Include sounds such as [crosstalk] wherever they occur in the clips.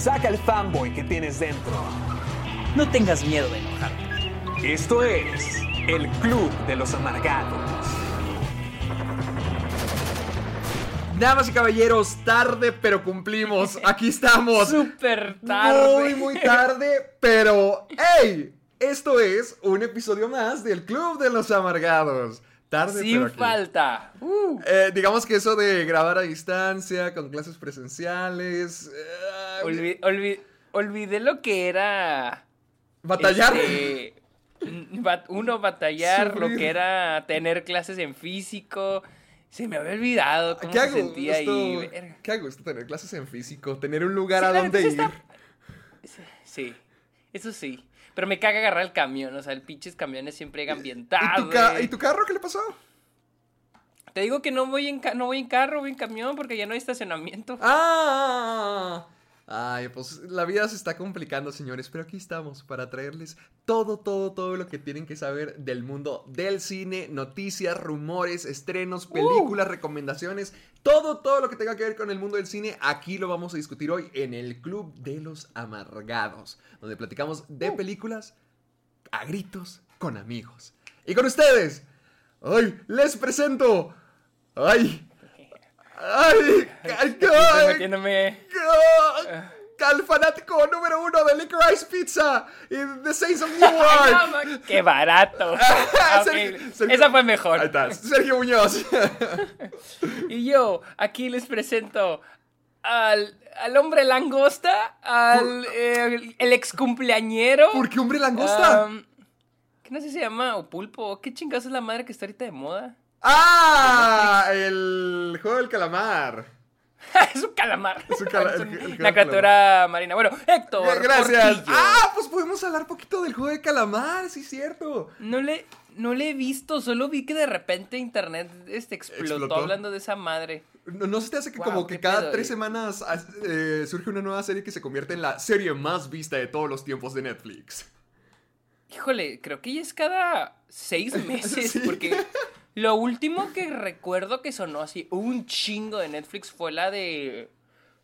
Saca el fanboy que tienes dentro. No tengas miedo de enojarte. Esto es el Club de los Amargados. Damas y caballeros, tarde pero cumplimos. Aquí estamos. [laughs] Súper tarde. Muy, muy tarde, pero ¡hey! Esto es un episodio más del Club de los Amargados. Tarde, Sin pero aquí. falta. Uh, Eh, digamos que eso de grabar a distancia, con clases presenciales. eh, olvi- olvi- olvidé lo que era. batallar. este, bat- uno batallar, lo que era tener clases en físico. Se me había olvidado cómo ¿Qué se hago? sentía ahí. ¿Qué hago? Esto tener clases en físico, tener un lugar Sí, a donde ir. está- [laughs] Sí, eso sí. Pero me caga agarrar el camión, o sea, el pinches camiones siempre llegan bien tarde. ¿Y tu, ¿Y tu carro qué le pasó? Te digo que no voy en ca- no voy en carro, voy en camión porque ya no hay estacionamiento. ¡Ah! Ay, pues la vida se está complicando, señores, pero aquí estamos para traerles todo, todo, todo lo que tienen que saber del mundo del cine, noticias, rumores, estrenos, películas, recomendaciones, todo, todo lo que tenga que ver con el mundo del cine, aquí lo vamos a discutir hoy en el Club de los Amargados, donde platicamos de películas a gritos con amigos. Y con ustedes, hoy les presento, ay, ay, ay, ay, metiéndome. Al fanático número uno de Licorice Pizza y The Saints of Newark. [laughs] ¡Qué barato! [laughs] Ok, Sergio- Sergio- Esa fue Ahí mejor. está, Sergio Muñoz. [laughs] Y yo aquí les presento al, al hombre langosta, al eh, el ex cumpleañero. ¿Por qué hombre langosta? ¿Qué no sé si se llama? ¿O pulpo? ¿Qué chingados es la madre que está ahorita de moda? ¡Ah! El juego del calamar. [laughs] es un calamar. Es un cala- [laughs] Es el- un- el- el una criatura marina. Bueno, Héctor. Gracias. Portillo. Ah, pues podemos hablar poquito del juego de calamar, sí, cierto. No le, no le he visto, solo vi que de repente internet este, explotó, Explotó. hablando de esa madre. No, ¿no se te hace que Wow, como que cada pedo, tres eh. semanas eh, surge una nueva serie que se convierte en la serie más vista de todos los tiempos de Netflix? Híjole, creo que ya es cada seis [laughs] meses, Sí. porque lo último que recuerdo que sonó así un chingo de Netflix fue la de...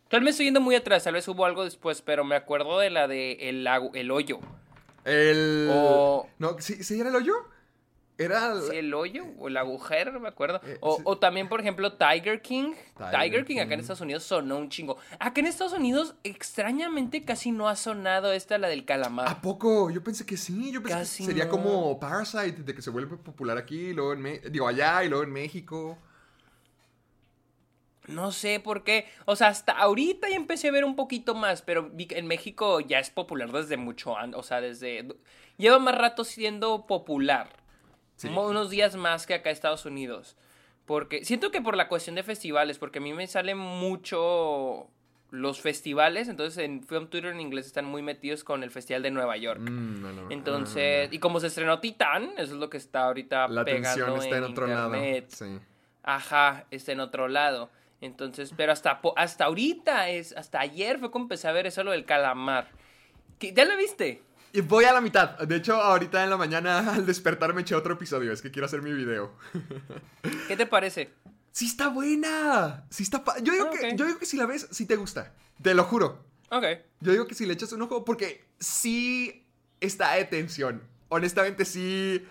Tal vez estoy yendo muy atrás, tal vez hubo algo después, pero me acuerdo de la de El, el Hoyo. El... O- No, ¿sí, ¿sí era el hoyo? Era... el- Sí, el hoyo o el agujero, me acuerdo. Eh, o, también, por ejemplo, Tiger King. Tiger Tiger, King acá en. Estados Unidos sonó un chingo. Acá en Estados Unidos, extrañamente, casi no ha sonado esta, la del calamar. ¿A poco? Yo pensé que sí, yo pensé Casi que sería no. como Parasite, de que se vuelve popular aquí, y luego en Me- digo allá y luego en México. No sé por qué. O sea, hasta ahorita ya empecé a ver un poquito más, pero en México ya es popular desde mucho antes. O sea, desde. Lleva más rato siendo popular. Sí. Unos días más que acá en Estados Unidos. Porque. Siento que por la cuestión de festivales, porque a mí me salen mucho los festivales. Entonces en Film Twitter en inglés están muy metidos con el Festival de Nueva York. Mm, no, no, Entonces, y como se estrenó Titán, eso es lo que está ahorita La pegando atención está en, en otro internet. lado. Sí. Ajá, está en otro lado. Entonces, pero hasta, hasta ahorita, es, hasta ayer fue cuando empecé a ver eso lo del calamar. ¿Qué- ¿Ya lo viste? Voy a la mitad. De hecho, ahorita en la mañana [laughs] al despertar me eché otro episodio. Es que quiero hacer mi video. ¿Qué te parece? ¡Sí está buena! Sí está pa- yo, digo Ah, que, yo digo que si la ves, sí te gusta. Te lo juro. Ok. Yo digo que si le echas un ojo, porque sí está de tensión. Honestamente, sí.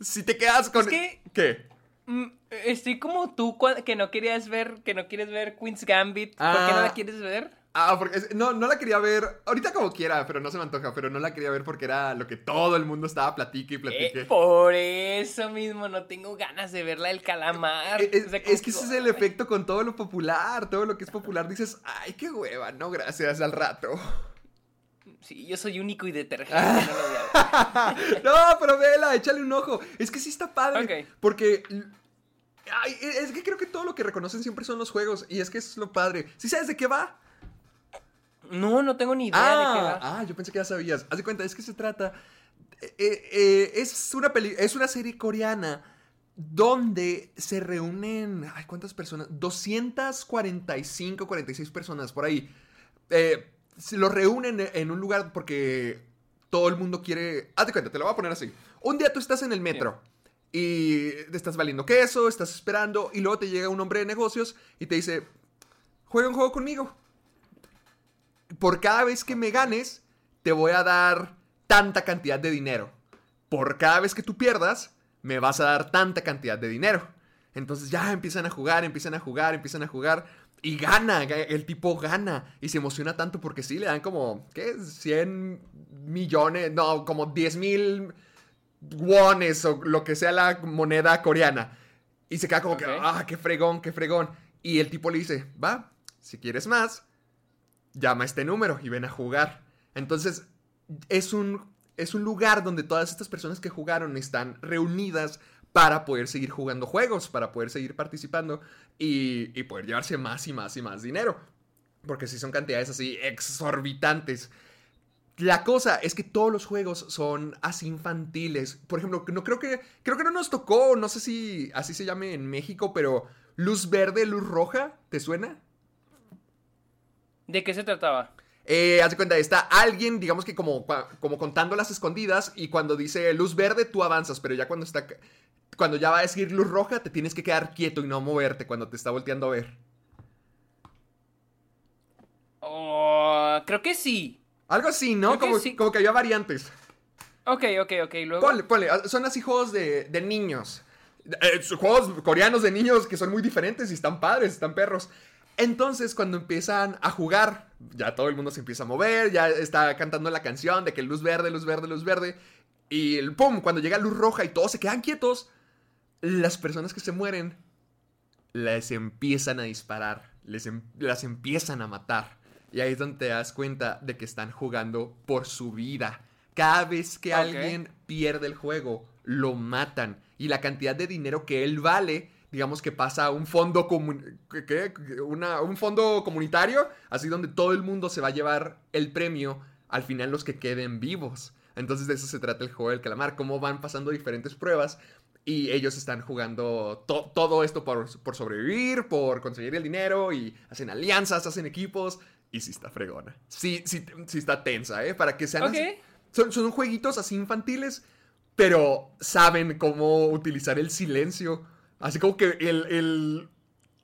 Si te quedas con. Es que- ¿Qué? Mm, estoy como tú que no querías ver, que no quieres ver Queen's Gambit. ¿Por qué no Ah. la quieres ver? Ah, porque es- no, no la quería ver. Ahorita como quiera, pero no se me antoja. Pero no la quería ver porque era lo que todo el mundo estaba platique y platique. Eh, por eso mismo no tengo ganas de verla del calamar. Eh, Es, O sea, como es que ese es el efecto con todo lo popular, todo lo que es popular. Dices, ay, qué hueva, no, gracias, al rato. Sí, yo soy único y detergente, no lo voy a ver. [laughs] no, pero vela, échale un ojo. Es que sí está padre. Porque. ay, es que creo que todo lo que reconocen siempre son los juegos. Y es que eso es lo padre. ¿Sí sabes de qué va? No, no tengo ni idea de qué Ah, va. ah, yo pensé que ya sabías. Haz de cuenta, es que se trata. eh, eh, eh, es, una peli es una serie coreana donde se reúnen. Ay, ¿cuántas personas? 245, 46 personas por ahí. Eh, se los reúnen en un lugar porque todo el mundo quiere. Haz de cuenta, te lo voy a poner así. Un día tú estás en el metro. Y te estás valiendo queso, estás esperando, y luego te llega un hombre de negocios y te dice: Juega un juego conmigo por cada vez que me ganes, te voy a dar tanta cantidad de dinero. Por cada vez que tú pierdas, me vas a dar tanta cantidad de dinero. Entonces ya empiezan a jugar, empiezan a jugar, empiezan a jugar. Y gana, ga- el tipo gana. Y se emociona tanto porque sí, le dan como, ¿qué? 100 millones, no, como 10 mil wones o lo que sea la moneda coreana. Y se queda como que, ah, qué fregón, qué fregón. Y el tipo le dice, va, si quieres más, llama a este número y ven a jugar. Entonces, es un, es un lugar donde todas estas personas que jugaron están reunidas para poder seguir jugando juegos, para poder seguir participando y, y poder llevarse más y más y más dinero. Porque si son cantidades así exorbitantes. La cosa es que todos los juegos son así infantiles. Por ejemplo, no creo que creo que no nos tocó, no sé si así se llame en México, pero luz verde, luz roja, ¿te suena? ¿De qué se trataba? Eh, haz de cuenta, está alguien, digamos que como, como contando las escondidas y cuando dice luz verde tú avanzas, pero ya cuando está cuando ya va a decir luz roja te tienes que quedar quieto y no moverte cuando te está volteando a ver. Oh, creo que sí. Algo así, ¿no? Creo que Como, sí. como que había variantes. Ok, ok, ok. Luego. Ponle, ponle, ah, son así juegos de, de niños. Eh, juegos coreanos de niños que son muy diferentes y están padres, están perros. Entonces, cuando empiezan a jugar, ya todo el mundo se empieza a mover, ya está cantando la canción de que luz verde, luz verde, luz verde. Y el pum, cuando llega luz roja y todos se quedan quietos, las personas que se mueren les empiezan a disparar, les em- las empiezan a matar. Y ahí es donde te das cuenta de que están jugando por su vida. Cada vez que alguien pierde el juego, lo matan. Y la cantidad de dinero que él vale, digamos que pasa a un fondo ¿qué-? Una- un fondo comunitario, así donde todo el mundo se va a llevar el premio, al final los que queden vivos. Entonces de eso se trata el juego del calamar, cómo van pasando diferentes pruebas y ellos están jugando to- todo esto por, por sobrevivir, por conseguir el dinero y hacen alianzas, hacen equipos y sí está fregona. Sí, sí, sí está tensa, ¿eh? Para que sean... así- Ok. son, son jueguitos así infantiles, pero saben cómo utilizar el silencio. Así como que el, el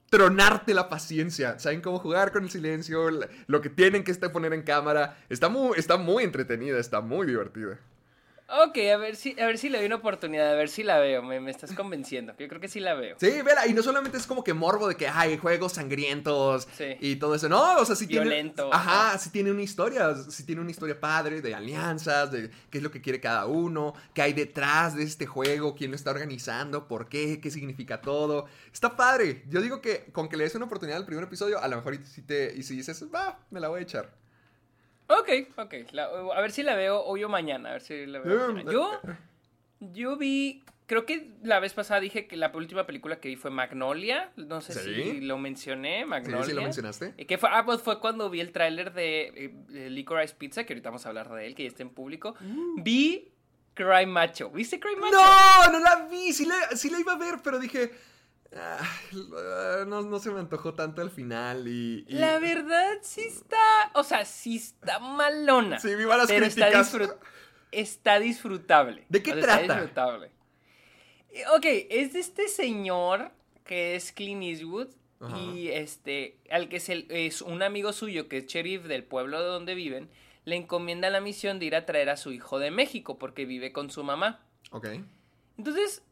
tronarte la paciencia. Saben cómo jugar con el silencio, lo que tienen que poner en cámara. Está muy, está muy entretenida, está muy divertida. Ok, a ver si, a ver si le doy una oportunidad, a ver si la veo. Me, me estás convenciendo. Yo creo que sí la veo. Sí, vela, y no solamente es como que morbo de que hay juegos sangrientos Sí. y todo eso, no, o sea, sí Violento, tiene. Ajá, ajá. sí tiene una historia, sí tiene una historia padre de alianzas, de qué es lo que quiere cada uno, qué hay detrás de este juego, quién lo está organizando, por qué, qué significa todo. Está padre. Yo digo que con que le des una oportunidad al primer episodio, a lo mejor y si, te, y si dices, va, me la voy a echar. Ok, ok. la- a ver si la veo hoy o mañana. A ver si la veo. Mañana. Yo, yo vi. Creo que la vez pasada dije que la última película que vi fue Magnolia. No sé Sí. si lo mencioné. Sí, Magnolia. sí lo mencionaste. Eh, Que fue, ah, pues fue cuando vi el tráiler de, eh, de Licorice Pizza, que ahorita vamos a hablar de él, que ya está en público. Vi Cry Macho. ¿Viste Cry Macho? No, no la vi, sí la, sí la iba a ver, pero dije, "Ay, no, no se me antojó tanto al final y... y- La verdad sí está, o sea, sí está malona. Sí, vi malas pero está, críticas. disfrut- está disfrutable. ¿De qué O sea, está trata? disfrutable. Eh, Ok, es de este señor que es Clint Eastwood Ajá. y este, al que es, el- es un amigo suyo que es sheriff del pueblo de donde viven, le encomienda la misión de ir a traer a su hijo de México porque vive con su mamá. Ok. Entonces,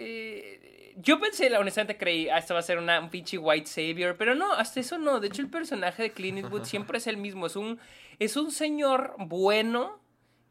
eh, yo pensé, honestamente creí, ah, esto va a ser una, un pinche white savior, pero no, hasta eso no. De hecho, el personaje de Clint Eastwood siempre es el mismo. Es un, es un señor bueno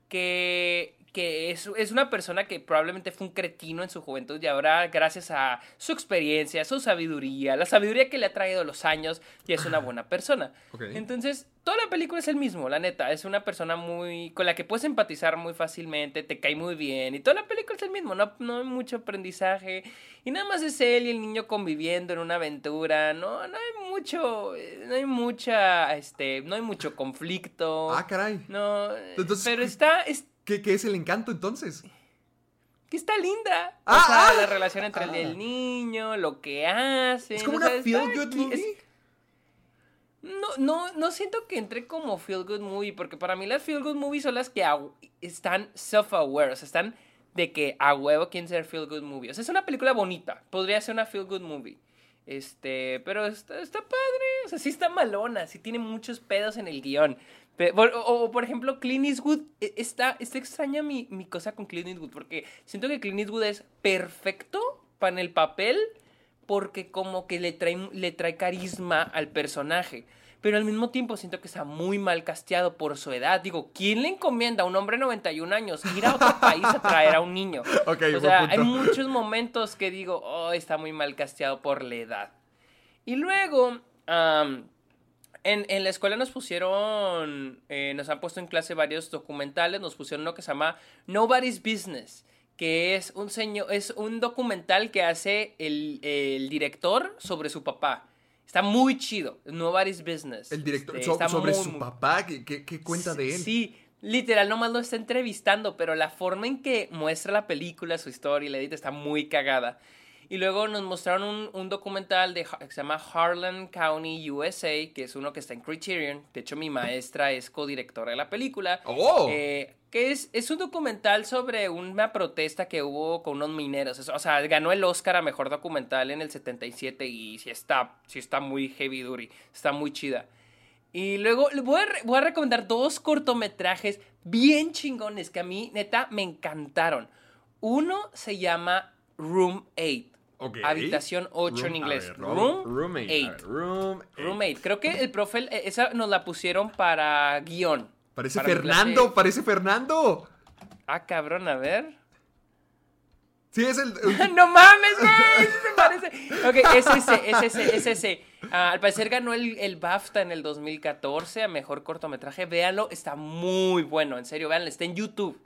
que, que es, es, una persona que probablemente fue un cretino en su juventud y ahora, gracias a su experiencia, su sabiduría, la sabiduría que le ha traído los años, ya es una buena persona. Okay. Entonces, toda la película es el mismo, la neta. Es una persona muy. con la que puedes empatizar muy fácilmente, te cae muy bien. Y toda la película es el mismo, no, no hay mucho aprendizaje. Y nada más es él y el niño conviviendo en una aventura. No, no hay mucho. No hay mucha. Este. No hay mucho conflicto. Ah, caray. No. Entonces, pero está. Es, ¿Qué, ¿Qué, es el encanto entonces? Que está linda. Ah, o sea, ah, la relación entre ah. el niño, lo que hace. Es como una feel good movie. Es, no, no, no siento que entre como feel good movie, porque para mí las feel good movies son las que están self-aware, o sea, están de que a huevo quieren ser feel good movie. O sea, es una película bonita, podría ser una feel good movie. Este, pero está, está padre, o sea, sí está malona, sí tiene muchos pedos en el guion. O, o, o, por ejemplo, Clint Eastwood, está, está extraña mi, mi cosa con Clint Eastwood, porque siento que Clint Eastwood es perfecto para el papel, porque como que le trae, le trae carisma al personaje. Pero al mismo tiempo siento que está muy mal casteado por su edad. Digo, ¿quién le encomienda a un hombre de 91 años ir a otro país a traer a un niño? [laughs] Okay, o sea, hay muchos momentos que digo, oh, está muy mal casteado por la edad. Y luego, um, en, en, la escuela nos pusieron, eh, nos han puesto en clase varios documentales, nos pusieron uno que se llama Nobody's Business que es un, señor, es un documental que hace el, el, director sobre su papá. Está muy chido. Nobody's Business. El director este, so, está sobre muy, su muy... papá. ¿Qué, qué, qué cuenta sí, de él? Sí, literal, nomás lo está entrevistando, pero la forma en que muestra la película, su historia y la edita está muy cagada. Y luego nos mostraron un, un documental de, que se llama Harlan County, USA, que es uno que está en Criterion. De hecho, mi maestra es codirectora de la película. ¡Oh! Eh, que es, es un documental sobre una protesta que hubo con unos mineros. O sea, ganó el Oscar a Mejor Documental en el 77 y sí está, sí está muy heavy duty, está muy chida. Y luego voy a, voy a recomendar dos cortometrajes bien chingones que a mí, neta, me encantaron. Uno se llama Room 8. Okay. Habitación 8 room, en inglés. Ver, room, room 8. Eight. Room 8. Room 8. Creo que el profe, esa nos la pusieron para guion. Parece para Fernando, parece Fernando. Ah, cabrón, a ver. Sí, es el. [laughs] no mames, güey. Se parece. Ok, es ese, es ese, es ese. Uh, al parecer ganó el, el, BAFTA en el 2014 a mejor cortometraje. Véanlo, está muy bueno, en serio, véanlo, está en YouTube.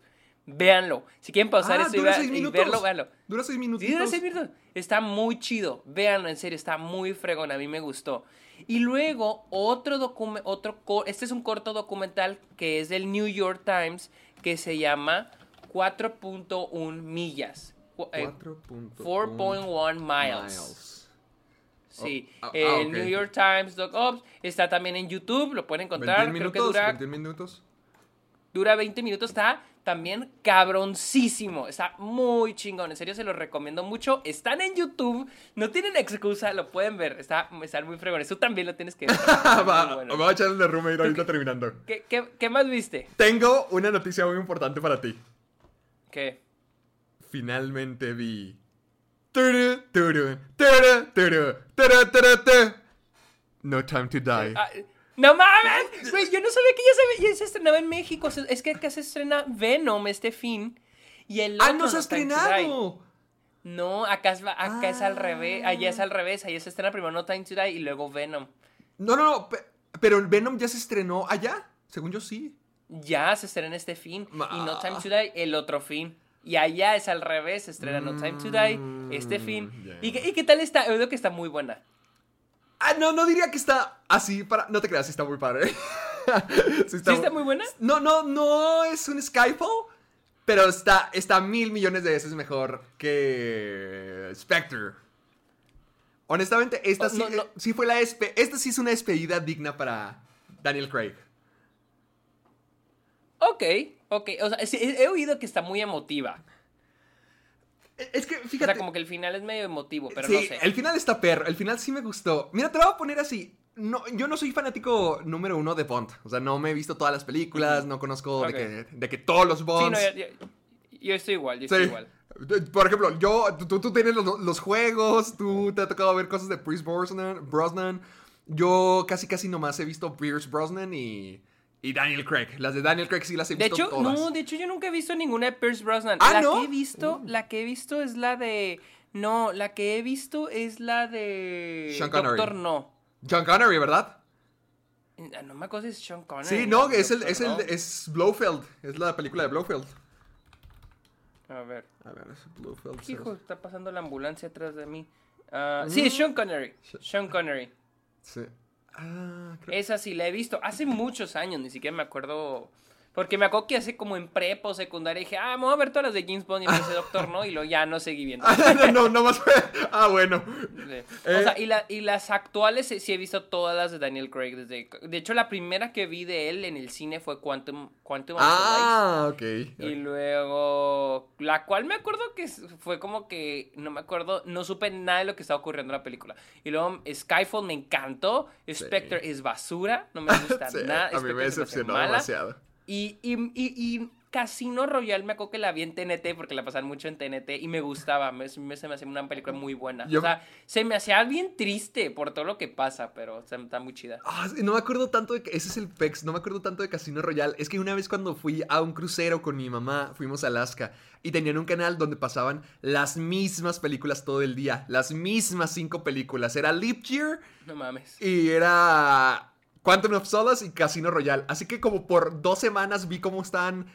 Véanlo. Si quieren pausar ah, esto y, vea, y, verlo, véanlo. Dura seis minutos. Sí, dura seis minutos. Está muy chido. Véanlo, en serio, está muy fregón. A mí me gustó. Y luego, otro documento, otro, este es un corto documental que es del New York Times que se llama 4.1 millas. 4.1 miles. miles. Sí, oh, ah, el ah, okay. New York Times Ops está también en YouTube, lo pueden encontrar. 21 Creo que dura 21 minutos. Dura 20 minutos, está también cabroncísimo. Está muy chingón. En serio, se los recomiendo mucho. Están en YouTube. No tienen excusa, lo pueden ver. Está, están muy fregones. Tú también lo tienes que [laughs] ver. Va, bueno. A echarle de roommate ahorita [laughs] terminando. ¿Qué, ¿Qué, qué, más viste? Tengo una noticia muy importante para ti. ¿Qué? Finalmente vi. No Time to Die. Ah, ¡No mames! Güey, yo no sabía que ya se, ya se, estrenaba en México. Es que acá se estrena Venom este fin. Y el ¡Ah, no se ha estrenado! No, acá, es, acá ah. es al revés. Allá es al revés. Allá se estrena primero No Time to Die y luego Venom. No, no, no. Pero el Venom ya se estrenó allá. Según yo sí. Ya se estrena este fin. Y No Time to Die el otro fin. Y allá es al revés. Se estrena No Time to Die este fin. Yeah. ¿Y, qué, ¿Y qué tal está? Yo creo que está muy buena. Ah, no, no diría que está así para. No te creas, sí está muy padre. [laughs] sí, está, ¿Sí está muy buena? No, no, no es un Skyfall. Pero está, está mil millones de veces mejor que Spectre. Honestamente, esta Oh, sí, no, no. sí fue la esta sí es una despedida digna para Daniel Craig. Ok, ok. O sea, he oído que está muy emotiva. Es que, O fíjate. sea, como que el final es medio emotivo, pero sí, no sé. el final está perro. El final sí me gustó. Mira, te lo voy a poner así. No, yo no soy fanático número uno de Bond. O sea, no me he visto todas las películas, no conozco de, que, de que todos los Sí, Bonds. no, yo, yo- yo estoy igual, yo Sí. estoy igual. Por ejemplo, yo, tú, tú tienes los, los juegos, tú te ha tocado ver cosas de Pierce Brosnan, Brosnan. Yo casi casi nomás he visto Pierce Brosnan y, y Daniel Craig. Las de Daniel Craig sí las he De visto hecho, todas. no, de hecho yo nunca he visto ninguna de Pierce Brosnan. ¿Ah, la no? que he visto, la que he visto es la de no, la que he visto es la de Sean Connery. Doctor No. John Connery, ¿verdad? Ah, No me acuerdo si es Sean Connery. Sí, no, es el, es el, es Blofeld. Es la película de Blofeld. A ver. A ver, es Blofeld. ¿Qué hijo? Está pasando la ambulancia atrás de mí. Ah, Sí, es Sean Connery. Sean Connery. Sí. Ah, Esa sí la he visto hace muchos años, ni siquiera me acuerdo. Porque me acuerdo que hace como en prepa o secundaria dije, ah, me voy a ver todas las de James Bond y empecé Doctor No y luego ya no seguí viendo. [laughs] Ah, no, no, no más fue. Ah, bueno. Sí. Eh. O sea, y, la- y las actuales eh, sí he visto todas las de Daniel Craig. Desde, de hecho, la primera que vi de él en el cine fue Quantum, Quantum of Ah, ok. Y luego, la cual me acuerdo que fue como que, no me acuerdo, no supe nada de lo que estaba ocurriendo en la película. Y luego Skyfall me encantó, Spectre es basura, no me [laughs] gusta nada. a mí Spectre me me decepcionó demasiado. Y, y, y, y Casino Royale me acuerdo que la vi en TNT porque la pasaban mucho en TNT y me gustaba, me, me- se me hacía una película muy buena. Yo- O sea, se me hacía bien triste por todo lo que pasa, pero o sea, está muy chida. Ah, no me acuerdo tanto de... Ese es el PEX, no me acuerdo tanto de Casino Royale. Es que una vez cuando fui a un crucero con mi mamá, fuimos a Alaska, y tenían un canal donde pasaban las mismas películas todo el día. Las mismas cinco películas. Era Leap Year No mames. y era Quantum of Solace y Casino Royale. Así que como por dos semanas vi cómo estaban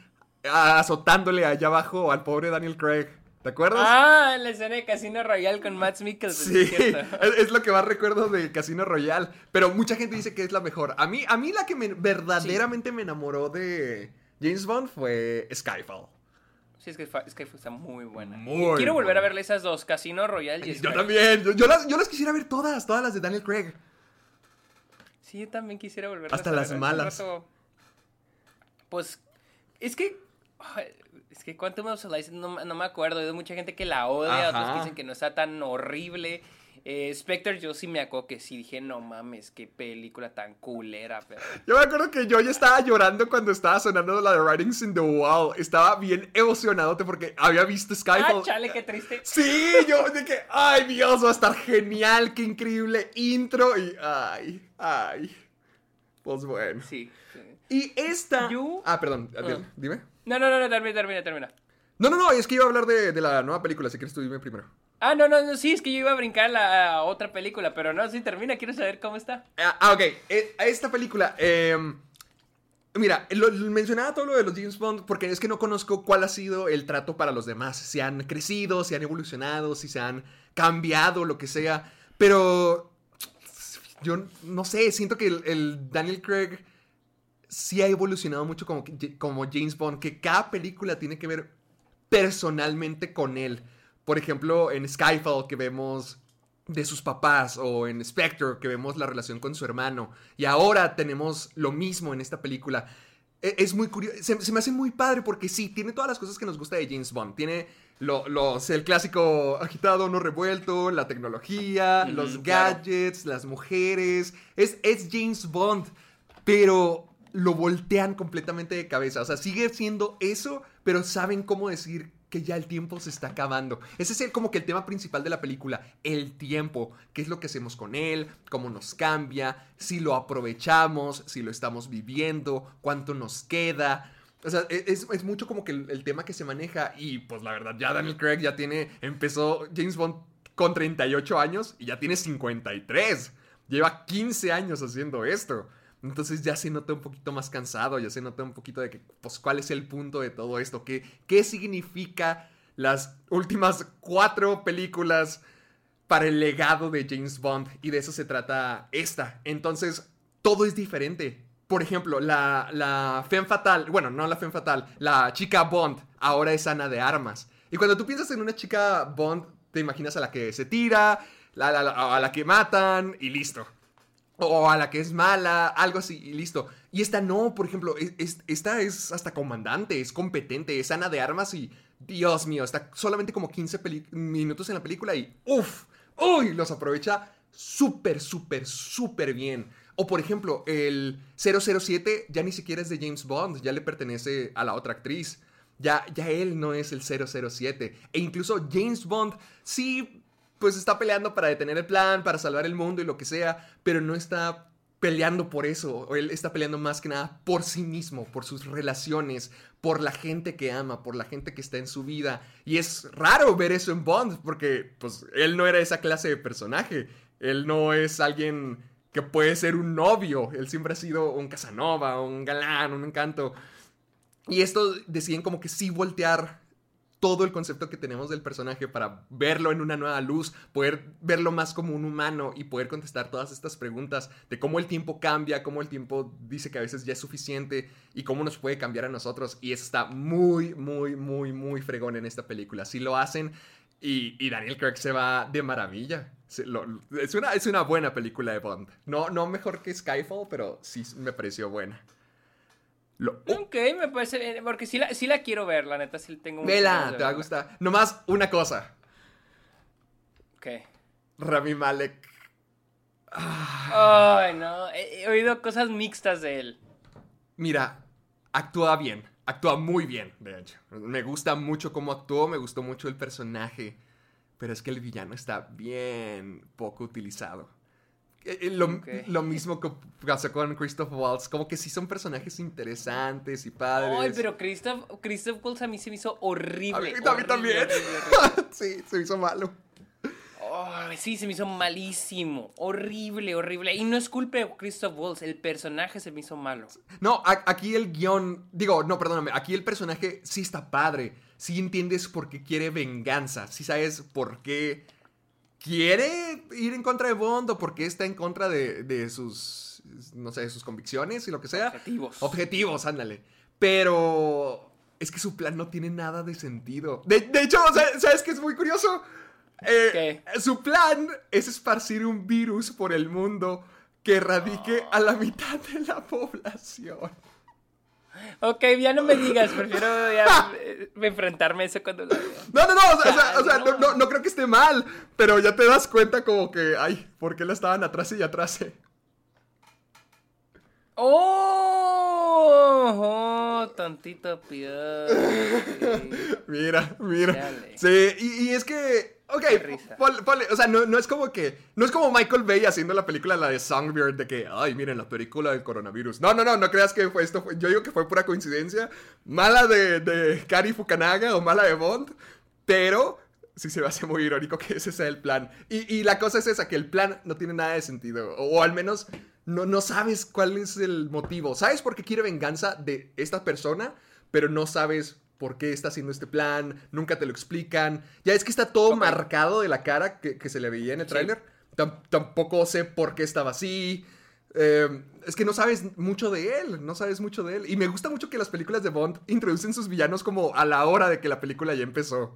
azotándole allá abajo al pobre Daniel Craig. ¿Te acuerdas? Ah, la escena de Casino Royale con Matt Mikkelsen. Sí, [laughs] es es, lo que más recuerdo de Casino Royale. Pero mucha gente dice que es la mejor. A mí, a mí la que me- verdaderamente me enamoró de James Bond fue Skyfall. Sí, es que, que está muy buena. Muy Quiero volver a verle esas dos, Casino Royale y Yo Skyfall. también. Yo, yo las, yo las quisiera ver todas, todas las de Daniel Craig. Sí, yo también quisiera volver Hasta las malas. Pues, es que... Es que Quantum of Solace no, no me acuerdo. Hay mucha gente que la odia, otros que dicen que no está tan horrible. Eh, Spectre yo sí me acuerdo que sí dije, no mames, qué película tan culera, pero... Yo me acuerdo que yo ya estaba llorando cuando estaba sonando la de Writings in the Wall. Estaba bien emocionado porque había visto Ah, Skyfall. chale, qué triste. Sí, yo de que, ay Dios, va a estar genial, qué increíble intro y, ay, ay. Pues bueno. Sí. sí. Y esta... Ah, perdón, Ah. Dime. No, no, no, no, termina, termina, termina. No, no, no, es que iba a hablar de, de la nueva película, si quieres tú dime primero. Ah, no, no, no, sí, es que yo iba a brincar la a otra película, pero no, sí, termina, quiero saber cómo está. Ah, ah, ok, eh, a esta película, em, mira, lo- mencionaba todo lo de los James Bond porque es que no conozco cuál ha sido el trato para los demás, si han crecido, si han evolucionado, si se han cambiado, lo que sea, pero yo no sé, siento que el, el Daniel Craig sí ha evolucionado mucho como, como James Bond, que cada película tiene que ver personalmente con él. Por ejemplo, en Skyfall que vemos de sus papás o en Spectre que vemos la relación con su hermano. Y ahora tenemos lo mismo en esta película. E- Es muy curioso, se, se me hace muy padre porque sí, tiene todas las cosas que nos gusta de James Bond. Tiene lo- los, el clásico agitado, no revuelto, la tecnología, los claro. gadgets, las mujeres. Es, es James Bond, pero lo voltean completamente de cabeza. O sea, sigue siendo eso, pero saben cómo decir que ya el tiempo se está acabando. Ese es el, como que el tema principal de la película, el tiempo, qué es lo que hacemos con él, cómo nos cambia, si lo aprovechamos, si lo estamos viviendo, cuánto nos queda. O sea, e- es, mucho como que el, el tema que se maneja y pues la verdad, ya Daniel Craig ya tiene, empezó James Bond con 38 años y ya tiene 53. Lleva 15 años haciendo esto. Entonces ya se nota un poquito más cansado, ya se nota un poquito de que, pues, cuál es el punto de todo esto, qué, qué significa las últimas cuatro películas para el legado de James Bond. Y de eso se trata esta. Entonces, todo es diferente. Por ejemplo, la, la Femme Fatal, bueno, no la Femme Fatal, la chica Bond ahora es Ana de Armas. Y cuando tú piensas en una chica Bond, te imaginas a la que se tira, la- a la que matan y listo. O a la que es mala, algo así, y listo. Y esta no, por ejemplo, es- es- esta es hasta comandante, es competente, es Ana de Armas y, Dios mío, está solamente como 15 peli- minutos en la película y, uff, uy, los aprovecha súper, súper, súper bien. O por ejemplo, el 007 ya ni siquiera es de James Bond, ya le pertenece a la otra actriz. Ya, ya él no es el 007. E incluso James Bond sí, pues está peleando para detener el plan, para salvar el mundo y lo que sea, pero no está peleando por eso. o Él está peleando más que nada por sí mismo, por sus relaciones, por la gente que ama, por la gente que está en su vida. Y es raro ver eso en Bond, porque pues él no era esa clase de personaje. Él no es alguien que puede ser un novio. Él siempre ha sido un Casanova, un galán, un encanto. Y esto deciden como que sí voltear todo el concepto que tenemos del personaje para verlo en una nueva luz, poder verlo más como un humano y poder contestar todas estas preguntas de cómo el tiempo cambia, cómo el tiempo dice que a veces ya es suficiente y cómo nos puede cambiar a nosotros. Y eso está muy, muy, muy, muy fregón en esta película. Si lo hacen y, Daniel Craig se va de maravilla. Es, una, es una buena película de Bond. No, no mejor que Skyfall, pero sí me pareció buena. Lo, Ok, me parece bien, porque sí la, sí la quiero ver, la neta sí tengo Vela, te va a gustar. Nomás una cosa. Ok. Rami Malek. Ay, no, he, he oído cosas mixtas de él. Mira, actúa bien. Actúa muy bien, de hecho. Me gusta mucho cómo actuó, me gustó mucho el personaje. Pero es que el villano está bien poco utilizado. Eh, eh, Lo, lo mismo que pasó con Christoph Waltz. Como que sí son personajes interesantes y padres. Ay, pero Christoph, Christoph Waltz a mí se me hizo horrible. A mí- a mí horrible, también. horrible, horrible. [laughs] sí, se hizo malo. Ay, sí, se me hizo malísimo. Horrible, horrible. Y no es culpa de Christoph Waltz, el personaje se me hizo malo. No, aquí el guion, digo, no, perdóname, aquí el personaje sí está padre, sí entiendes por qué quiere venganza, sí sabes por qué quiere ir en contra de Bond o por qué está en contra de, de sus, no sé, de sus convicciones y lo que sea. Objetivos. Objetivos, ándale. Pero es que su plan no tiene nada de sentido. De, de hecho, ¿sabes, ¿sabes qué es muy curioso? Eh, Su plan es esparcir un virus por el mundo que erradique a la mitad de la [laughs] población. Ok, ya no me digas, prefiero ya eh, enfrentarme a eso cuando lo. No, no, no, o sea, o sea, o sea, no, no. no- no creo que esté mal, pero ya te das cuenta como que, ay, ¿por qué la estaban atrás y atrás? ¡Oh! oh tantito piedad. [laughs] Mira, mira. Chale. Sí, y, y es que, ok, o sea, no, no es como que, no es como Michael Bay haciendo la película, la de Songbird, de que, ay, miren, la película del coronavirus. No, no, no, no creas que fue esto, fue- yo digo que fue pura coincidencia, mala de, de Kari Fukanaga o mala de Bond, pero sí se me hace muy irónico que ese sea el plan. Y, y la cosa es esa, que el plan no tiene nada de sentido, o, o al menos no, no sabes cuál es el motivo. Sabes por qué quiere venganza de esta persona, pero no sabes por qué está haciendo este plan, nunca te lo explican. Ya es que está todo marcado de la cara que, que se le veía en el Sí. tráiler. Tam- tampoco sé por qué estaba así. Eh, es que no sabes mucho de él, no sabes mucho de él. Y me gusta mucho que las películas de Bond introducen sus villanos como a la hora de que la película ya empezó.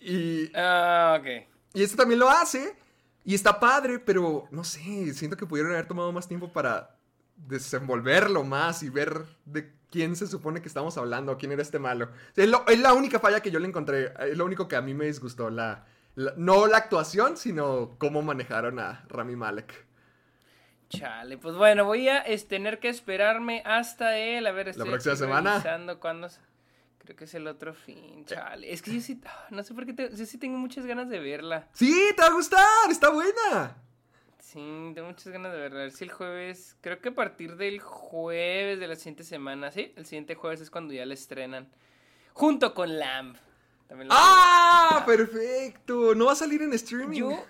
Y, Ah, ok. y esto también lo hace. Y está padre, pero no sé, siento que pudieron haber tomado más tiempo para desenvolverlo más y ver de quién se supone que estamos hablando, quién era este malo. Es, lo- es la única falla que yo le encontré, es lo único que a mí me disgustó, la, la- no la actuación, sino cómo manejaron a Rami Malek. Chale, pues bueno, voy a es, tener que esperarme hasta él. A ver, estoy próxima aquí semana? cuándo Creo que es el otro fin, chale. Es que yo sí, ah, no sé por qué, te- yo sí tengo muchas ganas de verla. Sí, te va a gustar, está buena. Sí, tengo muchas ganas de verla. A ver si el jueves, creo que a partir del jueves de la siguiente semana, ¿sí? El siguiente jueves es cuando ya la estrenan. Junto con Lamb. También ¡Ah! Perfecto. No va a salir en streaming. Yo,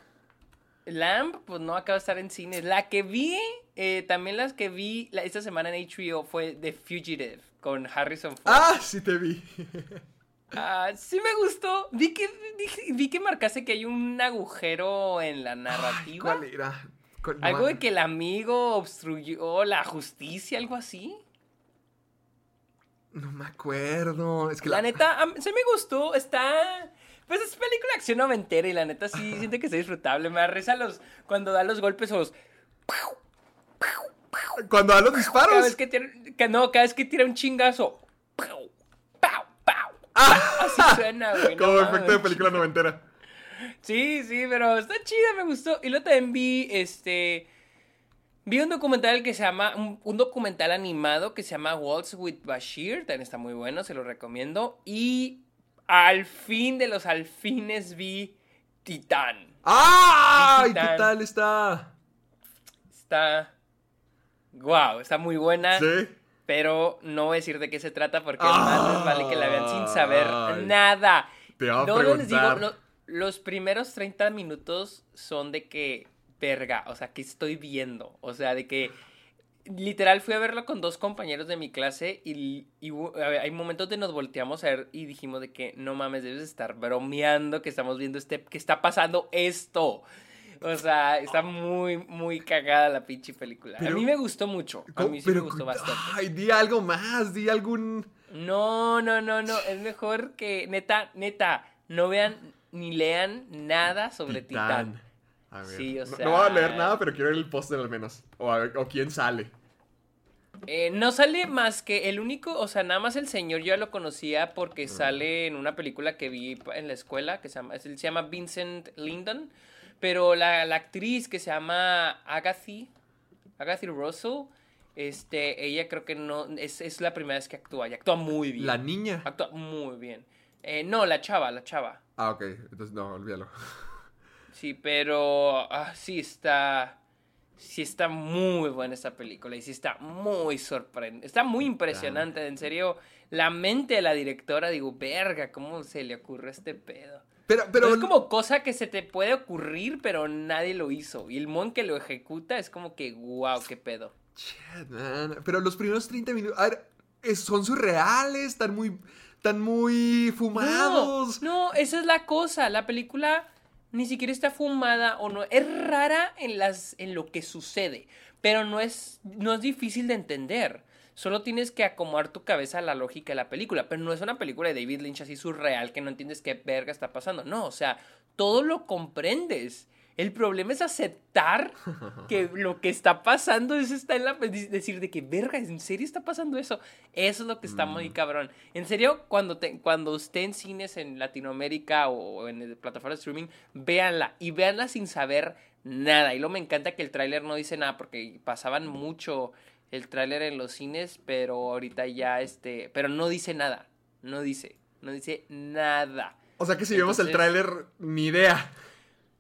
Lamb, pues no acaba de estar en cines. La que vi, eh, también las que vi la- esta semana en HBO fue The Fugitive con Harrison Ford. Ah, sí te vi. [laughs] Ah, sí me gustó. Vi que, vi, vi que marcaste que hay un agujero en la Ay, narrativa. ¿Cuál era? ¿Cuál- no algo de que el amigo obstruyó la justicia, algo así. No me acuerdo. Es que La neta, se me gustó. Está. Pues es película de acción noventera y la neta sí [laughs] siento que es disfrutable. Me da risa los, cuando da los golpes o los. Cuando da los Cada disparos. vez que tira. que no, cada vez que tira un chingazo. Así suena, güey. no Como efecto de película noventera. Sí, sí, pero está chida, me gustó. Y luego también vi, este... Vi un documental que se llama... Un, un documental animado que se llama Waltz with Bashir. También está muy bueno, se lo recomiendo. Y al fin de los alfines vi Titán. ¡Ay! ¿Qué Titán. tal está? Está wow, está muy buena. Sí. Pero no voy a decir de qué se trata porque más les vale que la vean sin saber Ay. nada. Te a No, les digo, no, los primeros 30 minutos son de que, verga, o sea, que estoy viendo? O sea, de que literal fui a verlo con dos compañeros de mi clase y, ver, hay momentos de nos volteamos a ver y dijimos de que no mames, debes estar bromeando que estamos viendo este, que está pasando esto. O sea, está muy, muy cagada la pinche película. Pero- a mí me gustó mucho. A mí sí Pero- me gustó bastante. Ay, di algo más, di algún... No, no, no, no. Es mejor que, neta, neta, no vean ni lean nada sobre Titán. A ver. Sí, o no- sea- No, voy a leer nada, pero quiero ver el póster al menos. O, a ver, o quién sale. Eh, no sale más que el único, o sea, nada más el señor yo ya lo conocía porque sale en una película que vi en la escuela que se llama, se llama Vincent Lindon, pero la, la actriz que se llama Agatha, Agatha Russell, este, ella creo que no, es, es la primera vez que actúa y actúa muy bien. La niña. Actúa muy bien. Eh, no, la chava, la chava. Ah, ok. Entonces, no, olvídalo. Sí, pero ah, sí está. Sí está muy buena esta película y sí está muy sorprendente. Está muy impresionante, en serio. La mente de la directora, digo, verga, ¿cómo se le ocurre este pedo? Pero, pero... Es como cosa que se te puede ocurrir, pero nadie lo hizo. Y el mon que lo ejecuta es como que, wow, qué pedo. Shit, man. Pero los primeros 30 minutos... A ver, son surreales, están muy... Están muy fumados. No, no, esa es la cosa. La película ni siquiera está fumada o no. Es rara en, las, en lo que sucede, pero no es, no es difícil de entender. Solo tienes que acomodar tu cabeza a la lógica de la película. Pero no es una película de David Lynch así surreal que no entiendes qué verga está pasando. No, o sea, todo lo comprendes. El problema es aceptar [laughs] que lo que está pasando es está en la decir de que verga, ¿en serio está pasando eso? Eso es lo que está muy cabrón. En serio, cuando te, cuando esté en cines en Latinoamérica o en el plataforma de streaming, véanla y véanla sin saber nada. Y luego me encanta que el tráiler no dice nada porque pasaban mucho el tráiler en los cines, pero ahorita ya este, pero no dice nada. No dice, no dice nada. O sea que si vemos el tráiler, ni idea.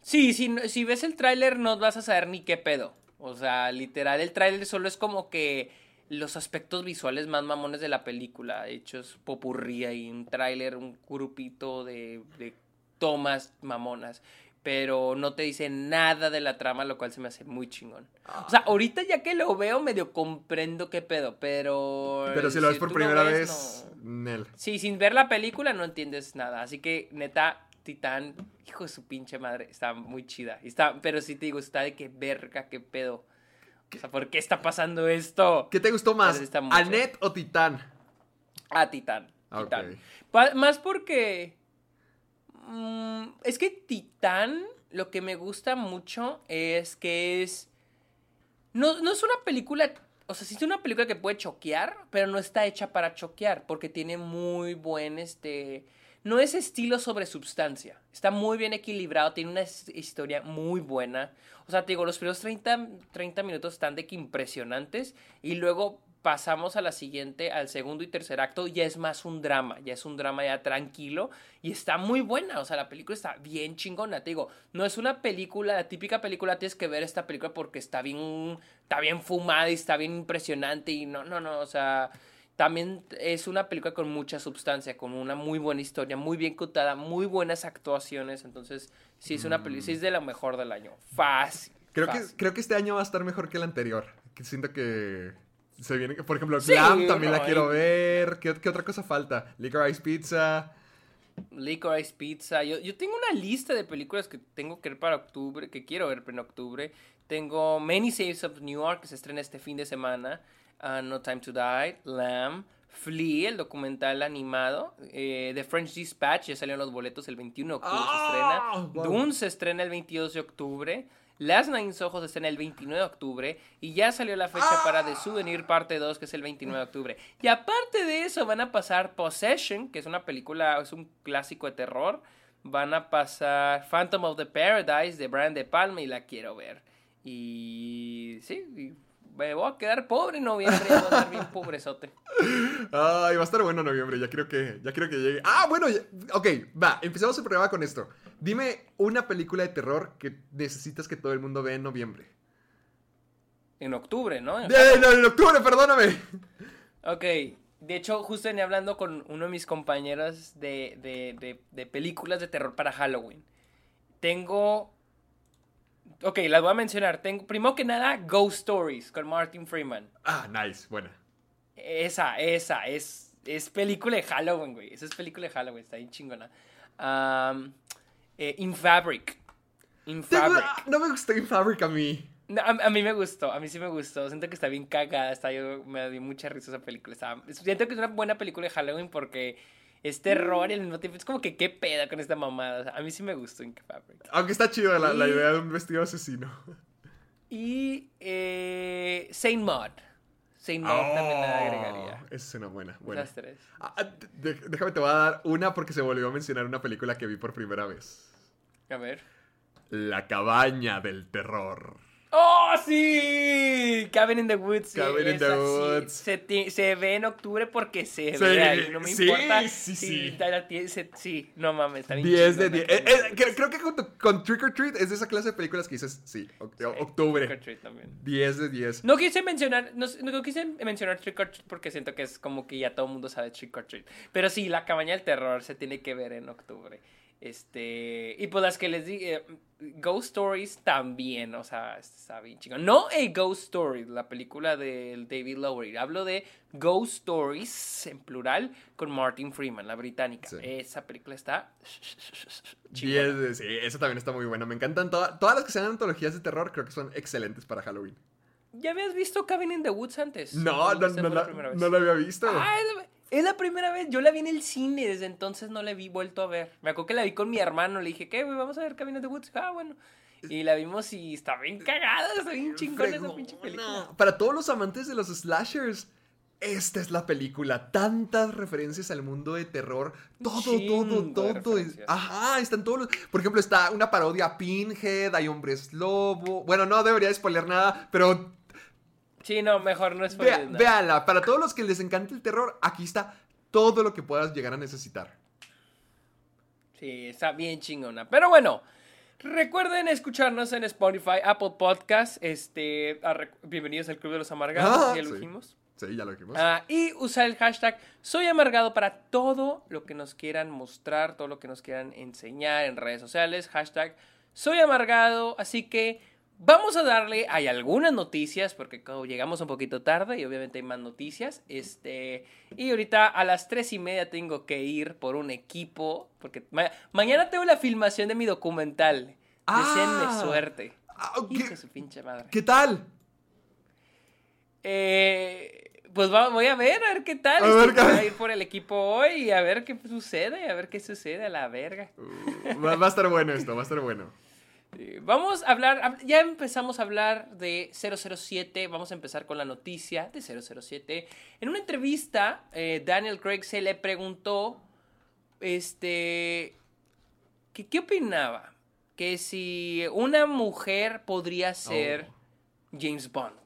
Sí, si, si ves el tráiler no vas a saber ni qué pedo. O sea, literal, el tráiler solo es como que los aspectos visuales más mamones de la película. Hechos popurrí y un tráiler, un grupito de, de tomas mamonas. Pero no te dice nada de la trama, lo cual se me hace muy chingón. O sea, ahorita ya que lo veo, medio comprendo qué pedo, pero... Pero si lo ves por primera ves, vez, no. Nel. Sí, sin ver la película no entiendes nada. Así que, neta, Titán, hijo de su pinche madre, está muy chida. Está, pero sí te digo, está de que verga, qué pedo. O sea, ¿por qué está pasando esto? ¿Qué te gustó más? ¿Anet o Titán? Ah, Titán. Ok. Titán. Más porque. Mm, es que Titán, lo que me gusta mucho es que es. No, no es una película. O sea, sí es una película que puede choquear, pero no está hecha para choquear, porque tiene muy buen este. No es estilo sobre substancia. Está muy bien equilibrado, tiene una his- historia muy buena. O sea, te digo, los primeros 30, 30 minutos están de que impresionantes. Y luego pasamos a la siguiente, al segundo y tercer acto, ya es más un drama, ya es un drama ya tranquilo y está muy buena, o sea, la película está bien chingona, te digo, no es una película, la típica película tienes que ver esta película porque está bien, está bien fumada y está bien impresionante y no, no, no, o sea, también es una película con mucha sustancia, con una muy buena historia, muy bien contada, muy buenas actuaciones, entonces sí es una película, sí es de la mejor del año, fácil. Creo que, creo que este año va a estar mejor que el anterior. Que siento que se viene. Por ejemplo, Sí, Glam también la quiero ver. ¿Qué, qué otra cosa falta? Licorice Pizza. Licorice Pizza. Yo, yo tengo una lista de películas que tengo que ver para octubre, que quiero ver en octubre. Tengo Many Saves of New York, que se estrena este fin de semana. uh, no Time to Die. Lamb. Flea, el documental animado. eh, The French Dispatch, ya salieron los boletos el 21 de octubre, ¡Ah! se estrena. Wow. Dune se estrena el 22 de octubre. Last Nine Ojos se estrena el 29 de octubre. Y ya salió la fecha para The Souvenir parte 2, que es el 29 de octubre. Y aparte de eso, van a pasar Possession, que es una película, es un clásico de terror. Van a pasar Phantom of the Paradise de Brian De Palma y la quiero ver. Y sí, y me voy a quedar pobre en noviembre, voy a estar bien pobrezote. [laughs] Ay, va a estar bueno noviembre. Ya quiero que, ya quiero que llegue. Ah, bueno, ya- ok, va. Empecemos el programa con esto. Dime una película de terror que necesitas que todo el mundo vea en noviembre. En octubre, ¿no? En Eh, no, en octubre, perdóname. Ok, de hecho, justo venía hablando con uno de mis compañeros de, de, de, de películas de terror para Halloween. Tengo... Ok, las voy a mencionar. Tengo, primero que nada, Ghost Stories con Martin Freeman. Ah, nice, buena. Esa, esa, es, es película de Halloween, güey. Esa es película de Halloween, está bien chingona. Eh, In Fabric. In Tengo- Fabric. ah, no me gustó In Fabric a mí. No, a, a mí me gustó, a mí sí me gustó. Siento que está bien cagada, está, yo, me dio mucha risa esa película. Está- siento que es una buena película de Halloween porque es terror y al mismo tiempo es como que qué peda con esta mamada. O sea, a mí sí me gustó In Fabric. Aunque está chido la, idea de un vestido asesino. Y eh, Saint Maud. Saint Maud también la agregaría. Oh, Esa es una buena, buena. Esas tres. Ah, ah, déjame, te voy a dar una porque se volvió a mencionar una película que vi por primera vez. A ver. La cabaña del terror. ¡Oh, sí! Cabin in the Woods. sí, Cabin in the sí. Woods. Se, se ve en octubre porque se Sí, ve ahí. No me sí, importa. sí, sí. se- sí, no mames, está bien 10 de chingona 10. Eh, eh, creo, que junto con Trick or Treat es de esa clase de películas que dices, sí, Sí, octubre. Trick or Treat también. 10 de 10. No quise mencionar, no, no quise mencionar Trick or Treat porque siento que es como que ya todo el mundo sabe Trick or Treat. Pero sí, la cabaña del terror se tiene que ver en octubre. Este, y pues las que les di, eh, Ghost Stories también, o sea, está bien chingón. No a Ghost Story, la película del David Lowery. Hablo de Ghost Stories, en plural, con Martin Freeman, la británica. Sí. Esa película está 10 chingona. de, sí, esa también está muy buena. Me encantan toda- todas las que sean antologías de terror, creo que son excelentes para Halloween. ¿Ya habías visto Cabin in the Woods antes? No, ¿O no, no, fue la no la había visto. Ah, es es la primera vez. Yo la vi en el cine. Desde entonces no la vi vuelto a ver. Me acuerdo que la vi con mi hermano. Le dije, ¿qué, güey? Vamos a ver Cabin in the Woods. Ah, bueno. Y la vimos y está bien cagada. Está bien chingona esa pinche película. Para todos los amantes de los slashers, esta es la película. Tantas referencias al mundo de terror. Todo, chingo todo, de todo. Ajá, están todos los. Por ejemplo, está una parodia a Pinhead, hay hombres lobo. Bueno, no debería spoiler nada, pero Sí, no, mejor no es no. véanla. Para todos los que les encanta el terror, aquí está todo lo que puedas llegar a necesitar. Sí, está bien chingona. Pero bueno, recuerden escucharnos en Spotify, Apple Podcast. Este, a bienvenidos al Club de los Amargados. Ah, ya lo sí. dijimos. Sí, ya lo dijimos. Ah, y usar el hashtag Soy Amargado para todo lo que nos quieran mostrar, todo lo que nos quieran enseñar en redes sociales. Hashtag Soy Amargado. Así que vamos a darle. Hay algunas noticias, porque como llegamos un poquito tarde y obviamente hay más noticias. Este, y ahorita a las tres y media tengo que ir por un equipo, porque ma- mañana tengo la filmación de mi documental. Ah. Deseenme suerte. Ah, Hijo ¿qué- de su pinche madre. ¿Qué tal? Eh, pues va- voy a ver, a ver qué tal. A ver qué- voy a ir por el equipo hoy y a ver qué sucede, a ver qué sucede a la verga. Uh, va, va a estar bueno esto, va a estar bueno. Eh, Vamos a hablar, hab- ya empezamos a hablar de 007, vamos a empezar con la noticia de 007. En una entrevista, eh, Daniel Craig se le preguntó, este, que qué opinaba, que si una mujer podría ser James Bond.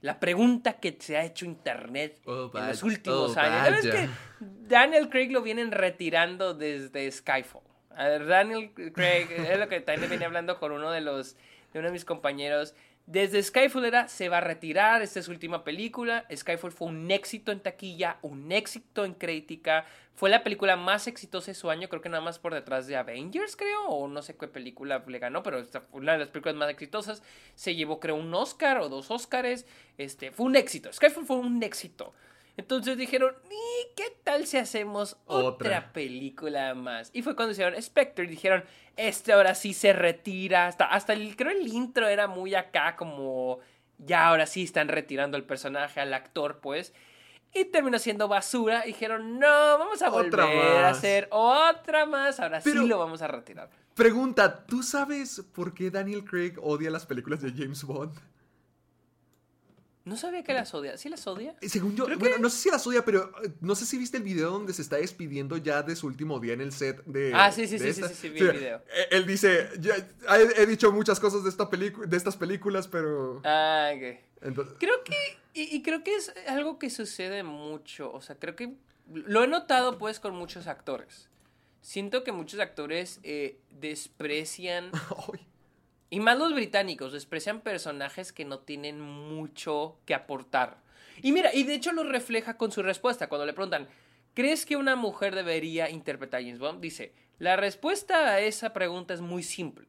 La pregunta que se ha hecho internet Oh, en los últimos oh, años. ¿Sabes que Daniel Craig lo vienen retirando desde Skyfall? Daniel Craig, es lo que también venía hablando con uno de los de uno de mis compañeros. Desde Skyfall era, se va a retirar, esta es su última película. Skyfall fue un éxito en taquilla, un éxito en crítica. Fue la película más exitosa de su año, creo que nada más por detrás de Avengers, creo, o no sé qué película le ganó, pero fue una de las películas más exitosas. Se llevó, creo, un Oscar o dos Oscars. Este, fue un éxito. Skyfall fue un éxito. Entonces dijeron, ¿y qué tal si hacemos otra, Otra. película más? Y fue cuando hicieron Spectre y dijeron, este ahora sí se retira. Hasta, hasta el, creo el intro era muy acá como, ya ahora sí están retirando el personaje, al actor pues. Y terminó siendo basura. Y dijeron, no, vamos a Otra volver a más. hacer otra más. Ahora Pero- sí lo vamos a retirar. Pregunta, ¿tú sabes por qué Daniel Craig odia las películas de James Bond? No sabía que las odia. ¿Sí las odia? Eh, Según yo, Creo bueno, que- no sé si las odia, pero eh, no sé si viste el video donde se está despidiendo ya de su último día en el set de. Ah, sí, sí, sí, sí, sí, sí, vi el video. eh, Él dice, "Ya, he, he dicho muchas cosas de, esta de estas películas, pero. Ah, ok. entonces- Creo que, y, y creo que es algo que sucede mucho, o sea, creo que lo he notado pues con muchos actores. Siento que muchos actores eh, desprecian [laughs] y más los británicos, desprecian personajes que no tienen mucho que aportar. Y mira, y de hecho lo refleja con su respuesta cuando le preguntan, ¿crees que una mujer debería interpretar a James Bond? Dice, la respuesta a esa pregunta es muy simple.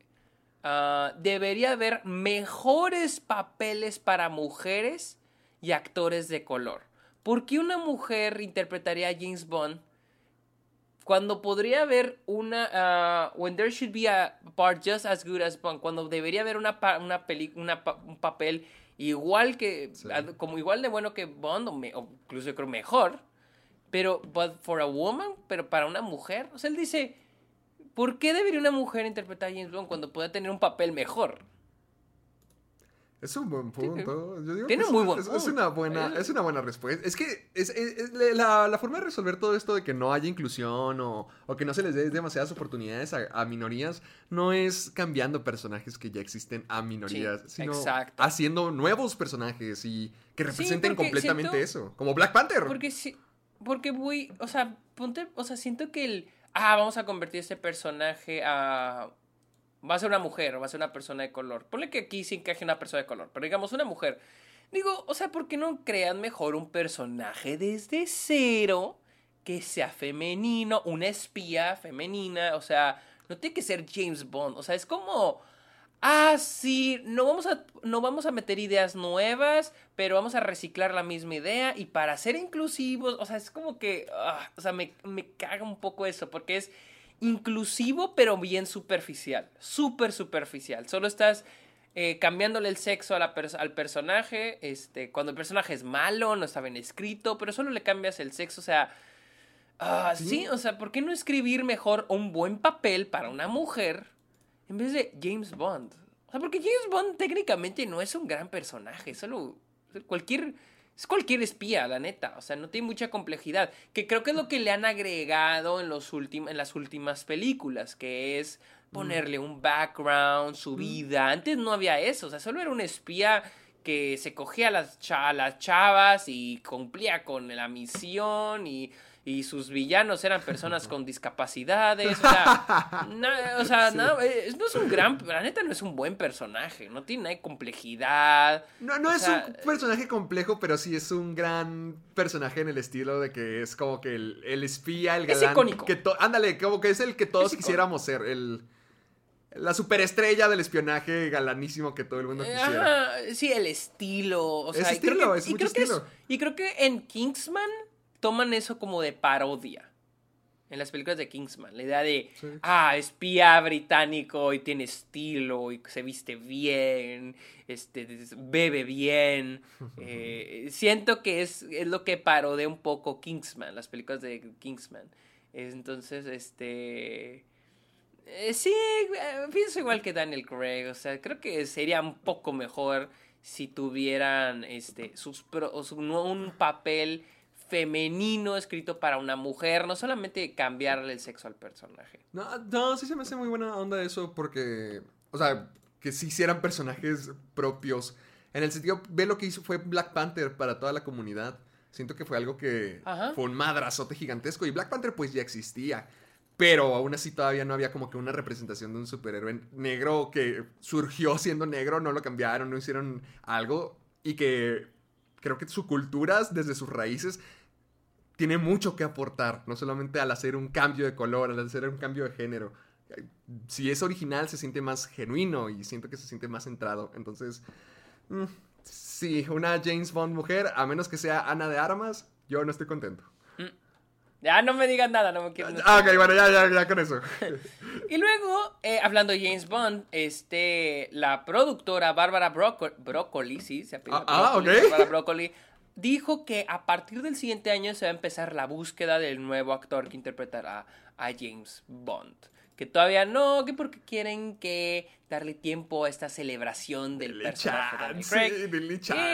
Ah, debería haber mejores papeles para mujeres y actores de color. ¿Por qué una mujer interpretaría a James Bond cuando podría haber una ah, when there should be a part just as good as Bond cuando debería haber una una un papel igual que como igual de bueno que Bond o, incluso yo creo mejor pero but for a woman pero para una mujer o sea él dice ¿por qué debería una mujer interpretar a James Bond cuando pueda tener un papel mejor? Es un buen punto. Tiene muy buen es, Es una buena, es una buena respuesta. Es que es, la, forma de resolver todo esto de que no haya inclusión o, que no se les dé demasiadas oportunidades a, minorías no es cambiando personajes que ya existen a minorías, sino haciendo nuevos personajes y que representen completamente eso. Como Black Panther. Porque sí, porque voy, o sea, ponte, o sea, siento que el ah, vamos a convertir este personaje a... Va a ser una mujer va a ser una persona de color. Ponle que aquí se encaje una persona de color, pero digamos una mujer. Digo, o sea, ¿por qué no crean mejor un personaje desde cero que sea femenino, una espía femenina? O sea, no tiene que ser James Bond. O sea, es como ah, sí, no vamos a, no vamos a meter ideas nuevas, pero vamos a reciclar la misma idea y para ser inclusivos, o sea, es como que, ah, o sea, me, caga un poco eso, porque es inclusivo, pero bien superficial, súper superficial. Solo estás eh, cambiándole el sexo al personaje, este, cuando el personaje es malo, no está bien escrito, pero solo le cambias el sexo, o sea... Ah, ¿Sí? o sea, ¿por qué no escribir mejor un buen papel para una mujer en vez de James Bond. O sea, porque James Bond técnicamente no es un gran personaje, solo cualquier es cualquier espía, la neta. O sea, no tiene mucha complejidad. Que creo que es lo que le han agregado en, los en las últimas películas, que es ponerle un background, su vida. Antes no había eso. O sea, solo era un espía que se cogía a las, a las chavas y cumplía con la misión y y sus villanos eran personas [laughs] con discapacidades. O sea, o sea no, eh, no, es un gran. La neta no es un buen personaje. No tiene complejidad. No, no es un personaje complejo, pero sí es un gran personaje en el estilo de que es como que el, espía, el galán. Es icónico. Que ándale, como que es el que todos quisiéramos ser. El. La superestrella del espionaje galanísimo que todo el mundo quisiera. sí, el estilo. O sea, es estilo, es mucho estilo. y creo que en Kingsman toman eso como de parodia. En las películas de Kingsman, la idea de, ah, espía británico y tiene estilo y se viste bien, este, bebe bien. [laughs] Eh, siento que es, es lo que parodia un poco Kingsman, las películas de Kingsman. Entonces, este... Eh, sí, eh, pienso igual que Daniel Craig, o sea, creo que sería un poco mejor si tuvieran este sus un papel femenino escrito para una mujer, no solamente cambiarle el sexo al personaje. No, no, sí se me hace muy buena onda eso porque, o sea, que sí hicieran personajes propios. En el sentido, ve lo que hizo fue Black Panther para toda la comunidad. Siento que fue algo que fue un madrazote gigantesco y Black Panther pues ya existía. Pero aún así todavía no había como que una representación de un superhéroe negro que surgió siendo negro, no lo cambiaron, no hicieron algo y que creo que su cultura, desde sus raíces, tiene mucho que aportar, no solamente al hacer un cambio de color, al hacer un cambio de género. Si es original, se siente más genuino y siento que se siente más centrado. Entonces, mm, sí, una James Bond mujer, a menos que sea Ana de Armas, yo no estoy contento. Mm. Ya no me digan nada, no me quiero. Ah, ok, bueno, ya, ya, ya con eso. [laughs] y luego, eh, hablando de James Bond, este, la productora Bárbara Broccoli, sí, se apela. Ah, ah, ok. Bárbara Broccoli dijo que a partir del siguiente año se va a empezar la búsqueda del nuevo actor que interpretará a James Bond. Que todavía no, que porque quieren que darle tiempo a esta celebración del personaje de Craig.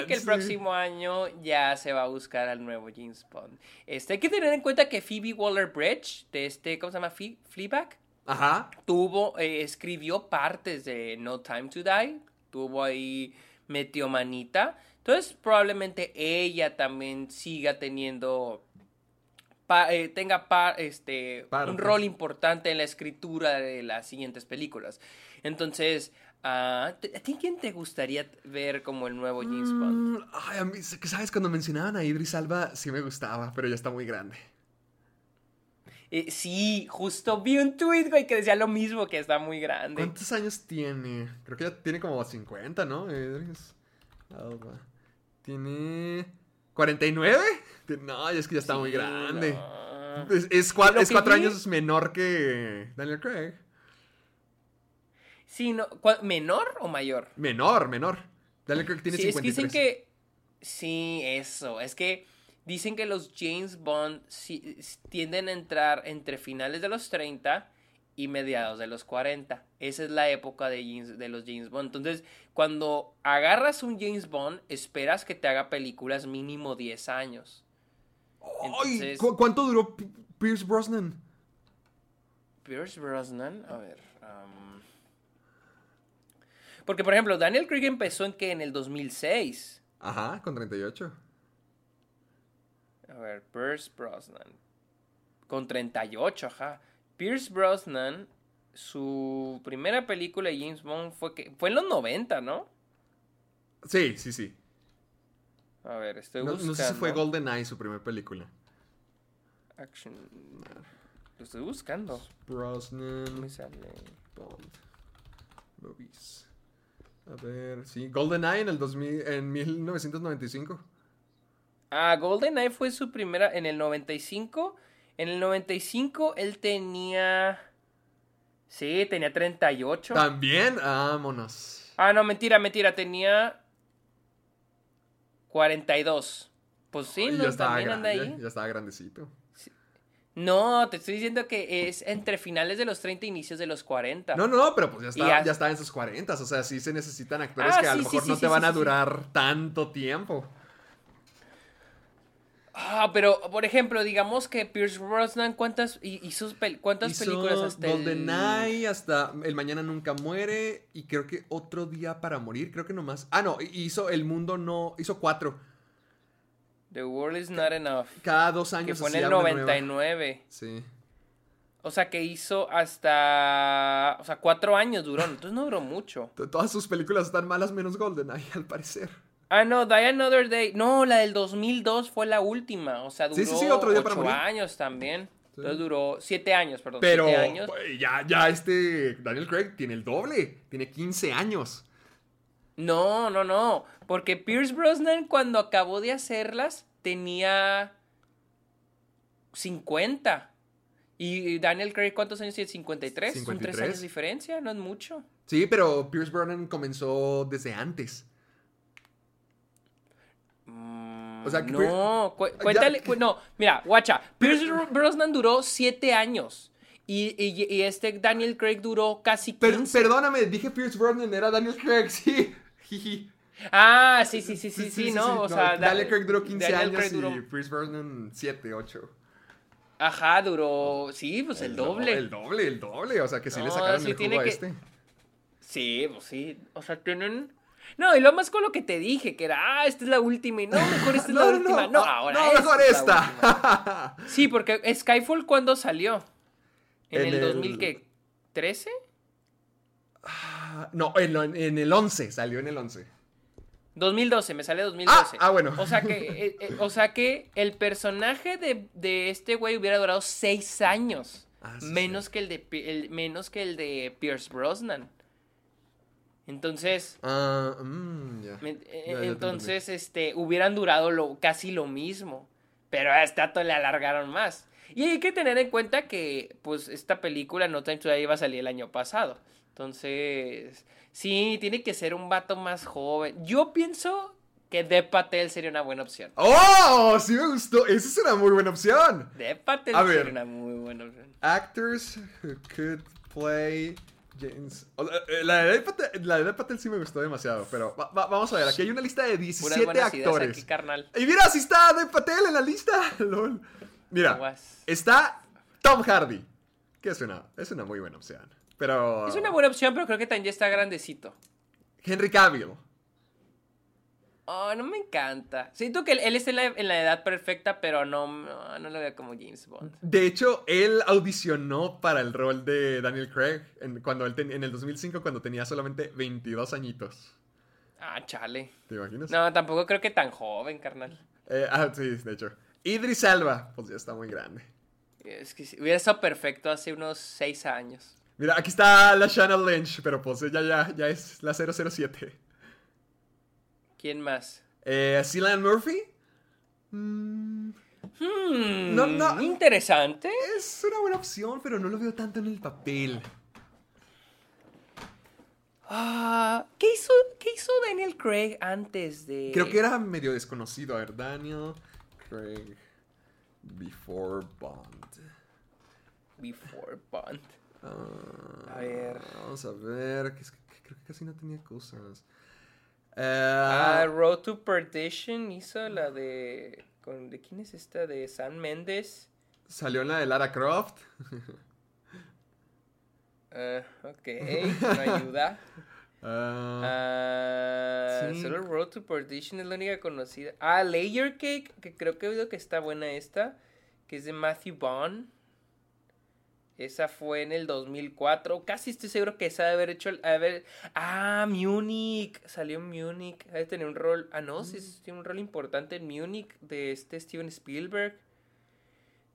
y que el próximo año ya se va a buscar al nuevo James Bond. Este, hay que tener en cuenta que Phoebe Waller-Bridge, de este, ¿cómo se llama? Fleabag. Ajá. Tuvo, eh, escribió partes de No Time to Die. Tuvo ahí, metió manita. Entonces probablemente ella también siga teniendo pa- eh, tenga pa- este, Parte. un rol importante en la escritura de las siguientes películas. Entonces, ah, ¿te- ¿a ti quién te gustaría ver como el nuevo James Bond? Mm, ay, a mí, ¿sabes? Cuando mencionaban a Idris Alba, sí me gustaba, pero ya está muy grande. Eh, sí, justo vi un tweet, güey, que decía lo mismo, que está muy grande. ¿Cuántos años tiene? Creo que ya tiene como 50, ¿no? Idris Alba. Tiene... ¿49? Ti- No, es que ya está muy grande. no. Es, es cua- Lo es que cuatro vi- años menor que Daniel Craig. Sí, no, ¿cuál- ¿menor o mayor? Menor, menor. Daniel Craig tiene sí, es que 53. dicen que. Sí, eso. Es que dicen que los James Bond tienden a entrar entre finales de los 30 y mediados de los 40. Esa es la época de, James- de los James Bond. Entonces, cuando agarras un James Bond, esperas que te haga películas mínimo 10 años. ¡Ay! Entonces- ¿cu- ¿Cuánto duró P- Pierce Brosnan? Pierce Brosnan, a ver. am, Porque, por ejemplo, Daniel Craig empezó en que en el 2006. Ajá, con 38. A ver, Pierce Brosnan. Con 38, ajá. Pierce Brosnan, su primera película de James Bond fue que fue en los 90, ¿no? Sí, sí, sí. A ver, estoy No, buscando. no sé si fue GoldenEye su primera película. Action. Lo estoy buscando. Brosnan me sale. Bond movies. A ver, sí, GoldenEye en el 2000, en 1995. Ah, GoldenEye fue su primera en el 95. En el 95 él tenía. Sí, tenía 38. También, vámonos. Ah, no, mentira, mentira, tenía 42. Pues sí, no, también anda grande, ahí. ya estaba grandecito. No, te estoy diciendo que es entre finales de los 30 e inicios de los 40. No, no, no, pero pues ya está, ya- ya está en sus 40. O sea, sí se necesitan actores Ah, que a lo sí, mejor sí, no te van a durar tanto tiempo. Ah, pero por ejemplo, digamos que Pierce Brosnan, ¿cuántas hi- hizo pel- cuántas Hizo películas hasta el- GoldenEye, hasta El Mañana Nunca Muere y creo que Otro Día para Morir, creo que nomás. Ah, no, hizo El Mundo No, hizo cuatro. The World is Not Enough, Cada dos que años fue en el una nueva. 99. Sí. O sea, que hizo hasta, o sea, cuatro años duró, entonces no duró mucho. Todas sus películas están malas menos GoldenEye, al parecer. Ah, no, Die Another Day. No, la del 2002 fue la última. O sea, duró Sí, sí, sí, Otro Día para ocho años también. Entonces duró siete años, perdón. Pero siete años. pues, ya, ya este Daniel Craig tiene el doble, tiene 15 años. No, no, no. Porque Pierce Brosnan cuando acabó de hacerlas tenía 50. Y Daniel Craig, ¿cuántos años tiene? 53. Son tres 53. años de diferencia, no es mucho. Sí, pero Pierce Brosnan comenzó desde antes. Mm, O sea, que no, cu- cuéntale, cu- no, mira, guacha, Pierce Brosnan duró 7 años y, y- y este Daniel Craig duró casi 15. Per- perdóname, dije Pierce Brosnan, era Daniel Craig, [laughs] sí. Ah, sí, sí, sí, sí, sí, no, o sea, Daniel Da- Craig duró 15 Daniel años Craig y duró- Pierce Brosnan 7, 8. Ajá, duró, sí, pues el, do- doble. El doble, el doble. O sea, que sí le sacaron sí el tiene jugo a que- este. Sí, pues sí, o sea, tienen... No, y lo más con lo que te dije, que era, ah, esta es la última, y no, mejor esta es [laughs] la última, no, ahora no, mejor es última. esta. [laughs] Sí, porque Skyfall, ¿cuándo salió? ¿En, En el, el- 2013? no, en, en el 11, salió en el 11. 2012, me sale 2012. Ah, ah, bueno. O sea que, [laughs] eh, eh, o sea que el personaje de, de este güey hubiera durado seis años. Ah, sí, menos, que el de, el- menos que el de Pierce Brosnan. Entonces, Ah, mm, me- eh, entonces, este, hubieran durado lo, casi lo mismo. Pero a este dato le alargaron más. Y hay que tener en cuenta que, pues, esta película No Time to Die iba a salir el año pasado. Entonces, sí, tiene que ser un vato más joven. Yo pienso que Dev Patel sería una buena opción. ¡Oh! Sí me gustó. Esa es una muy buena opción. Dev Patel A sería ver. una muy buena opción. Actors who could play James. o sea, eh, La de Dev Patel, la de Dev Patel sí me gustó demasiado. Pero va- va- vamos a ver. Aquí hay una lista de Puras 17 buenas ideas actores. aquí, carnal. Y mira, sí está Dev Patel en la lista. [laughs] Lol. Mira, está Tom Hardy. Que es una, es una muy buena opción. Pero. Es una buena opción, pero creo que también ya está grandecito. Henry Cavill. Oh, no me encanta. Siento que él, está en la, en la edad perfecta, pero no, no, no lo veo como James Bond. De hecho, él audicionó para el rol de Daniel Craig en, cuando él ten- en el 2005 cuando tenía solamente 22 añitos. Ah, chale. ¿Te imaginas? No, tampoco creo que tan joven, carnal. Eh, ah, sí, de hecho. Idris Elba, pues ya está muy grande. Es que hubiera estado perfecto hace unos seis años. Mira, aquí está la Shannon Lynch, pero pues ella ya, ya es la 007. ¿Quién más? Eh, Cillian Murphy. Mm, Hmm, No, no. Interesante. es una buena opción, pero no lo veo tanto en el papel. Ah, ¿qué, hizo, ¿Qué hizo Daniel Craig antes de...? Creo que era medio desconocido. A ver, Daniel Craig Before Bond. Before Bond. Ah, A ver. Vamos a ver. creo que casi no tenía cosas. Ah, Eh, Road to Perdition hizo la de... Con, ¿De quién es esta? De Sam Mendes. salió en la de Lara Croft. [laughs] Ah, ok, no ayuda. [laughs] Sí. Solo Road to Perdition es la única conocida. Ah, Layer Cake, que creo que he oído que está buena esta, que es de Matthew Bond. Esa fue en el 2004. Casi estoy seguro que esa debe haber hecho. el- haber... Ah, Munich. Salió en Munich. Debe tener un rol. Ah, no, sí, sí, tiene un rol importante en Munich de este Steven Spielberg.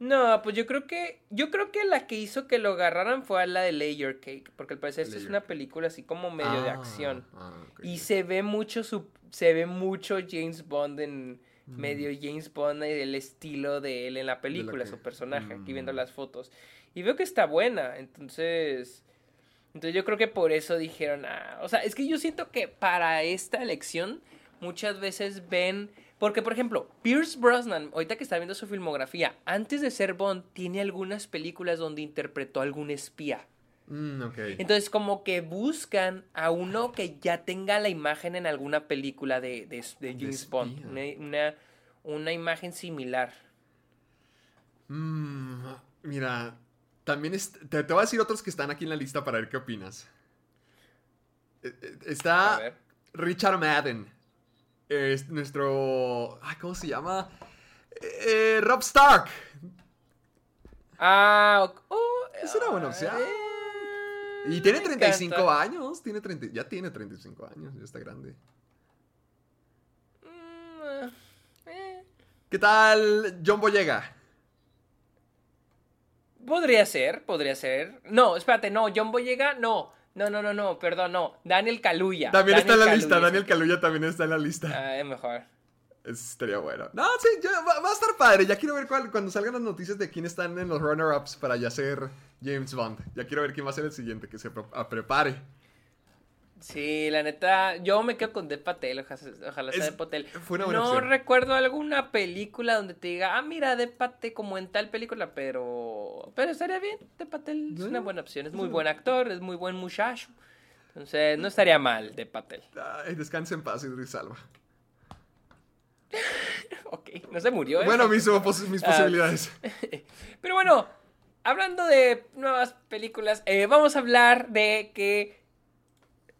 No, pues yo creo que. Yo creo que la que hizo que lo agarraran fue a la de Layer Cake. Porque al parecer esta es una película así como medio de ah, acción. ah. Y se ve mucho su, se ve mucho James Bond en medio James Bond y el estilo de él en la película, que- su personaje, aquí viendo Mm. las fotos. Y veo que está buena, entonces entonces yo creo que por eso dijeron, ah, o sea, es que yo siento que para esta elección muchas veces ven porque por ejemplo, Pierce Brosnan, ahorita que está viendo su filmografía, antes de ser Bond tiene algunas películas donde interpretó a algún espía. Mm. Entonces, como que buscan a uno que ya tenga la imagen en alguna película de, de, de James. Bond. Una, una, una imagen similar. Mm, mira, también es- te, te voy a decir otros que están aquí en la lista para ver qué opinas. Eh, eh, A Está. Richard Madden. Es nuestro. ay, ¿Cómo se llama? Eh, Rob Stark. Ah. Oh, Es una buena opción. eh, Y tiene me 35 encanta. años. Tiene 30, ya tiene 35 años. Ya está grande. Mm, eh. ¿Qué tal John Boyega? Podría ser, podría ser. No, espérate, no, John Boyega, no. No, no, no, no, perdón, no. Daniel Kaluuya. También está en la lista. Daniel Kaluuya también está en la lista. Ah, es mejor. Eso estaría bueno. No, sí, ya va, va a estar padre. Ya quiero ver cuál- cuando salgan las noticias de quién están en los runner-ups para ya ser James Bond. Ya quiero ver quién va a ser el siguiente, que se pre- a- prepare. Sí, la neta, yo me quedo con Dev Patel, ojalá, ojalá sea Dev Patel. fue una buena no opción. recuerdo alguna película donde te diga, ah, mira, Dev Patel como en tal película, pero pero estaría bien, Dev Patel es una buena opción, es muy buen actor, es muy buen muchacho. Entonces, no estaría mal Dev Patel. Ay, descanse en paz, Idris Salva. [laughs] Ok, no se murió, ¿eh? Bueno, mis, pos- mis Ah, posibilidades. [laughs] Pero bueno, hablando de nuevas películas, eh, vamos a hablar de que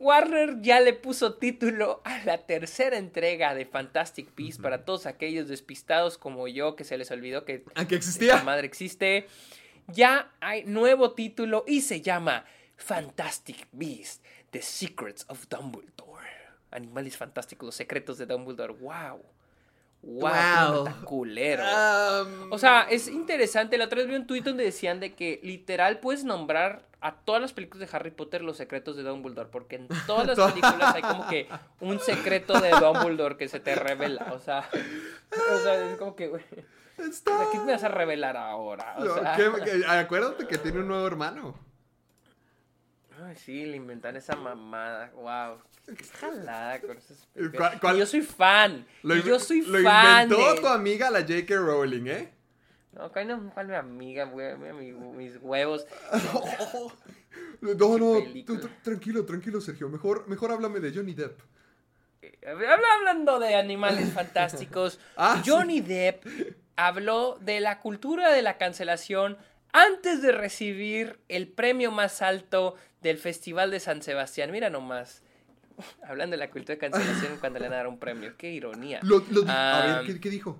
Warner ya le puso título a la tercera entrega de Fantastic Beasts para todos aquellos despistados como yo que se les olvidó que ¿A qué esta existía? madre existe. Ya hay nuevo título y se llama Fantastic Beasts: The Secrets of Dumbledore. Animales fantásticos, los secretos de Dumbledore. Wow. Wow, culero. Um, O sea, es interesante. La otra vez vi un tuit donde decían de que literal puedes nombrar a todas las películas de Harry Potter los secretos de Dumbledore. Porque en [laughs] todas las películas hay como que un secreto de Dumbledore que se te revela. O sea, o sea es como que, güey. está- ¿Qué me vas a revelar ahora? O No, sea, ¿qué- qué- acuérdate que tiene un nuevo hermano. Ay, sí, le inventan esa mamada. Wow. Qué jalada con esas [laughs] ¿Cuál- películas. cuál- Y yo soy fan. Lo, y yo soy lo fan. inventó de- tu amiga, la J.K. Rowling, ¿eh? No, que no, cuál mi amiga, güey, mi- mis huevos. [laughs] No, no, tranquilo, tranquilo, Sergio. Mejor, mejor háblame de Johnny Depp. Habla- Hablando de animales [laughs] fantásticos, Ah, Johnny Depp habló de la cultura de la cancelación antes de recibir el premio más alto del Festival de San Sebastián. Mira nomás. [laughs] Hablando de la cultura de cancelación [laughs] cuando le van a dar un premio. Qué ironía. Lo- lo di- a ver, ¿qué, qué dijo?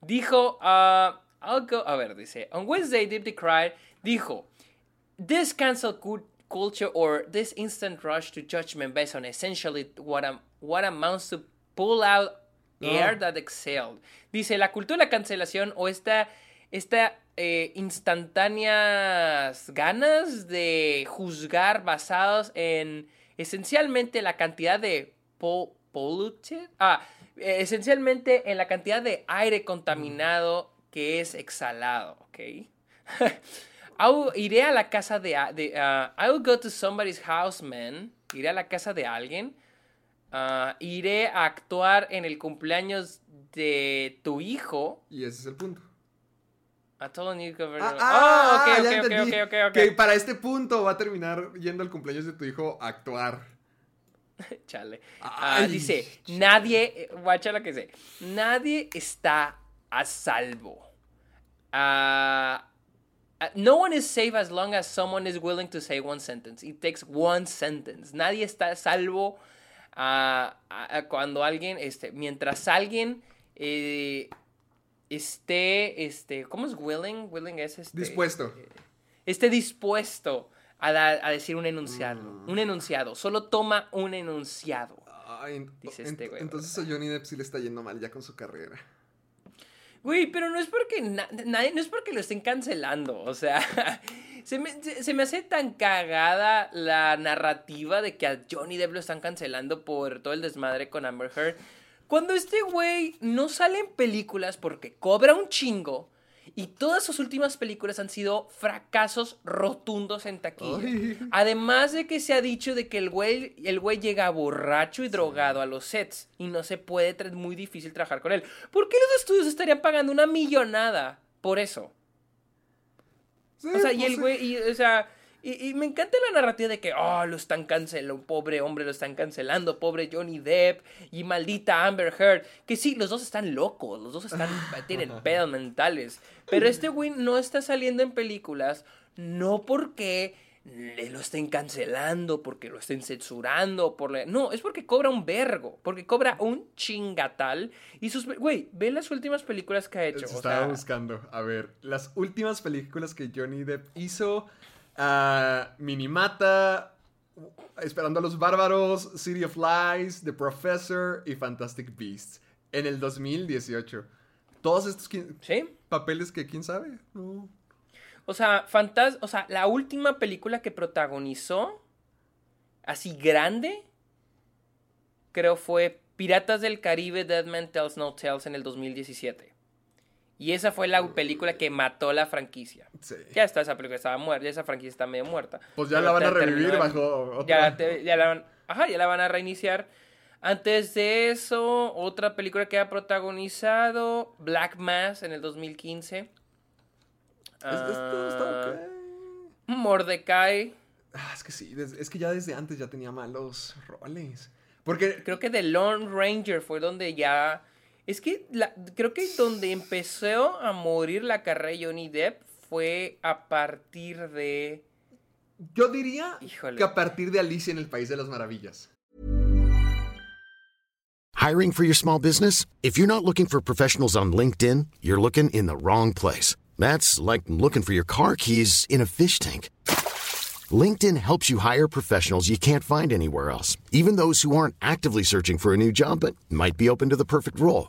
Dijo, uh, I'll go, a ver, dice, on Wednesday, Deep Cried dijo, this cancel cu- culture or this instant rush to judgment based on essentially what, am- what amounts to pull out air No. that exhaled. Dice, la cultura de la cancelación o esta, esta eh, instantáneas ganas de juzgar basados en esencialmente la cantidad de po- polluted, ah, esencialmente en la cantidad de aire contaminado que es exhalado, ¿ok? [laughs] I'll- iré a la casa de, de I will go to somebody's house, man. Iré a la casa de alguien. Ah, iré a actuar en el cumpleaños de tu hijo. Y ese es el punto. A todo New Cover- Ah, Oh, ah, ok, ya ok, ok, ok, ok, ok. Que para este punto va a terminar yendo al cumpleaños de tu hijo a actuar. [laughs] Chale. Ah, Ay, dice, nadie, eh, guacha lo que dice, nadie está a salvo. Ah, ah, no one is safe as long as someone is willing to say one sentence. It takes one sentence. Nadie está a salvo ah, ah, ah, cuando alguien, este, mientras alguien eh, esté, este, ¿cómo es willing? Willing es este. Dispuesto. esté dispuesto a, da- a decir un enunciado. Mm. Un enunciado. Solo toma un enunciado. Ay, en- Dice en- este güey, entonces a Johnny Depp sí le está yendo mal ya con su carrera. Güey, pero no es porque na- nadie, no es porque lo estén cancelando. O sea, [laughs] se me, se- se me hace tan cagada la narrativa de que a Johnny Depp lo están cancelando por todo el desmadre con Amber Heard. Cuando este güey no sale en películas porque cobra un chingo. Y todas sus últimas películas han sido fracasos rotundos en taquilla. Ay. Además de que se ha dicho de que el güey, el güey llega borracho y drogado a los sets y no se puede, es muy difícil trabajar con él. ¿Por qué los estudios estarían pagando una millonada por eso? Sí, O sea, y pues, el güey, y, o sea, y, y me encanta la narrativa de que, oh, lo están cancelando, pobre hombre, lo están cancelando, pobre Johnny Depp y maldita Amber Heard. Que sí, los dos están locos, los dos están, [laughs] tienen pedos mentales. Pero este güey no está saliendo en películas, no porque le lo estén cancelando, porque lo estén censurando, por la- no, es porque cobra un vergo, porque cobra un chingatal. Y sus, güey, ve las últimas películas que ha hecho. Se o estaba sea, buscando. A ver, las últimas películas que Johnny Depp hizo: ah, Minimata, Esperando a los Bárbaros, City of Lies, The Professor y Fantastic Beasts. En el 2018. Todos estos papeles que quién sabe. No. O sea, fantas o sea, la última película que protagonizó, así grande, creo fue Piratas del Caribe, Dead Man Tells No Tales en el 2017. Y esa fue la película que mató la franquicia. Sí. Ya está, esa película estaba muerta, ya esa franquicia está medio muerta. Pues ya Pero la van a revivir bajo otra. Ya, te- ya la van, ajá, ya la van a reiniciar. Antes de eso, otra película que ha protagonizado, Black Mass en el 2015. Es- esto está Ah, ok. Mordecai. Ah, es que sí, es que ya desde antes ya tenía malos roles. Porque Creo que The Lone Ranger fue donde ya. Es que la- creo que donde empezó a morir la carrera de Johnny Depp fue a partir de. yo diría Híjole. que a partir de Alicia en el País de las Maravillas. Hiring for your small business? If you're not looking for professionals on LinkedIn, you're looking in the wrong place. That's like looking for your car keys in a fish tank. LinkedIn helps you hire professionals you can't find anywhere else, even those who aren't actively searching for a new job but might be open to the perfect role.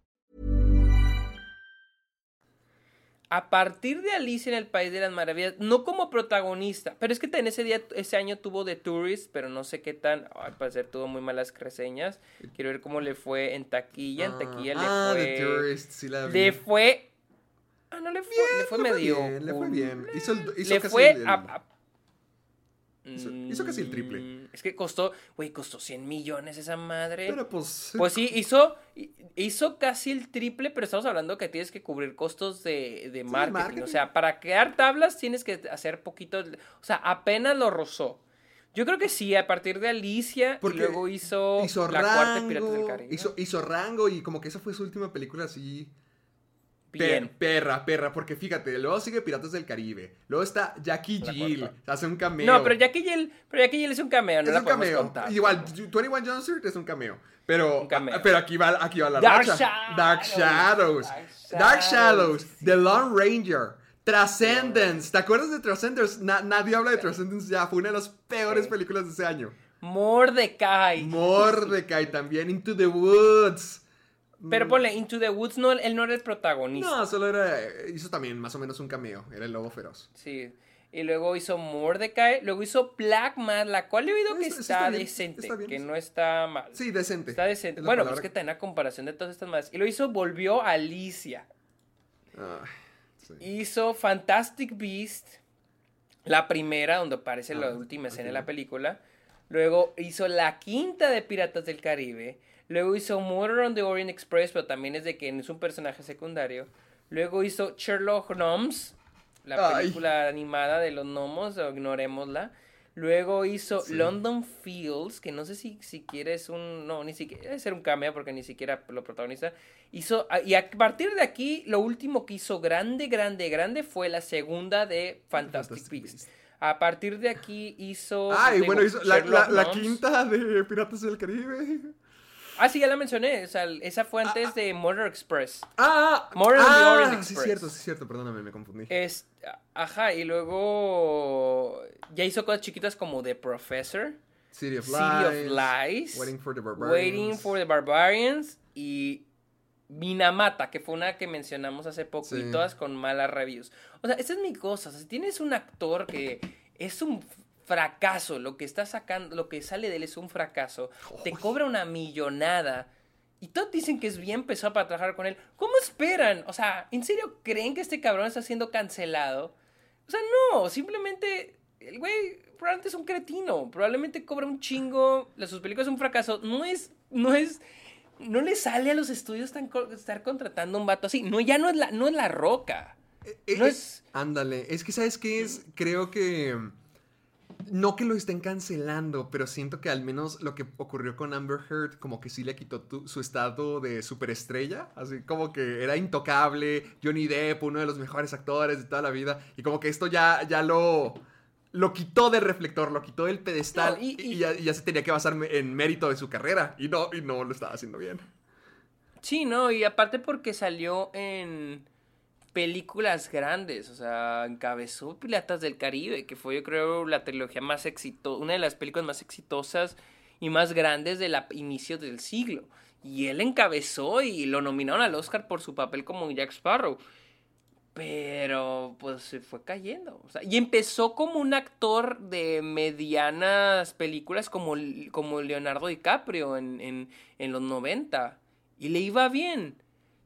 A partir de Alicia en el País de las Maravillas, no como protagonista, pero es que en ese día, ese año tuvo The Tourist, pero no sé qué tan, al parecer tuvo muy malas reseñas. Quiero ver cómo le fue en taquilla, en taquilla ah, le The fue, Tourist, sí la vi. le fue, ah no le fue, le fue le fue medio, bien, le fue bien. Hizo el- hizo le casi fue el- a- a- Hizo- hizo casi el triple. Mm, Es que costó, güey, costó 100 millones esa madre. Pero pues. Pues sí, hizo, hizo casi el triple, pero estamos hablando que tienes que cubrir costos de, de marketing. marketing. O sea, para crear tablas tienes que hacer poquito, o sea, apenas lo rozó. Yo creo que sí, a partir de Alicia, Porque y luego hizo, Hizo la cuarta de Piratas del Rango, Caribe. hizo, hizo Rango y como que esa fue su última película así... Bien. perra, perra, porque fíjate, luego sigue Piratas del Caribe, luego está Jackie La Jill, cuarta. hace un cameo. No, pero Jackie Jill, pero Jackie Jill es un cameo, no es la un cameo. contar. Igual, 21 Jump Street es un cameo. Pero, Un cameo. pero aquí va, aquí va la Dark racha. Shadows. Dark Shadows. Dark Dark Shadows. The Lone Ranger. Transcendence. ¿Te acuerdas de Transcendence? Na- nadie habla de Transcendence ya. Fue una de las peores Sí. películas de ese año. Mordecai. Mordecai también. Into the Woods. Pero ponle, Into the Woods, no, él no era el protagonista. No, solo era. Hizo también más o menos un cameo. Era el lobo feroz. Sí. Y luego hizo Mordecai, luego hizo Black la cual he oído que está, está bien, decente, está bien. que no está mal. Sí, decente. Está decente. Es Bueno, palabra pues que está en la comparación de todas estas más. Y lo hizo, volvió a Alicia. Ay, sí. Hizo Fantastic Beast, la primera, donde aparece la Ah, última escena de la película. Luego hizo la quinta de Piratas del Caribe. Luego hizo Murder on the Orient Express, pero también es de que es un personaje secundario. Luego hizo Sherlock Gnomes, la Ay. película animada de los gnomos, o ignorémosla. Luego hizo Sí. London Fields, que no sé si siquiera es un... No, ni siquiera debe ser un cameo porque ni siquiera lo protagoniza. Hizo, ah, y a partir de aquí, lo último que hizo grande, grande, grande fue la segunda de Fantastic, Fantastic Beasts. Beasts. A partir de aquí hizo... Ay, digo, bueno, hizo la, la- quinta de Piratas del Caribe. Ah, sí, ya la mencioné. O sea, esa fue antes de Murder Express. Ah, on the ah, Orient sí, Express. es cierto, sí, es cierto, perdóname, me confundí. Es, ajá, y luego ya hizo cosas chiquitas como The Professor, City of City Lies. of Lies, Waiting for the Barbarians. Waiting for the Barbarians y Minamata, que fue una que mencionamos hace poco Sí. y todas con malas reviews. O sea, esa es mi cosa. O sea, si tienes un actor que es un fracaso, lo que está sacando, lo que sale de él es un fracaso, te cobra una millonada. Y todos dicen que es bien pesado para trabajar con él. ¿Cómo esperan? O sea, ¿en serio creen que este cabrón está siendo cancelado? O sea, no, simplemente el güey probablemente es un cretino, probablemente cobra un chingo, las sus películas son un fracaso, no es, no es, no le sale a los estudios tan co- estar contratando un vato así, no, ya no es la, no es la roca, Eh, no eh, es, Ándale, es que ¿sabes qué es? Creo que... No que lo estén cancelando, pero siento que al menos lo que ocurrió con Amber Heard como que sí le quitó tu- su estado de superestrella, así como que era intocable, Johnny Depp, uno de los mejores actores de toda la vida, y como que esto ya, ya lo, lo quitó del reflector, lo quitó del pedestal, No, y- y, y- ya, y ya se tenía que basar en mérito de su carrera, y no, y no lo estaba haciendo bien. sí, no, y aparte porque salió en películas grandes, o sea, encabezó Piratas del Caribe, que fue yo creo la trilogía más exitosa, una de las películas más exitosas y más grandes del inicio del siglo. Y él encabezó y lo nominaron al Oscar por su papel como Jack Sparrow. Pero pues se fue cayendo. y empezó como un actor de medianas películas como, como Leonardo DiCaprio en, en, en los 90. Y le iba bien.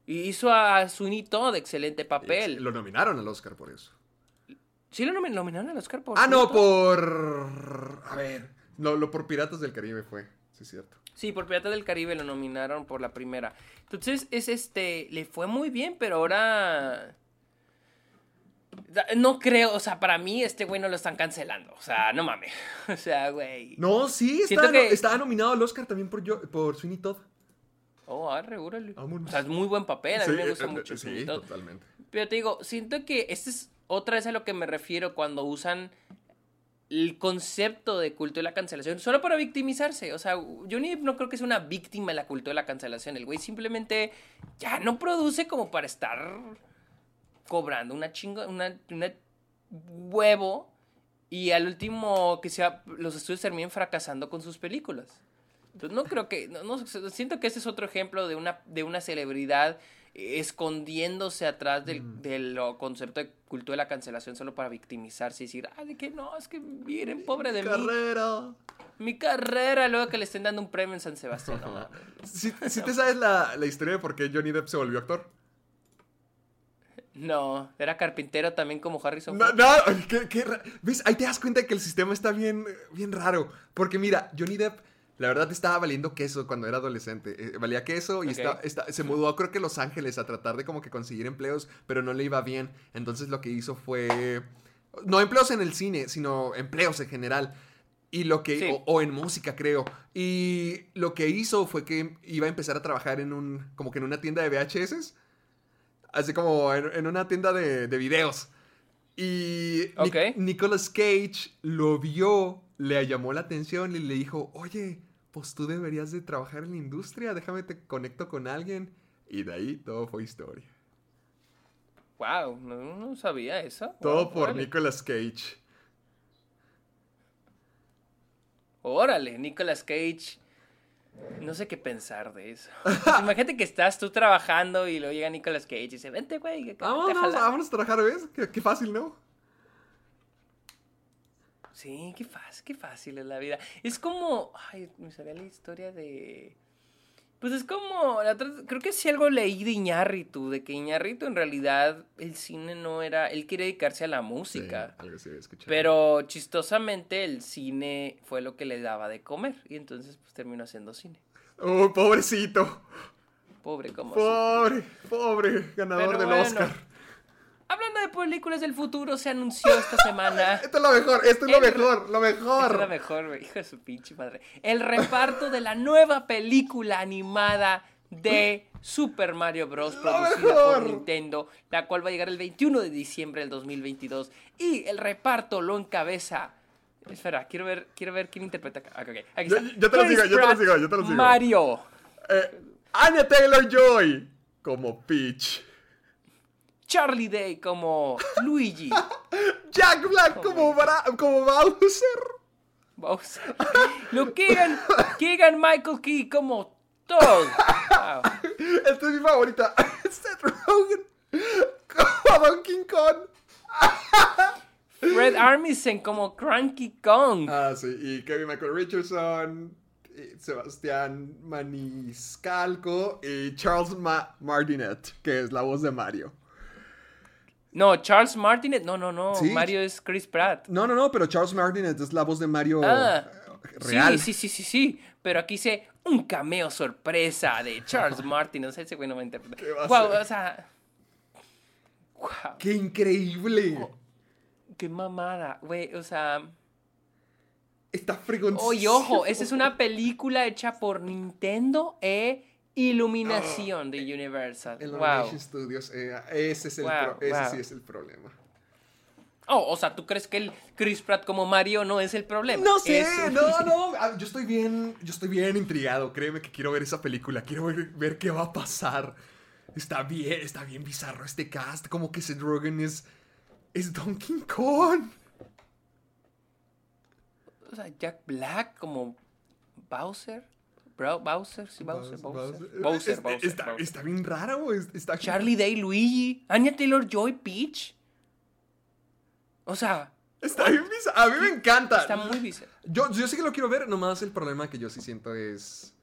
Y hizo a Sweeney Todd excelente papel. Lo nominaron al Oscar por eso. Sí, lo nomi- nominaron al Oscar por Ah, no, por... A ver, no, lo por Piratas del Caribe fue, sí es cierto. Sí, por Piratas del Caribe lo nominaron por la primera. Entonces, es este. Le fue muy bien, pero ahora. No creo, o sea, para mí este güey no lo están cancelando. O sea, no mames. [laughs] O sea, güey. No, sí, que- estaba nominado al Oscar también por, yo, por Sweeney Todd. Oh, arre, órale. Vámonos. O sea, es muy buen papel. A mí Sí, me gusta eh, mucho. eh, Sí, Todd. totalmente. Pero te digo, siento que este es otra vez a lo que me refiero cuando usan el concepto de culto de la cancelación solo para victimizarse. O sea, Johnny Depp no creo que sea una víctima de la cultura de la cancelación. El güey simplemente ya no produce como para estar cobrando una chinga, una, una huevo y al último que sea los estudios terminen fracasando con sus películas. Entonces no creo que, no, no, siento que ese es otro ejemplo de una, de una celebridad escondiéndose atrás del, Mm. del concepto de culto de la cancelación solo para victimizarse y decir, ah, de que no, es que miren, pobre de mí, Carrera. mi carrera, luego que le estén dando un premio en San Sebastián. no. ¿Sí, [laughs] sí te sabes la, la historia de por qué Johnny Depp se volvió actor? No, era carpintero también como Harrison. No, Ford. no, qué- qué ¿ves? Ahí te das cuenta que el sistema está bien, bien raro. Porque mira, Johnny Depp, la verdad, estaba valiendo queso cuando era adolescente. Eh, valía queso y Ok. está- está- se mudó, creo que a Los Ángeles, a tratar de como que conseguir empleos, pero no le iba bien. Entonces lo que hizo fue... No empleos en el cine, sino empleos en general. Y lo que, Sí. o, o en música, creo. Y lo que hizo fue que iba a empezar a trabajar en un, como que en una tienda de VHS. Así como en, en una tienda de, de videos. Y Nic- Ok. Nicolas Cage lo vio, le llamó la atención y le dijo, oye, pues tú deberías de trabajar en la industria, déjame te conecto con alguien. Y de ahí todo fue historia. Wow, no, no sabía eso. Todo Wow, por órale. Nicolas Cage. Órale, Nicolas Cage. No sé qué pensar de eso. [laughs] Imagínate que estás tú trabajando y luego llega Nicolas Cage y dice, vente, güey. Vámonos, jala". vámonos a trabajar, ¿ves? Qué, qué fácil, ¿no? Sí, qué fácil, qué fácil es la vida. Es como, ay, me sabía la historia de... Pues es como, la creo que sí algo leí de Iñárritu, de que Iñárritu en realidad el cine no era, él quiere dedicarse a la música. Sí, algo sí. Pero chistosamente el cine fue lo que le daba de comer y entonces pues terminó haciendo cine. Oh, pobrecito. Pobre como... Pobre, pobre ganador Pero del bueno. Oscar. Hablando de películas del futuro, se anunció esta semana. [laughs] Esto es lo mejor, esto es lo mejor, lo mejor. Esta es la mejor. Hijo de su pinche madre. El reparto de la nueva película animada de Super Mario Bros. Lo producida por Nintendo, la cual va a llegar el 21 de diciembre del 2022. Y el reparto lo encabeza. Espera, quiero ver, quiero ver quién interpreta acá. Ok, ok, aquí Yo- está. yo te lo sigo, yo te lo sigo, yo te lo. Mario. Eh, Anya Taylor Joy como Peach. Charlie Day como Luigi. [laughs] Jack Black como, Bra- como Bowser. Bowser. Lo Keegan, Keegan Michael Key como Toad. Wow. Esta es mi favorita. [laughs] Seth Rogen como Donkey Kong. Fred Armisen como Cranky Kong. Ah, sí. Y Kevin Michael Richardson. Sebastián Maniscalco. Y Charles Ma- Martinet, que es la voz de Mario. No, Charles Martinet. No, no, no. Sí. Mario es Chris Pratt. No, no, no, pero Charles Martinet es la voz de Mario Ah, eh, real. Sí, sí, sí, sí, sí. Pero aquí dice un cameo sorpresa de Charles Martinet. O sea, ese güey no va a interpretar. ¿Qué va a Wow, o sea. Wow, ¡Qué increíble! qué mamada, güey. O sea. Está fregón. Oye, ojo, esa es una película hecha por Nintendo e Iluminación de Universal. El Wow. Studios, eh, ese, es el Wow, pro- ese wow. sí es el problema. Oh, o sea, ¿tú crees que el Chris Pratt como Mario no es el problema? No sé, Es- no, [laughs] no. ah, Yo estoy bien, yo estoy bien intrigado. Créeme que quiero ver esa película. Quiero ver, ver qué va a pasar. Está bien, está bien bizarro este cast. Como que Seth Rogen es, es Donkey Kong. O sea, Jack Black como Bowser. Bowser, sí, Bowser, Bowser. Bowser. Bowser, Es- Bowser, está, está bien raro. es- Está Charlie Day, Luigi, Anya Taylor Joy, Peach. O sea, Está bien bizarro. A mí me encanta. está muy bizarro. Yo, yo sí que lo quiero ver, nomás el problema que yo sí siento es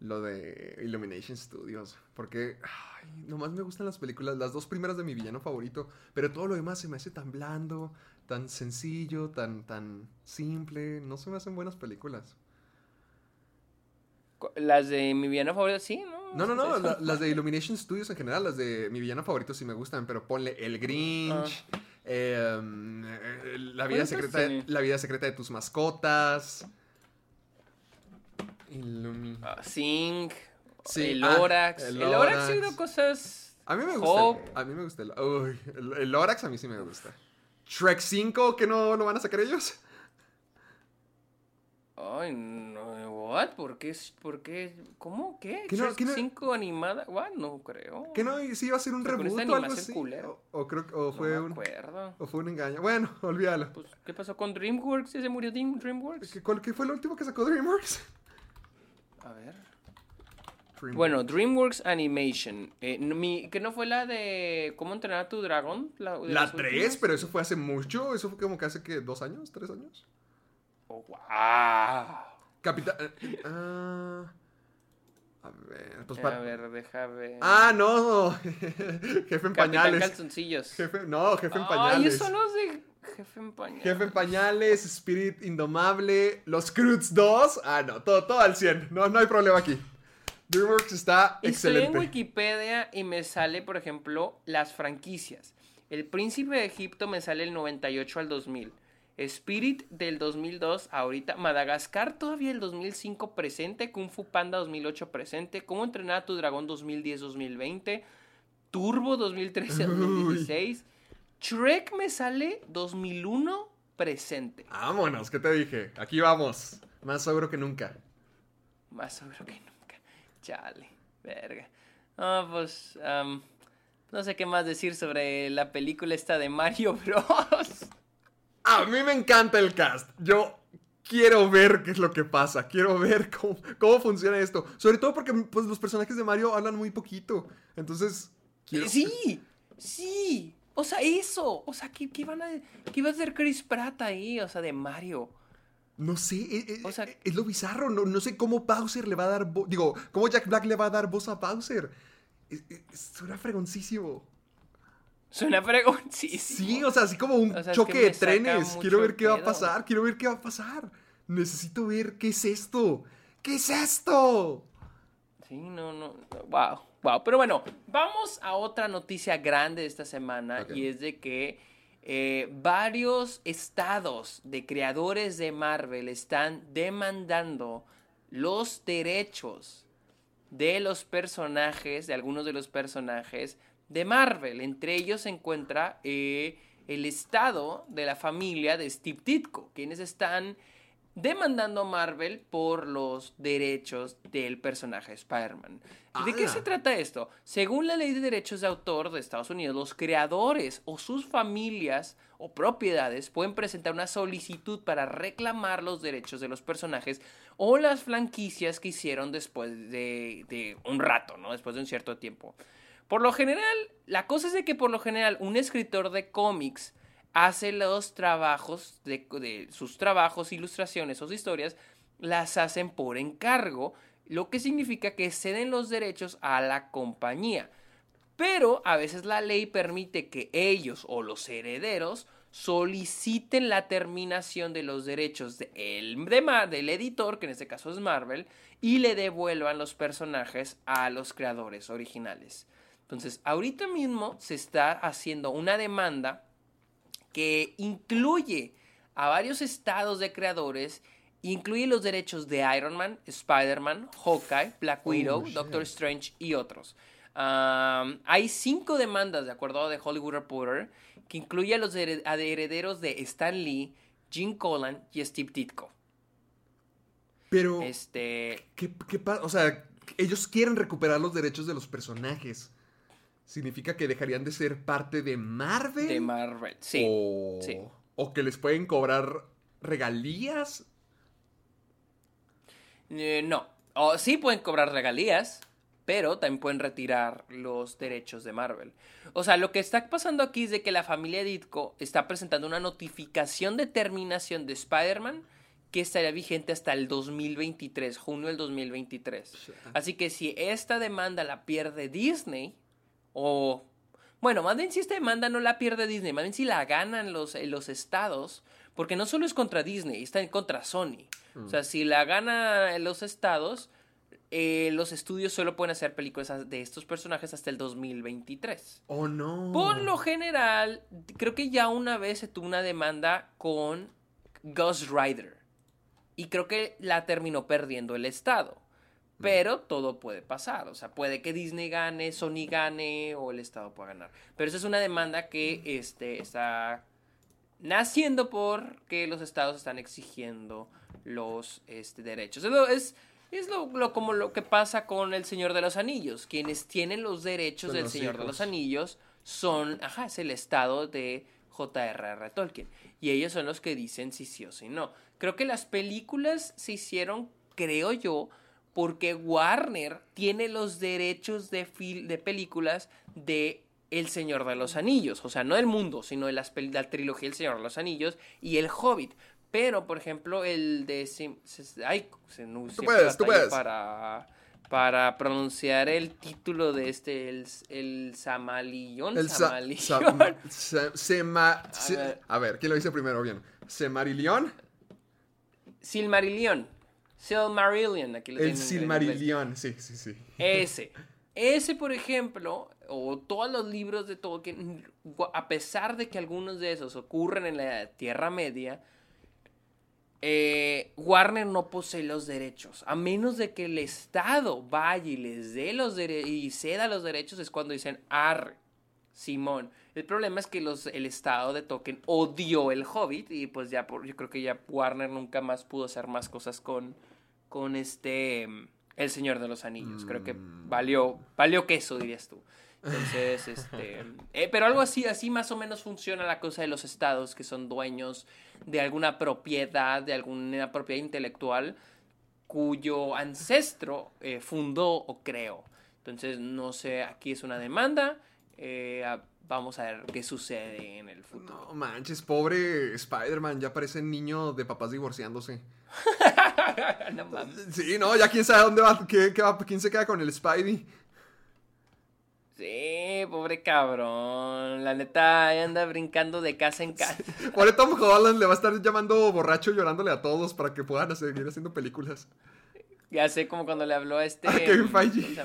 lo de Illumination Studios. Porque, ay, nomás me gustan las películas, las dos primeras de mi villano favorito, pero todo lo demás se me hace tan blando, tan sencillo, tan, tan simple. No se me hacen buenas películas. Las de mi villano favorito, sí, ¿no? No, no, no, la- las de Illumination Studios en general, las de mi villano favorito sí me gustan, pero ponle El Grinch, eh, mm, eh, la, vida Bueno, secreta pues, de, la vida secreta de tus mascotas. Illumi- Ah, Sing, Sí, el ah, Lorax. el el Lorax. ha sido cosas. A mí me Hope. gusta. A mí me gusta el, uy, el, el a mí sí me gusta. Shrek 5, que no lo van a sacar ellos. Ay, no, what? ¿Por qué? es- ¿Por qué? ¿Cómo? ¿Qué? ¿Qué no- ¿Shrek qué no- 5 animada? What? No creo. Que no, sí iba a ser un reboot o algo así. O, o creo que o No fue me un acuerdo. o fue un engaño. Bueno, [laughs] olvídalo. Pues, ¿qué pasó con DreamWorks? ¿Ya se murió Dream- DreamWorks? ¿Qué, cuál- qué fue lo último que sacó DreamWorks? A ver. DreamWorks. Bueno, DreamWorks Animation. eh, no- mi- ¿Que no fue la de cómo entrenar a tu dragón? La, La las 3, últimas? pero eso fue hace mucho. Eso fue como que hace que dos años, tres años. Oh, wow. Capitán. eh, ah, a ver, pues A para. ver, deja ver. Ah, no. [laughs] jefe en Capitán pañales. Calzoncillos. Jefe, no, jefe en Ay, pañales. eso no es de jefe en pañales. Jefe en pañales, Spirit Indomable, Los Croods 2. Ah, no, todo, todo al 100. No, no hay problema aquí. DreamWorks está Estoy en excelente. Wikipedia y me sale, por ejemplo, las franquicias. El Príncipe de Egipto me sale el 98 al 2000. Spirit del 2002, ahorita. Madagascar todavía el 2005 presente. Kung Fu Panda 2008 presente. Cómo entrenar a tu dragón 2010-2020. Turbo 2013-2016. Shrek me sale 2001 presente. Vámonos, ¿qué te dije? Aquí vamos. Más seguro que nunca. Más seguro que nunca. Chale, verga. Ah, pues. no sé qué más decir sobre la película esta de Mario Bros. A mí me encanta el cast. Yo quiero ver qué es lo que pasa. Quiero ver cómo, cómo funciona esto. Sobre todo porque pues, los personajes de Mario hablan muy poquito. Entonces, quiero... Sí, sí. O sea, eso. O sea, ¿qué, qué van a, ¿qué iba a hacer Chris Pratt ahí? O sea, de Mario. No sé, eh, eh, O sea- es lo bizarro. No, no sé cómo Bowser le va a dar voz. Digo, cómo Jack Black le va a dar voz a Bowser. Es, es- suena fregoncísimo. Suena fregoncísimo. Sí, o sea, así como un O sea, es choque que de trenes. Quiero ver qué va a pasar. Quiero ver qué va a pasar. Necesito ver qué es esto. ¿Qué es esto? Sí, no, no. Wow, wow. Pero bueno, vamos a otra noticia grande de esta semana y es de que eh, varios estados de creadores de Marvel están demandando los derechos de los personajes, de algunos de los personajes de Marvel. Entre ellos se encuentra eh, el estado de la familia de Steve Ditko, quienes están demandando a Marvel por los derechos del personaje Spider-Man. ¿Y ¿De qué se trata esto? Según la ley de derechos de autor de Estados Unidos, los creadores o sus familias o propiedades pueden presentar una solicitud para reclamar los derechos de los personajes o las franquicias que hicieron después de, de un rato, ¿no? Después de un cierto tiempo. Por lo general, la cosa es de que por lo general un escritor de cómics hace los trabajos, de, sus trabajos, ilustraciones o historias, las hacen por encargo, lo que significa que ceden los derechos a la compañía. Pero a veces la ley permite que ellos o los herederos soliciten la terminación de los derechos de el- de del editor, que en este caso es Marvel, y le devuelvan los personajes a los creadores originales. Entonces, ahorita mismo se está haciendo una demanda que incluye a varios estados de creadores, incluye los derechos de Iron Man, Spider-Man, Hawkeye, Black Widow, shit. Doctor Strange y otros. Hay cinco demandas, de acuerdo a The Hollywood Reporter, que incluye a los hered- a de herederos de Stan Lee, Gene Colan y Steve Ditko. Pero, Este, ¿qué, qué O sea, ellos quieren recuperar los derechos de los personajes. ¿Significa que dejarían de ser parte de Marvel? de Marvel. Sí. O, sí. o que les pueden cobrar regalías. Eh, no. O sí pueden cobrar regalías, pero también pueden retirar los derechos de Marvel. O sea, lo que está pasando aquí es de que la familia Ditko está presentando una notificación de terminación de Spider-Man que estaría vigente hasta el 2023, junio del 2023. Así que si esta demanda la pierde Disney, o... Bueno, más bien si esta demanda no la pierde Disney, más bien si la ganan los, eh, los estados, porque no solo es contra Disney, está en contra Sony. O sea, si la gana los estados, eh, los estudios solo pueden hacer películas de estos personajes hasta el 2023. ¿O no? Por lo general, creo que ya una vez se tuvo una demanda con Ghost Rider. Y creo que la terminó perdiendo el Estado. Pero todo puede pasar. O sea, puede que Disney gane, Sony gane o el Estado pueda ganar. Pero esa es una demanda que este, está naciendo porque los estados están exigiendo los este, derechos. Es, es, lo, lo- como lo que pasa con El Señor de los Anillos. Quienes tienen los derechos Son del los Señor de los Anillos son, ajá, es el estado de J.R.R. Tolkien. Y ellos son los que dicen si sí o si no. Creo que las películas se hicieron, creo yo, porque Warner tiene los derechos de, fil- de películas de El Señor de los Anillos. O sea, no del mundo, sino de las la trilogía El Señor de los Anillos y El Hobbit. Pero, por ejemplo, el de... Sim- ay, se, no, siempre puedes, tú puedes. Para, para pronunciar el título de este, el, el Samalillón. El sa- Samalillón. sa- sema- ver. a ver, ¿quién lo dice primero? Bien. ¿Semarillion? Silmarillion. Silmarillion. Aquí lo El. Silmarillion, sí, sí, sí. Ese. ese, por ejemplo, o todos los libros de Tolkien, a pesar de que algunos de esos ocurren en la Tierra Media, eh, Warner no posee los derechos. A menos de que el Estado vaya y les dé los derechos y ceda los derechos, es cuando dicen arre, Simón. El problema es que los, el Estado de Tolkien odió el Hobbit y pues ya por, yo creo que ya Warner nunca más pudo hacer más cosas con, con este El Señor de los Anillos. Creo que Mm. valió, valió queso, dirías tú. Entonces, este. [laughs] eh, pero algo así, así más o menos funciona la cosa de los estados que son dueños de alguna propiedad, de alguna propiedad intelectual cuyo ancestro eh, fundó o creó. Entonces, no sé, aquí es una demanda. Eh, vamos a ver qué sucede en el futuro. No manches, pobre Spider-Man, ya parece niño de papás divorciándose. [laughs] No mames. Sí, no, ya quién sabe dónde va, qué, qué va- quién se queda con el Spidey. Sí, pobre cabrón. La neta anda brincando de casa en casa. Pobre Tom Holland le va a estar llamando borracho y llorándole a todos para que puedan seguir haciendo películas. Ya sé como cuando le habló a este. A Kevin Feige.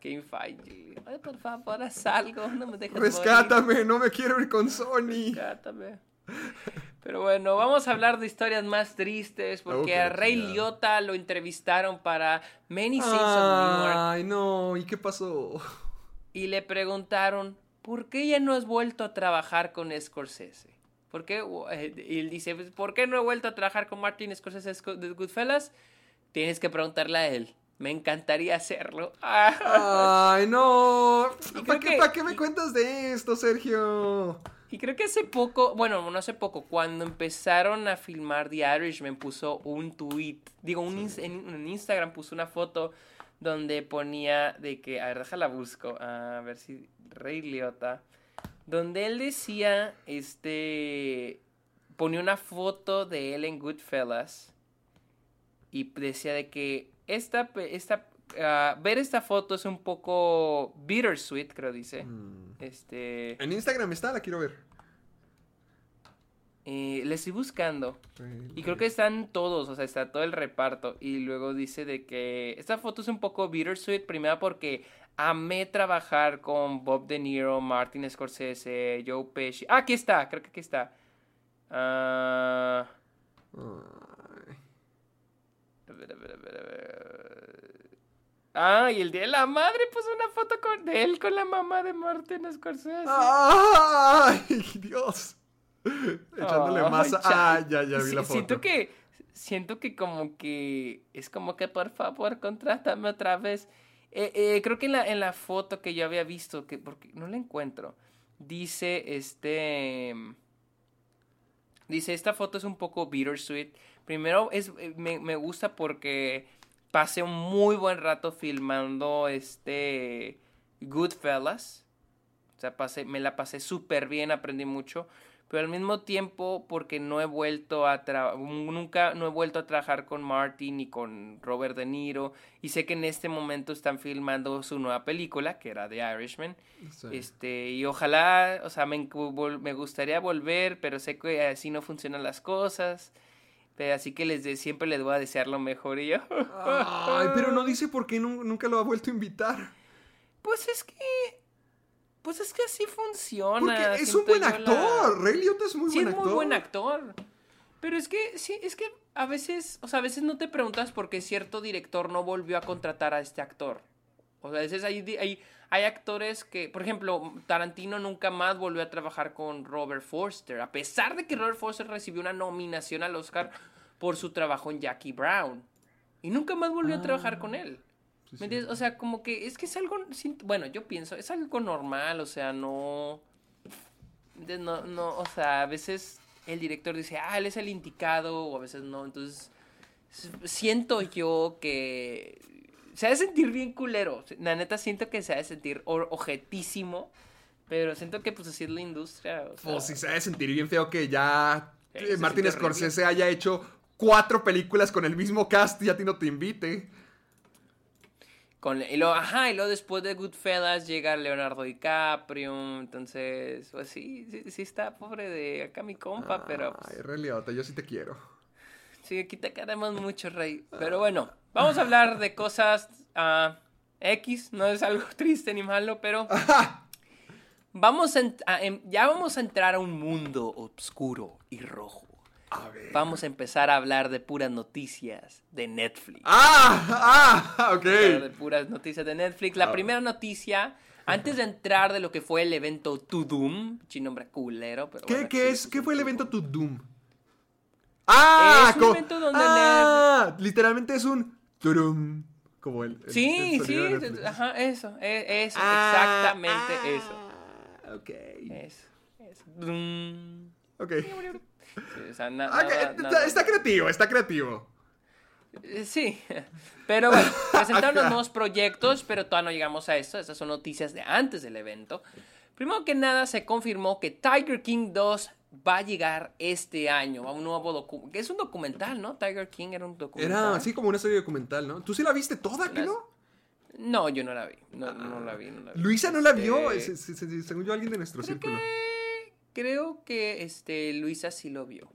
Kevin Feige. Ay, por favor, haz algo. No me dejes Rescátame, no me quiero ir con Sony. morir. Rescátame. Pero bueno, vamos a hablar de historias más tristes porque Oh, a Rey chingada. Liotta lo entrevistaron para Many of York Ay, no, ¿y qué pasó? y le preguntaron ¿por qué ya no has vuelto a trabajar con Scorsese? ¿Por qué? Eh, Y él dice, "Pues, ¿por qué no he vuelto a trabajar con Martin Scorsese de Goodfellas? Tienes que preguntarle a él. Me encantaría hacerlo. Ay, no. [laughs] ¿Para qué, que- pa' qué me cuentas de esto, Sergio? Y creo que hace poco, bueno, no hace poco, cuando empezaron a filmar The Irishman, puso un tweet, digo, un en Instagram puso una foto donde ponía de que, a ver, déjala busco, a ver si Rey Liotta, donde él decía, este, ponía una foto de él en Goodfellas y decía de que esta, esta, ah, ver esta foto es un poco bittersweet, creo dice. Mm. Este, En Instagram está, la quiero ver. eh, le estoy buscando. Y creo que están todos, o sea, está todo el reparto. Y luego dice de que esta foto es un poco bittersweet, primero porque amé trabajar con Bob De Niro, Martin Scorsese, Joe Pesci. Ah, aquí está, creo que aquí está. Ah, Ay. A ver, a ver, a ver, a ver. Ah, y el día de la madre puso una foto con, de él con la mamá de Martin Scorsese. ¡Ay, Dios! Echándole Ay, masa. chale. Ah, ya, ya vi la foto. Siento que, siento que como que es como que por favor contrátame otra vez. Eh, eh, creo que en la, en la foto que yo había visto, que porque no la encuentro, dice este... Dice, esta foto es un poco bittersweet. Primero, es, eh, me, me gusta porque pasé un muy buen rato filmando este Goodfellas. O sea, pasé, me la pasé súper bien, aprendí mucho. Pero al mismo tiempo, porque no he vuelto a nunca no he vuelto a trabajar con Martin ni con Robert De Niro. Y sé que en este momento están filmando su nueva película, que era The Irishman. Sí. Este, y ojalá, o sea, me, me gustaría volver, pero sé que así no funcionan las cosas. Pero así que les de- siempre les voy a desear lo mejor y yo. Ay, pero no [laughs] dice por qué nu- nunca lo ha vuelto a invitar. Pues es que. Pues es que así funciona. Porque es un buen la- actor. Ray Liotta es muy Sí, buen es actor. muy buen actor. Pero es que, sí, es que a veces, o sea, a veces no te preguntas por qué cierto director no volvió a contratar a este actor. O sea, a veces hay, hay actores que, por ejemplo, Tarantino nunca más volvió a trabajar con Robert Forster, a pesar de que Robert Forster recibió una nominación al Oscar por su trabajo en Jackie Brown. Y nunca más volvió a trabajar con él. Sí, ¿Me sí. entiendes? O sea, como que es que es algo, bueno, yo pienso, es algo normal, o sea, no, no, no, o sea, a veces el director dice, ah, él es el indicado, o a veces no, entonces siento yo que se ha de sentir bien culero, la neta siento que se ha de sentir o- ojetísimo, pero siento que pues así es la industria, o sea, Pues sí, se ha de sentir bien feo que ya eh, se Martin horrible. Scorsese haya hecho cuatro películas con el mismo cast y a ti no te invite. Con, y luego, ajá, y luego después de Goodfellas llega Leonardo DiCaprio, entonces, pues sí, sí, sí está pobre de acá mi compa, pero pues, Ay, Ray Liotta, yo sí te quiero. sí, aquí te queremos mucho, Rey. Pero bueno, vamos a hablar de cosas ah, X, no es algo [laughs] triste ni malo, pero [laughs] vamos a, ent- a- em- ya vamos a entrar a un mundo oscuro y rojo. A ver. Vamos a empezar a hablar de puras noticias de Netflix. ¡Ah! ¡Ah! Ok. De puras noticias de Netflix. La Ah. primera noticia, antes de entrar de lo que fue el evento To Doom, nombre culero, pero ¿Qué, bueno, qué es? ¿Qué fue el To evento. To Doom? ¡Ah! Es un evento donde ah, literalmente es un turum. Como el. el- Sí, el sí, de ajá, eso, e- eso, Ah, exactamente ah, eso. Ok. Eso, eso. Dum. Ok. Sí, o sea, na- Ok, nada- está- nada- está creativo, está creativo. Eh, Sí, [laughs] pero bueno, [laughs] presentaron los nuevos proyectos, pero todavía no llegamos a esto. Esas son noticias de antes del evento. Primero que nada, se confirmó que Tiger King 2 va a llegar este año a un nuevo documental. Es un documental, ¿no? Tiger King era un documental. Era así como una serie documental, ¿no? ¿Tú sí la viste toda, que no? No, yo no la vi. No, no la vi. no la vi. Luisa no la vio, Este, se- se- se- según yo, alguien de nuestro creo círculo. que, creo que este, Luisa sí lo vio.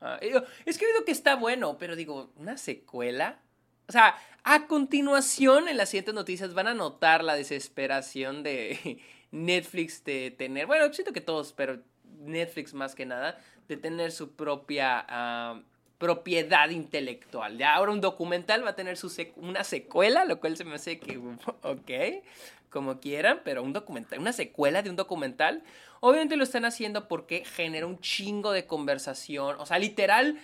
Ah, es que he oído que está bueno, pero digo, ¿una secuela? O sea, a continuación, en las siguientes noticias van a notar la desesperación de [laughs] Netflix de tener, bueno, siento que todos, pero Netflix más que nada, de tener su propia ah, propiedad intelectual. Ya ahora un documental va a tener su sec- una secuela, lo cual se me hace que, [laughs] ok, como quieran, pero un documental, una secuela de un documental, obviamente lo están haciendo porque genera un chingo de conversación, o sea, literal,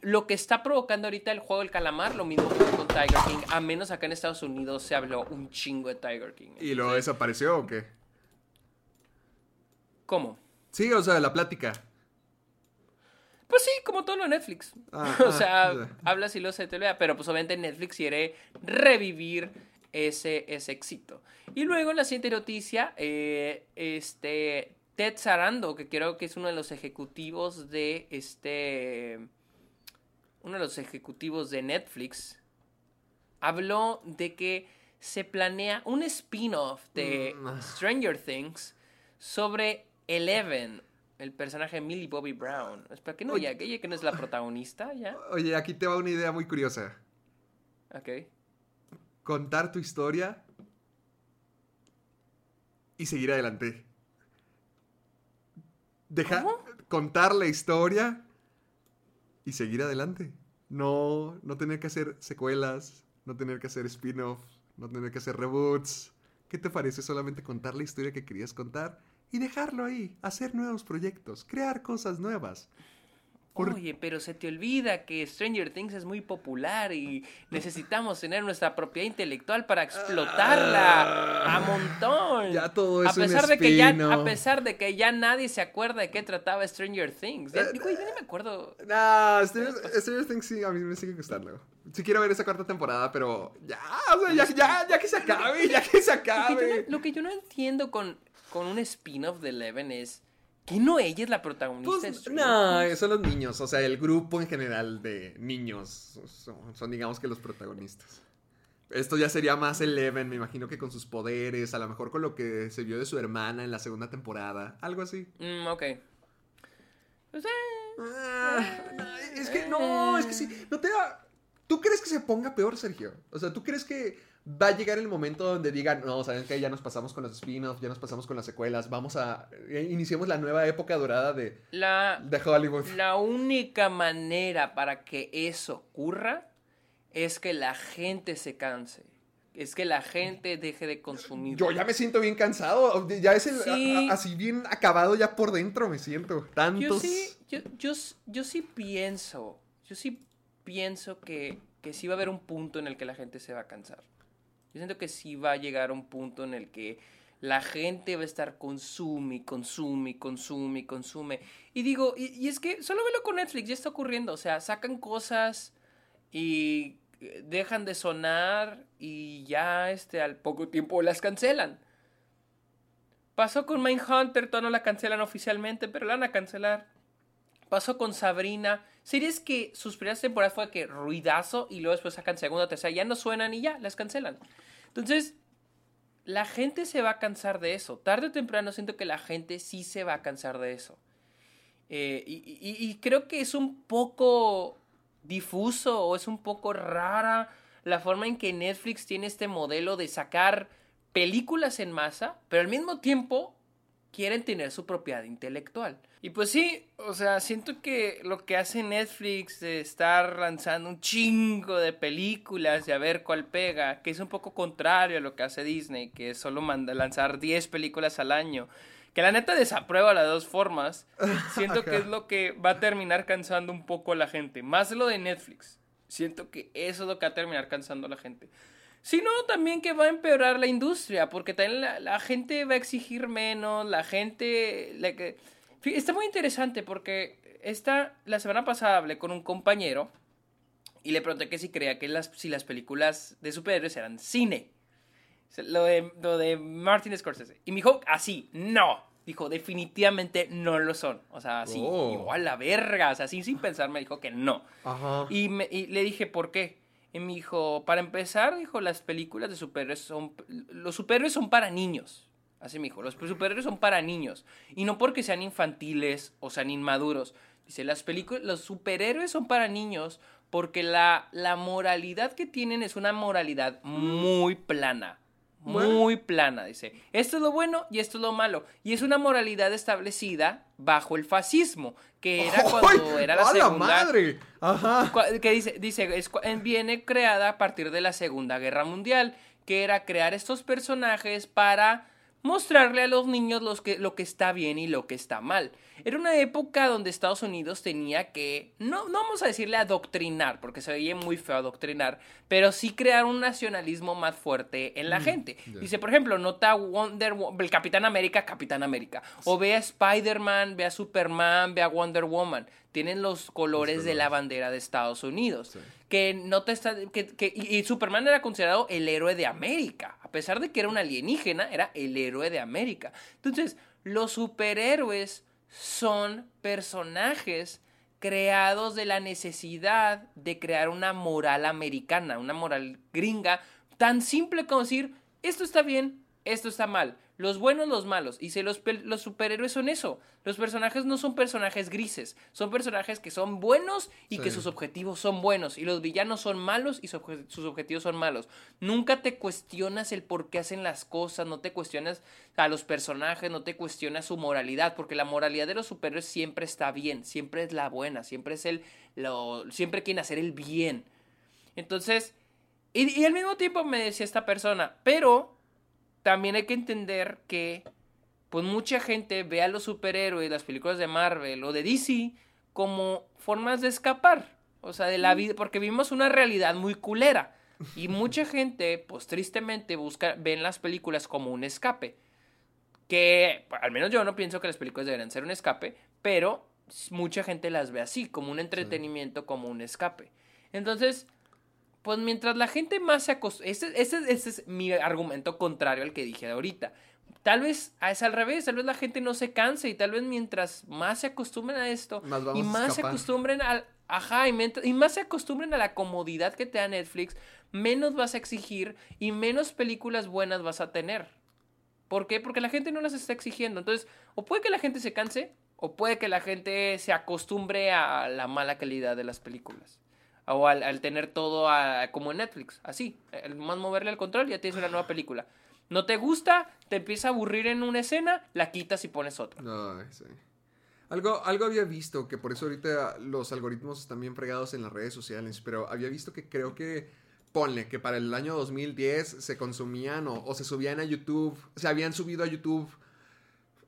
lo que está provocando ahorita el juego del calamar, lo mismo que con Tiger King, a menos acá en Estados Unidos se habló un chingo de Tiger King. ¿Y luego desapareció o qué? ¿Cómo? Sí, o sea, la plática. Pues sí, como todo lo de Netflix. Ah, [laughs] o ah, sea, ya. hablas y lo se te. Pero pues obviamente Netflix quiere revivir ese, ese éxito. Y luego en la siguiente noticia, eh, este Ted Sarando, que creo que es uno de los ejecutivos de este. Uno de los ejecutivos de Netflix. Habló de que se planea un spin-off de Mm. Stranger Things sobre Eleven, el personaje de Millie Bobby Brown. Espera, que no, Oye. ya, que ella que no es la protagonista, ya. Oye, aquí te va una idea muy curiosa. Ok. Contar tu historia y seguir adelante. Deja ¿Cómo? contar la historia y seguir adelante. No, no tener que hacer secuelas, no tener que hacer spin-off, no tener que hacer reboots. ¿Qué te parece solamente contar la historia que querías contar y dejarlo ahí, hacer nuevos proyectos, crear cosas nuevas? Por- Oye, pero se te olvida que Stranger Things es muy popular y necesitamos tener nuestra propiedad intelectual para explotarla a montón. Ah. Ya todo es a un pesar de que ya. A pesar de que ya nadie se acuerda de qué trataba Stranger Things. Ya, Eh, yo ni me acuerdo. Nah, Stranger, Stranger Things sí, a mí me sigue gustando. Sí quiero ver esa cuarta temporada, pero ya, o sea, ya, ya, ya que se acabe, ya que se Lo que yo acabe. no, lo que yo no entiendo con, con un spin-off de Eleven es que no ella es la protagonista de Pues, Stranger no, son los niños, o sea, el grupo en general de niños son, son, digamos que los protagonistas. Esto ya sería más Eleven, me imagino que con sus poderes, a lo mejor con lo que se vio de su hermana en la segunda temporada, algo así. Mm, ok. Pues, eh, Ah, no, es que no, es que sí, no te da... ¿Tú crees que se ponga peor, Sergio? O sea, ¿tú crees que va a llegar el momento donde digan, no, saben que ya nos pasamos con los spin-offs, ya nos pasamos con las secuelas, vamos a... eh, iniciemos la nueva época dorada de, la, de Hollywood? La única manera para que eso ocurra es que la gente se canse. Es que la gente deje de consumir. Yo ya me siento bien cansado, ya es el... Sí. a- a- así bien acabado ya por dentro me siento. Yo Tantos... sí, yo, yo, yo sí pienso, yo sí pienso que, que sí va a haber un punto en el que la gente se va a cansar. Yo siento que sí va a llegar un punto en el que la gente va a estar consume, consume, consume, consume. Y digo, y, y es que solo velo con Netflix, ya está ocurriendo. O sea, sacan cosas y eh, dejan de sonar y ya este, al poco tiempo las cancelan. Pasó con Mindhunter, todavía no la cancelan oficialmente, pero la van a cancelar. Pasó con Sabrina. Series que sus primeras temporadas fue que ruidazo y luego después sacan segunda tercera. Ya no suenan y ya, las cancelan. Entonces, la gente se va a cansar de eso. Tarde o temprano siento que la gente sí se va a cansar de eso. Eh, y creo que es un poco difuso o es un poco rara la forma en que Netflix tiene este modelo de sacar películas en masa, pero al mismo tiempo quieren tener su propiedad intelectual. Y pues sí, o sea, siento que lo que hace Netflix de estar lanzando un chingo de películas y a ver cuál pega, que es un poco contrario a lo que hace Disney, que solo manda lanzar 10 películas al año, que la neta desaprueba las dos formas, [laughs] siento que es lo que va a terminar cansando un poco a la gente, más lo de Netflix. Siento que eso es lo que va a terminar cansando a la gente sino también que va a empeorar la industria, porque también la, gente va a exigir menos, la gente... está muy interesante porque esta, la semana pasada hablé con un compañero y le pregunté que si creía que las, si las películas de superhéroes eran cine. Lo de, lo de Martin Scorsese. Y me dijo, así, no. Dijo, definitivamente no lo son. O sea, así, oh. igual la verga. O sea, así sin pensar me dijo que no. Y, me, y le dije, ¿por qué? Y me dijo, para empezar, dijo, las películas de superhéroes son... Los superhéroes son para niños. Así me dijo, los superhéroes son para niños. Y no porque sean infantiles o sean inmaduros. Dice, las películas, los superhéroes son para niños porque la, la moralidad que tienen es una moralidad muy plana muy plana, dice. Esto es lo bueno y esto es lo malo. Y es una moralidad establecida bajo el fascismo, que era [laughs] cuando era la segunda. madre! Ajá. Que dice, dice viene creada a partir de la Segunda Guerra Mundial, que era crear estos personajes para mostrarle a los niños los que, lo que está bien y lo que está mal. Era una época donde Estados Unidos tenía que, no, no vamos a decirle adoctrinar, porque se veía muy feo adoctrinar, pero sí crear un nacionalismo más fuerte en la mm, gente. Dice, por ejemplo, nota Wonder el Capitán América, Capitán América. O ve a Spider-Man, ve a Superman, ve a Wonder Woman. Tienen los colores de la bandera de Estados Unidos. Que no te está. Que, y, y Superman era considerado el héroe de América. A pesar de que era un alienígena, era el héroe de América. Entonces, los superhéroes son personajes creados de la necesidad de crear una moral americana, una moral gringa, tan simple como decir, esto está bien, esto está mal. Los buenos, los malos. Y si los, los superhéroes son eso. Los personajes no son personajes grises. Son personajes que son buenos y que sus objetivos son buenos. Y los villanos son malos y sus objetivos son malos. Nunca te cuestionas el por qué hacen las cosas. No te cuestionas a los personajes. No te cuestionas su moralidad. Porque la moralidad de los superhéroes siempre está bien. Siempre es la buena. Siempre es el. Lo, siempre quieren hacer el bien. Entonces. Y, y al mismo tiempo me decía esta persona. Pero también hay que entender que pues mucha gente ve a los superhéroes, las películas de Marvel o de DC como formas de escapar, o sea, de la vida, porque vivimos una realidad muy culera y mucha gente, pues tristemente busca ven las películas como un escape. Que al menos yo no pienso que las películas deberían ser un escape, pero mucha gente las ve así, como un entretenimiento, como un escape. Entonces, pues mientras la gente más se acostumbra, ese, es mi argumento contrario al que dije ahorita. Tal vez es al revés, tal vez la gente no se canse y tal vez mientras más se acostumbren a esto y más se acostumbren al... Ajá, y, y, más se acostumbren a la comodidad que te da Netflix, menos vas a exigir y menos películas buenas vas a tener. ¿Por qué? Porque la gente no las está exigiendo. Entonces, o puede que la gente se canse, o puede que la gente se acostumbre a la mala calidad de las películas o al, tener todo como en Netflix, así, el más moverle el control ya tienes una nueva película. No te gusta, te empieza a aburrir en una escena, la quitas y pones otra. Algo, algo había visto, que por eso ahorita los algoritmos están bien fregados en las redes sociales, pero había visto que creo que, ponle, que para el año 2010 se consumían o, o se subían a YouTube, se habían subido a YouTube,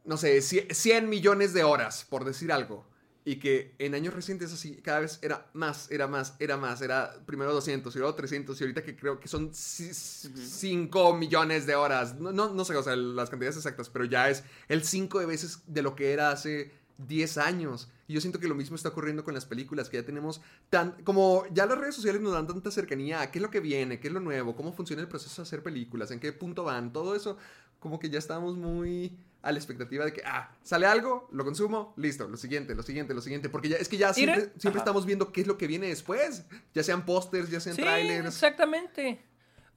no sé, 100 millones de horas, por decir algo. Y que en años recientes así, cada vez era más, era más, era más. Era primero 200 y luego 300 y ahorita que creo que son 5 millones de horas. No, no, no sé, o sea, las cantidades exactas, pero ya es el 5 de veces de lo que era hace 10 años. Y yo siento que lo mismo está ocurriendo con las películas, que ya tenemos tan... Como ya las redes sociales nos dan tanta cercanía a qué es lo que viene, qué es lo nuevo, cómo funciona el proceso de hacer películas, en qué punto van, todo eso, como que ya estamos muy a la expectativa de que, ah, sale algo, lo consumo, listo, lo siguiente, lo siguiente, lo siguiente. Porque ya es que ya siempre, siempre estamos viendo qué es lo que viene después. Ya sean pósters, ya sean sí, trailers. Exactamente.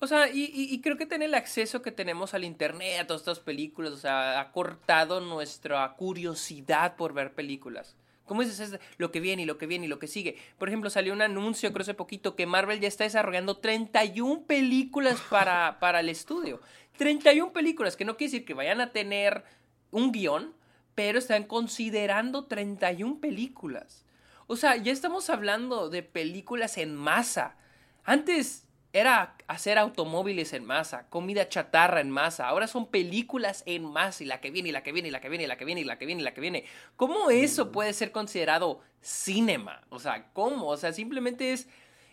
O sea, y, creo que tener el acceso que tenemos al internet, a todas estas películas, o sea, ha cortado nuestra curiosidad por ver películas. ¿Cómo dices es lo que viene y lo que viene y lo que sigue? Por ejemplo, salió un anuncio, creo hace poquito, que Marvel ya está desarrollando 31 películas para, para el estudio. 31 películas, que no quiere decir que vayan a tener un guion, pero están considerando 31 películas. O sea, ya estamos hablando de películas en masa. Antes era hacer automóviles en masa, comida chatarra en masa. Ahora son películas en masa y la que viene y la que viene y la que viene y la que viene y la que viene y la que viene. ¿Cómo eso puede ser considerado cinema? O sea, ¿cómo? O sea, simplemente es...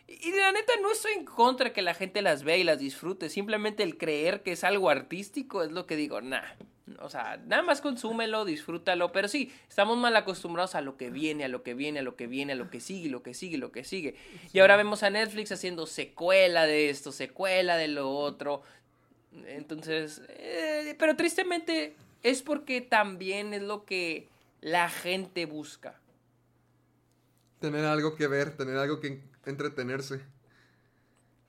Y la neta no estoy en contra de que la gente las vea y las disfrute. Simplemente el creer que es algo artístico es lo que digo, nah, o sea, nada más consúmelo, disfrútalo, pero sí, estamos mal acostumbrados a lo que viene, a lo que viene, a lo que viene, a lo que sigue, lo que sigue, lo que sigue. Y ahora vemos a Netflix haciendo secuela de esto, secuela de lo otro. Entonces, eh, pero tristemente es porque también es lo que la gente busca. Tener algo que ver, tener algo que entretenerse.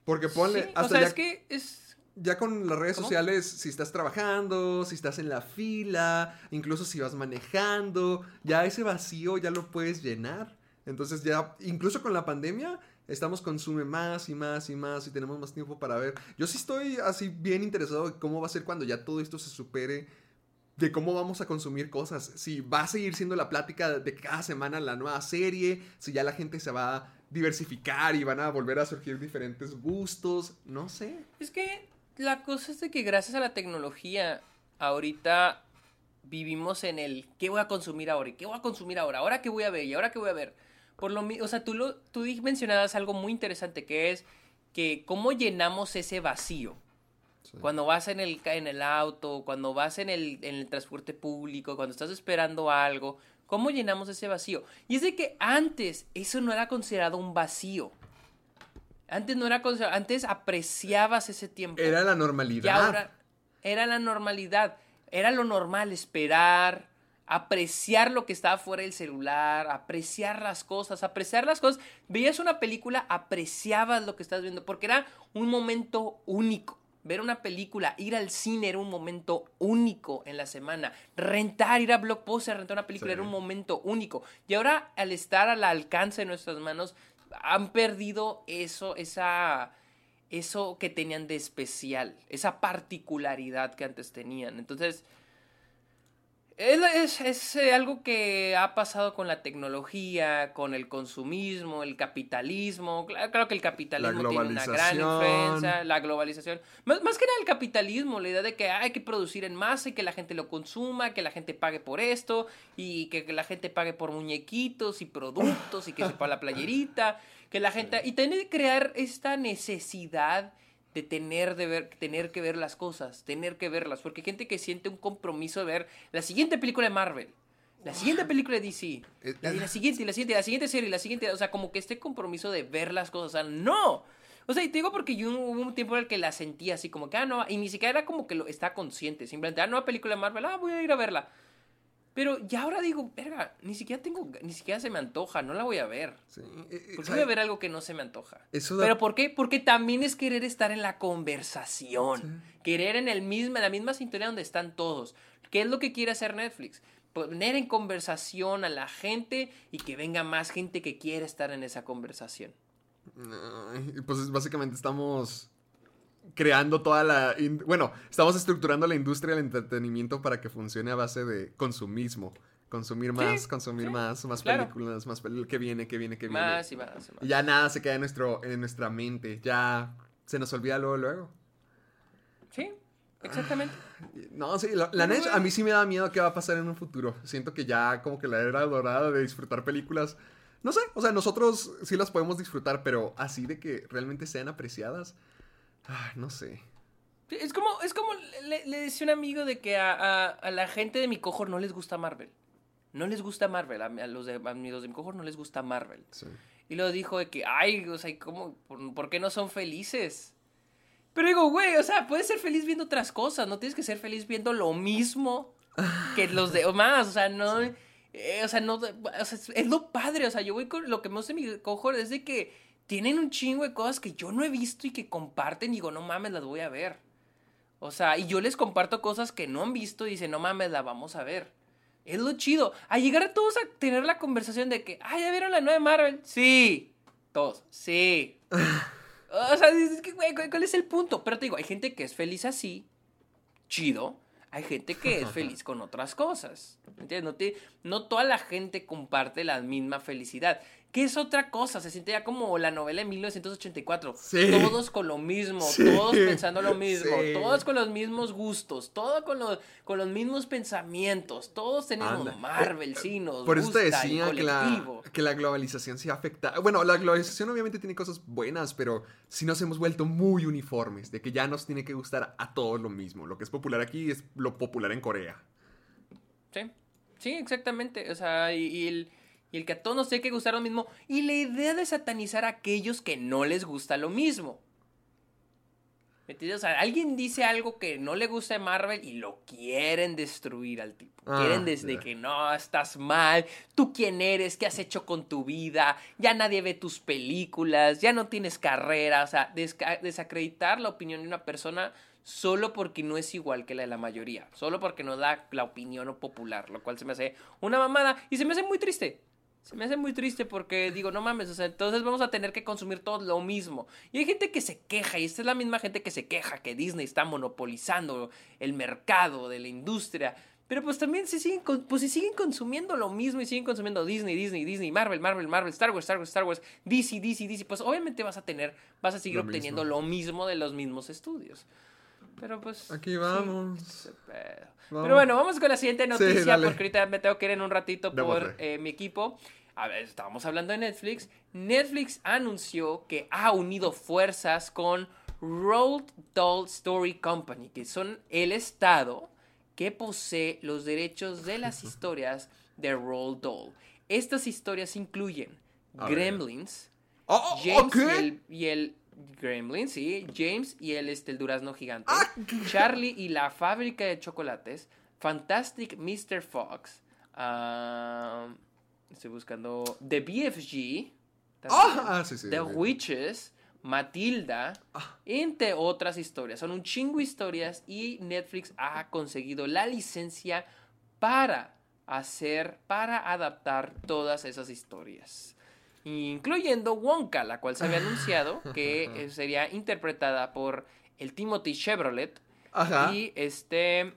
Porque ponle... o sea, es que es ya con las redes sociales, si estás trabajando, si estás en la fila, incluso si vas manejando, ya ese vacío ya lo puedes llenar. Entonces ya, incluso con la pandemia, estamos consume más y más y más y tenemos más tiempo para ver. Yo sí estoy así bien interesado en cómo va a ser cuando ya todo esto se supere, de cómo vamos a consumir cosas. Si va a seguir siendo la plática de cada semana la nueva serie, si ya la gente se va diversificar y van a volver a surgir diferentes gustos, no sé. Es que la cosa es de que gracias a la tecnología, ahorita vivimos en el ¿qué voy a consumir ahora? ¿Y qué voy a consumir ahora? ¿Ahora qué voy a ver? ¿Y ahora qué voy a ver? Por lo o sea, tú, lo, tú mencionabas algo muy interesante que es que cómo llenamos ese vacío. Cuando vas en el, en el auto, cuando vas en el, en el transporte público, cuando estás esperando algo, ¿cómo llenamos ese vacío? Y es de que antes eso no era considerado un vacío. Antes no era cosa, antes apreciabas ese tiempo. Era la normalidad. Y ahora era la normalidad. Era lo normal esperar, apreciar lo que estaba fuera del celular, apreciar las cosas, apreciar las cosas. Veías una película, apreciabas lo que estás viendo, porque era un momento único. Ver una película, ir al cine era un momento único en la semana. Rentar, ir a Blockbuster, rentar una película era un momento único. Y ahora, al estar al alcance de nuestras manos, han perdido eso, esa, eso que tenían de especial, esa particularidad que antes tenían. Entonces, es, es, eh, algo que ha pasado con la tecnología, con el consumismo, el capitalismo. Claro, que el capitalismo tiene una gran influencia, la globalización. Más, más, que nada el capitalismo, la idea de que hay que producir en masa y que la gente lo consuma, que la gente pague por esto y que, la gente pague por muñequitos y productos y que se la playerita, que la gente... [laughs] Y tiene que crear esta necesidad de tener, de ver, tener que ver las cosas, tener que verlas, porque hay gente que siente un compromiso de ver la siguiente película de Marvel, la siguiente película de DC, y la siguiente, y la siguiente, la siguiente serie, la siguiente, o sea, como que este compromiso de ver las cosas, o sea, no. O sea, y te digo porque yo hubo un tiempo en el que la sentía así como que, ah, no, y ni siquiera era como que lo está consciente, simplemente, ah, no, película de Marvel, ah, voy a ir a verla. Pero ya ahora digo, verga, ni siquiera tengo, ni siquiera se me antoja, no la voy a ver. Sí. Eh, eh, ¿Por qué voy a ver algo que no se me antoja? Pero ¿por qué? Porque también es querer estar en la conversación. Querer en el mismo, en la misma sintonía donde están todos. ¿Qué es lo que quiere hacer Netflix? Poner en conversación a la gente y que venga más gente que quiera estar en esa conversación. Pues básicamente estamos creando toda la... Bueno, estamos estructurando la industria del entretenimiento para que funcione a base de consumismo. Consumir más, consumir más, más películas, más películas, que viene, que viene, que viene. Más y más, y más. ya nada se queda en, nuestro, en nuestra mente, ya se nos olvida luego, luego. Sí, exactamente. No, sí, la, la a mí sí me da miedo qué va a pasar en un futuro. Siento que ya como que la era dorada de disfrutar películas, no sé, o sea, nosotros sí las podemos disfrutar, pero así de que realmente sean apreciadas, Ay, no sé. Es como, es como le, decía un amigo de que a, la gente de mi cojor no les gusta Marvel. No les gusta Marvel. A, los de, amigos de mi cojor no les gusta Marvel. Y lo dijo de que, ay, o sea, ¿cómo, por, qué no son felices? Pero digo, güey, o sea, puedes ser feliz viendo otras cosas. No tienes que ser feliz viendo lo mismo que [laughs] los de más. O sea, no. Eh, o sea, no. O sea, es lo padre. O sea, yo voy con lo que me gusta de mi cojor es de que tienen un chingo de cosas que yo no he visto y que comparten y digo, no mames, las voy a ver. O sea, y yo les comparto cosas que no han visto y dicen, no mames, la vamos a ver. Es lo chido. A llegar a todos a tener la conversación de que, ah, ¿ya vieron la nueva Marvel? Sí. Todos, sí. [laughs] o sea, es que, güey, ¿cuál es el punto? Pero te digo, hay gente que es feliz así, chido. Hay gente que es feliz con otras cosas. ¿Entiendes? No, te- no toda la gente comparte la misma felicidad. ¿Qué es otra cosa? Se siente ya como la novela de 1984. Sí. Todos con lo mismo, Sí. todos pensando lo mismo, Sí. todos con los mismos gustos, todos con los, con los mismos pensamientos, todos tenemos Anda. Marvel, sí, nos Por eso te decía que la, que la globalización sí afecta. Bueno, la globalización obviamente tiene cosas buenas, pero sí nos hemos vuelto muy uniformes, de que ya nos tiene que gustar a todos lo mismo. Lo que es popular aquí es lo popular en Corea. Sí, sí, exactamente. O sea, y, y el, y el que a todos nos tiene que gustar lo mismo. Y la idea de satanizar a aquellos que no les gusta lo mismo. ¿Me entiendes? O sea, alguien dice algo que no le gusta de Marvel y lo quieren destruir al tipo. Ah, quieren desde que no, estás mal, tú quién eres, qué has hecho con tu vida, ya nadie ve tus películas, ya no tienes carrera. O sea, desacreditar la opinión de una persona solo porque no es igual que la de la mayoría, solo porque no da la opinión popular, lo cual se me hace una mamada y se me hace muy triste. Se me hace muy triste porque digo, no mames, o sea, entonces vamos a tener que consumir todo lo mismo. Y hay gente que se queja, y esta es la misma gente que se queja que Disney está monopolizando el mercado de la industria. Pero pues también se siguen, pues si siguen consumiendo lo mismo y siguen consumiendo Disney, Disney, Disney, Marvel, Marvel, Marvel, Star Wars, Star Wars, Star Wars, DC, DC, DC, pues obviamente vas a tener, vas a seguir Lo obteniendo mismo. lo mismo de los mismos estudios. Pero pues... Aquí sí, vamos. ese pedo. Vamos. Pero bueno, vamos con la siguiente noticia dale. porque ahorita me tengo que ir en un ratito por eh, mi equipo. A ver, estábamos hablando de Netflix. Netflix anunció que ha unido fuerzas con Roald Dahl Story Company, que son el estado que posee los derechos de las [laughs] historias de Roald Dahl. Estas historias incluyen. Gremlins, Oh, James ¿ok? y el, y el Gremlin, sí, James y el, este, el durazno gigante, Ah, Charlie y la fábrica de chocolates, Fantastic Mr. Fox, ah, estoy buscando The BFG, Ah, ah, sí, sí. The sí. Witches, Matilda, Ah. entre otras historias. Son un chingo historias y Netflix ha conseguido la licencia para hacer, para adaptar todas esas historias. Incluyendo Wonka, la cual se había anunciado [laughs] que eh, sería interpretada por el Timothy Chevrolet. Ajá. Y este.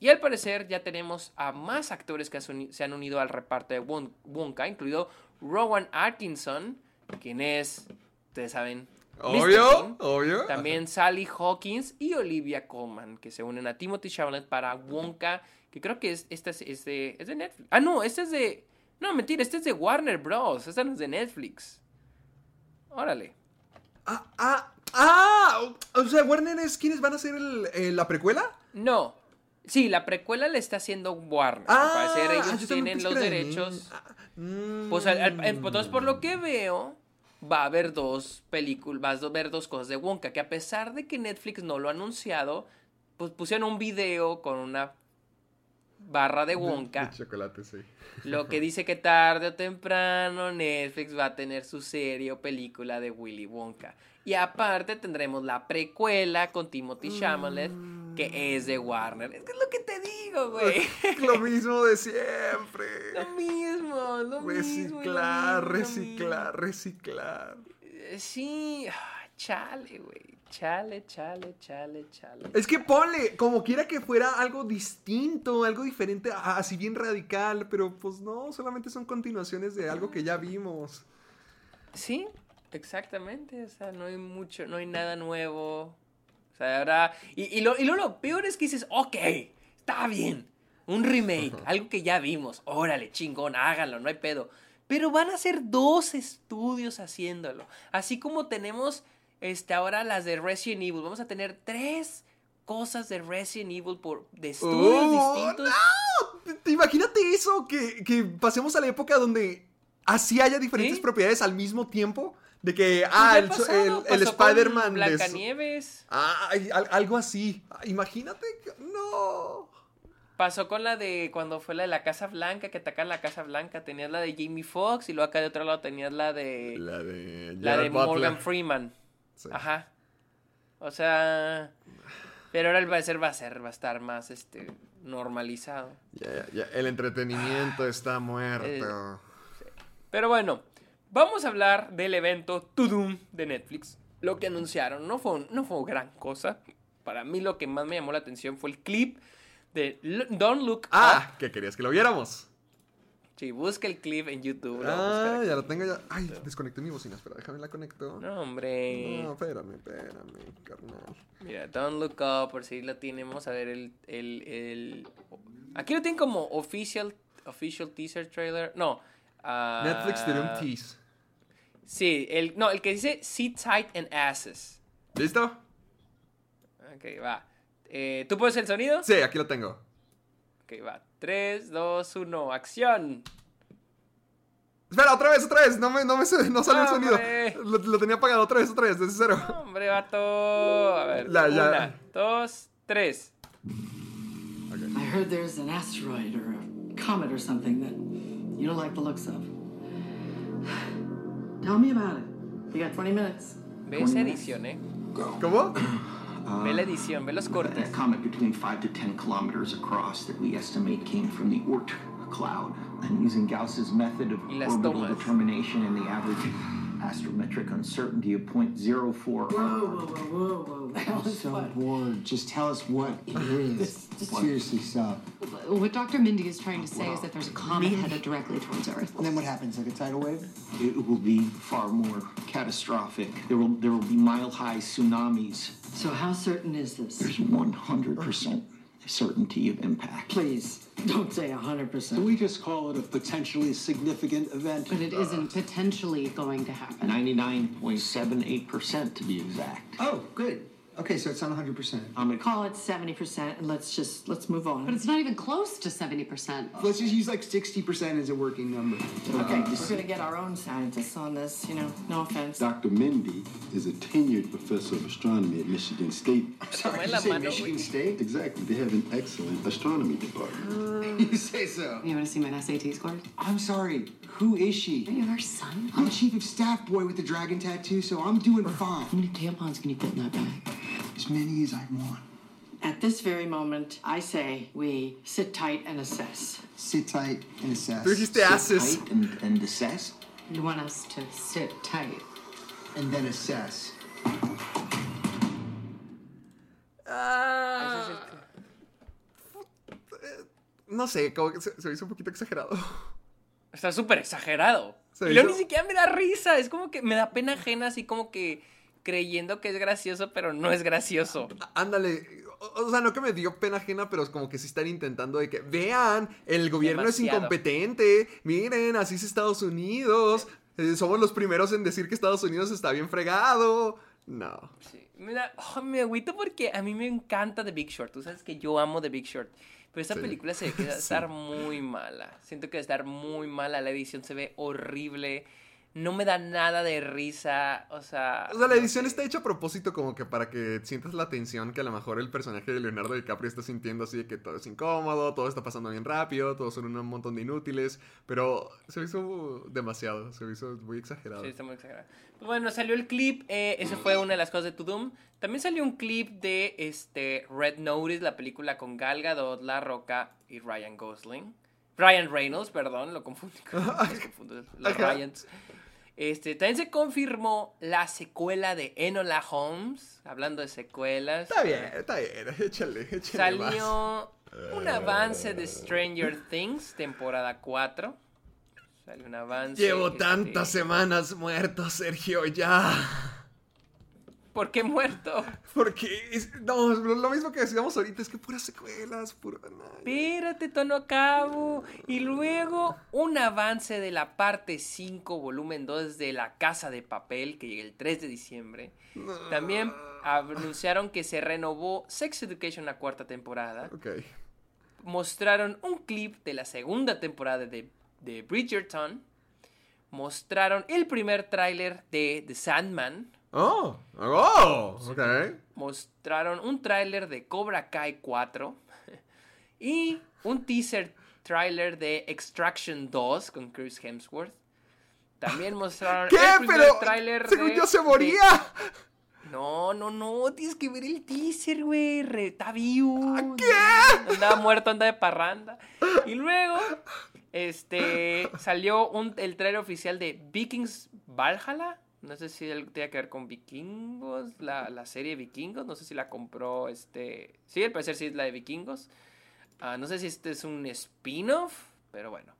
Y al parecer ya tenemos a más actores que se han unido al reparto de Won- Wonka, incluido Rowan Atkinson, quien es, ustedes saben. Obvio, obvio. También Sally Hawkins y Olivia Colman, que se unen a Timothy Chalamet para Wonka, que creo que es, esta es, es de, es de Netflix. Ah, no, este es de... No, mentira, este es de Warner Bros. Esta no es de Netflix. Órale. Ah, ah, ah. O sea, Warner es quienes van a hacer el- eh, la precuela. No. Sí, la precuela le está haciendo Warner. Ah, al parecer ellos también tienen los derechos. Ah, mm. Pues al- al- entonces, por lo que veo, va a haber dos películas, vas a ver dos cosas de Wonka, que a pesar de que Netflix no lo ha anunciado, pues pusieron un video con una barra de Wonka, De chocolate, sí. lo que [laughs] dice que tarde o temprano Netflix va a tener su serie o película de Willy Wonka. Y aparte tendremos la precuela con Timothy Chalamet, que es de Warner. Es que es lo que te digo, güey. [laughs] Lo mismo de siempre. Lo mismo, lo mismo. Reciclar, mismo, reciclar, reciclar. Eh, Sí, chale, güey. Chale, chale, chale, chale. Es que ponle, como quiera que fuera algo distinto, algo diferente, así bien radical, pero pues no, solamente son continuaciones de algo que ya vimos. Sí, exactamente. O sea, no hay mucho, no hay nada nuevo. O sea, ahora. Y, y, lo, y lo, lo peor es que dices, ok, está bien. Un remake, algo que ya vimos. Órale, chingón, háganlo, no hay pedo. Pero van a ser dos estudios haciéndolo. Así como tenemos este, ahora las de Resident Evil. Vamos a tener tres cosas de Resident Evil por, de estudios ¡Oh, distintos. no! Te- Imagínate eso, que, que pasemos a la época donde así haya diferentes ¿Sí? propiedades al mismo tiempo. De que, Pues ah, el, el- el Spider-Man de... Blancanieves. Ah, algo así. Imagínate, que- no. Pasó con la de cuando fue la de la Casa Blanca, que atacan la Casa Blanca. Tenías la de Jamie Foxx y luego acá de otro lado tenías la de. La de... La de Gerard Butler. Morgan Freeman. Sí. Ajá. O sea. Pero ahora al parecer va a ser, va a estar más este normalizado. Ya, ya, ya. El entretenimiento está muerto. Pero bueno, vamos a hablar del evento Tudum de Netflix. Lo que anunciaron no fue, no fue gran cosa. Para mí lo que más me llamó la atención fue el clip de Don't Look Ah, Up. que querías que lo viéramos. Sí, busca el clip en YouTube. Ah, ya lo tengo ya. Ay, desconecté mi bocina. Espera, déjame la conecto. No, hombre. No, espérame, espérame, carnal. Mira, Don't Look Up, por si lo tenemos. A ver, el, el, el- Aquí lo tienen como official, official teaser trailer. No. ah, Netflix tiene un tease. Sí, el, no, el que dice Sit Tight and Asses. ¿Listo? Ok, va. Eh, ¿Tú puedes el sonido? Sí, aquí lo tengo. Ok, va. 3, 2, 1, acción. Espera, otra vez, otra vez. No, me, no, me, no salió el sonido. Lo, lo tenía apagado otra vez, otra vez, desde cero. Hombre, vato. A ver. La- ya. Una, dos, tres. I heard there's an asteroid or a comet or something that you don't like the looks of. [sighs] Tell me about it. You got 20 minutes. Ve esa edición, eh. ¿Cómo? Uh, ve la edición, ve los cortes. A comet between 5 to 10 kilometers across that we estimate came from the Oort cloud. And using Gauss's method of orbital determination and the average astrometric uncertainty of 0.04. Whoa, whoa, whoa, whoa, whoa. I'm so fun. bored. Just tell us what it [laughs] is. Seriously, stop. What Dr. Mindy is trying to say is that there's a comet headed directly towards Earth. And then what happens? Like a tidal wave? It will be far more catastrophic. There will, there will be mile high tsunamis. So how certain is this? There's 100% certainty of impact. Please, don't say 100%. We just call it a potentially significant event. But it isn't potentially going to happen. 99.78% to be exact. Oh, good. Okay, so it's not 100%. I'm going to Call it 70% and let's just, let's move on. But it's not even close to 70%. Let's just use like 60% as a working number. Okay, um, we're gonna get our own scientists on this, you know, no offense. Dr. Mindy is a tenured professor of astronomy at Michigan State. [laughs] Sorry, Mueve did la you say Michigan güey. State? Exactly. They have an excellent astronomy department. [laughs] you say so. You want to see my SAT scores? I'm sorry. Who is she? Are you her son? I'm chief of staff boy with the dragon tattoo, so I'm doing fine. How many tampons can you fit in that bag? As many as I want. At this very moment, I say we sit tight and assess. Sit tight and assess. Tú dijiste Sit tight and, and assess. You want us to sit tight. And then assess. Ah, no sé, como que se, se me hizo un poquito exagerado. Está súper exagerado. Se y luego hizo- ni siquiera me da risa. Es como que me da pena ajena, así como que creyendo que es gracioso, pero no es gracioso. Ándale, o, o sea, no que me dio pena ajena, pero es como que sí están intentando de que, vean, el gobierno es incompetente, miren, así es Estados Unidos, eh, somos los primeros en decir que Estados Unidos está bien fregado. No. Sí, me, da- oh, me agüito porque a mí me encanta The Big Short. Tú sabes que yo amo The Big Short. Pero esta Sí. película se ve que [laughs] va a estar muy mala. Siento que va a estar muy mala. La edición se ve horrible. No me da nada de risa. O sea. O sea, la no edición sé. está hecha a propósito como que para que sientas la tensión que a lo mejor el personaje de Leonardo DiCaprio está sintiendo así de que todo es incómodo, todo está pasando bien rápido, todos son un montón de inútiles, pero se hizo demasiado, se hizo muy exagerado. Sí, está muy exagerado. Bueno, salió el clip. eh, eso fue una de las cosas de To Doom. También salió un clip de este Red Notice, la película con Gal Gadot, La Roca y Ryan Gosling. Ryan Reynolds, perdón, lo confundí con [laughs] [laughs] los, confundo, los. Ryans. Este, también se confirmó la secuela de Enola Holmes. Hablando de secuelas. Está bien, está bien, échale, échale más. Salió un avance de Stranger Things, temporada 4. Salió un avance. Llevo este, tantas semanas muerto, Sergio, ya. ¿Por qué muerto? Porque, es- no, lo mismo que decíamos ahorita, es que puras secuelas, puro... no, Espérate, tono cabo. Y luego un avance de la parte 5, volumen 2 de La Casa de Papel, que llega el 3 de diciembre. También anunciaron que se renovó Sex Education la cuarta temporada. Ok. Mostraron un clip de la segunda temporada de, de Bridgerton. Mostraron el primer tráiler de The Sandman. Oh, oh, ok. mostraron un tráiler de Cobra Kai 4 [laughs] y un teaser tráiler de Extraction 2 con Chris Hemsworth. También mostraron ¿Qué? el Pero, tráiler según de- yo se de- moría. No, no, no, tienes que ver el teaser, güey. Está vivo. ¿Qué? Andaba muerto, anda de parranda. Y luego, este, salió un, el trailer oficial de Vikings Valhalla. No sé si el- tiene que ver con vikingos, la, la serie Vikingos. No sé si la compró, este... Sí, al parecer sí es la de Vikingos. Ah, no sé si este es un spin-off, pero bueno.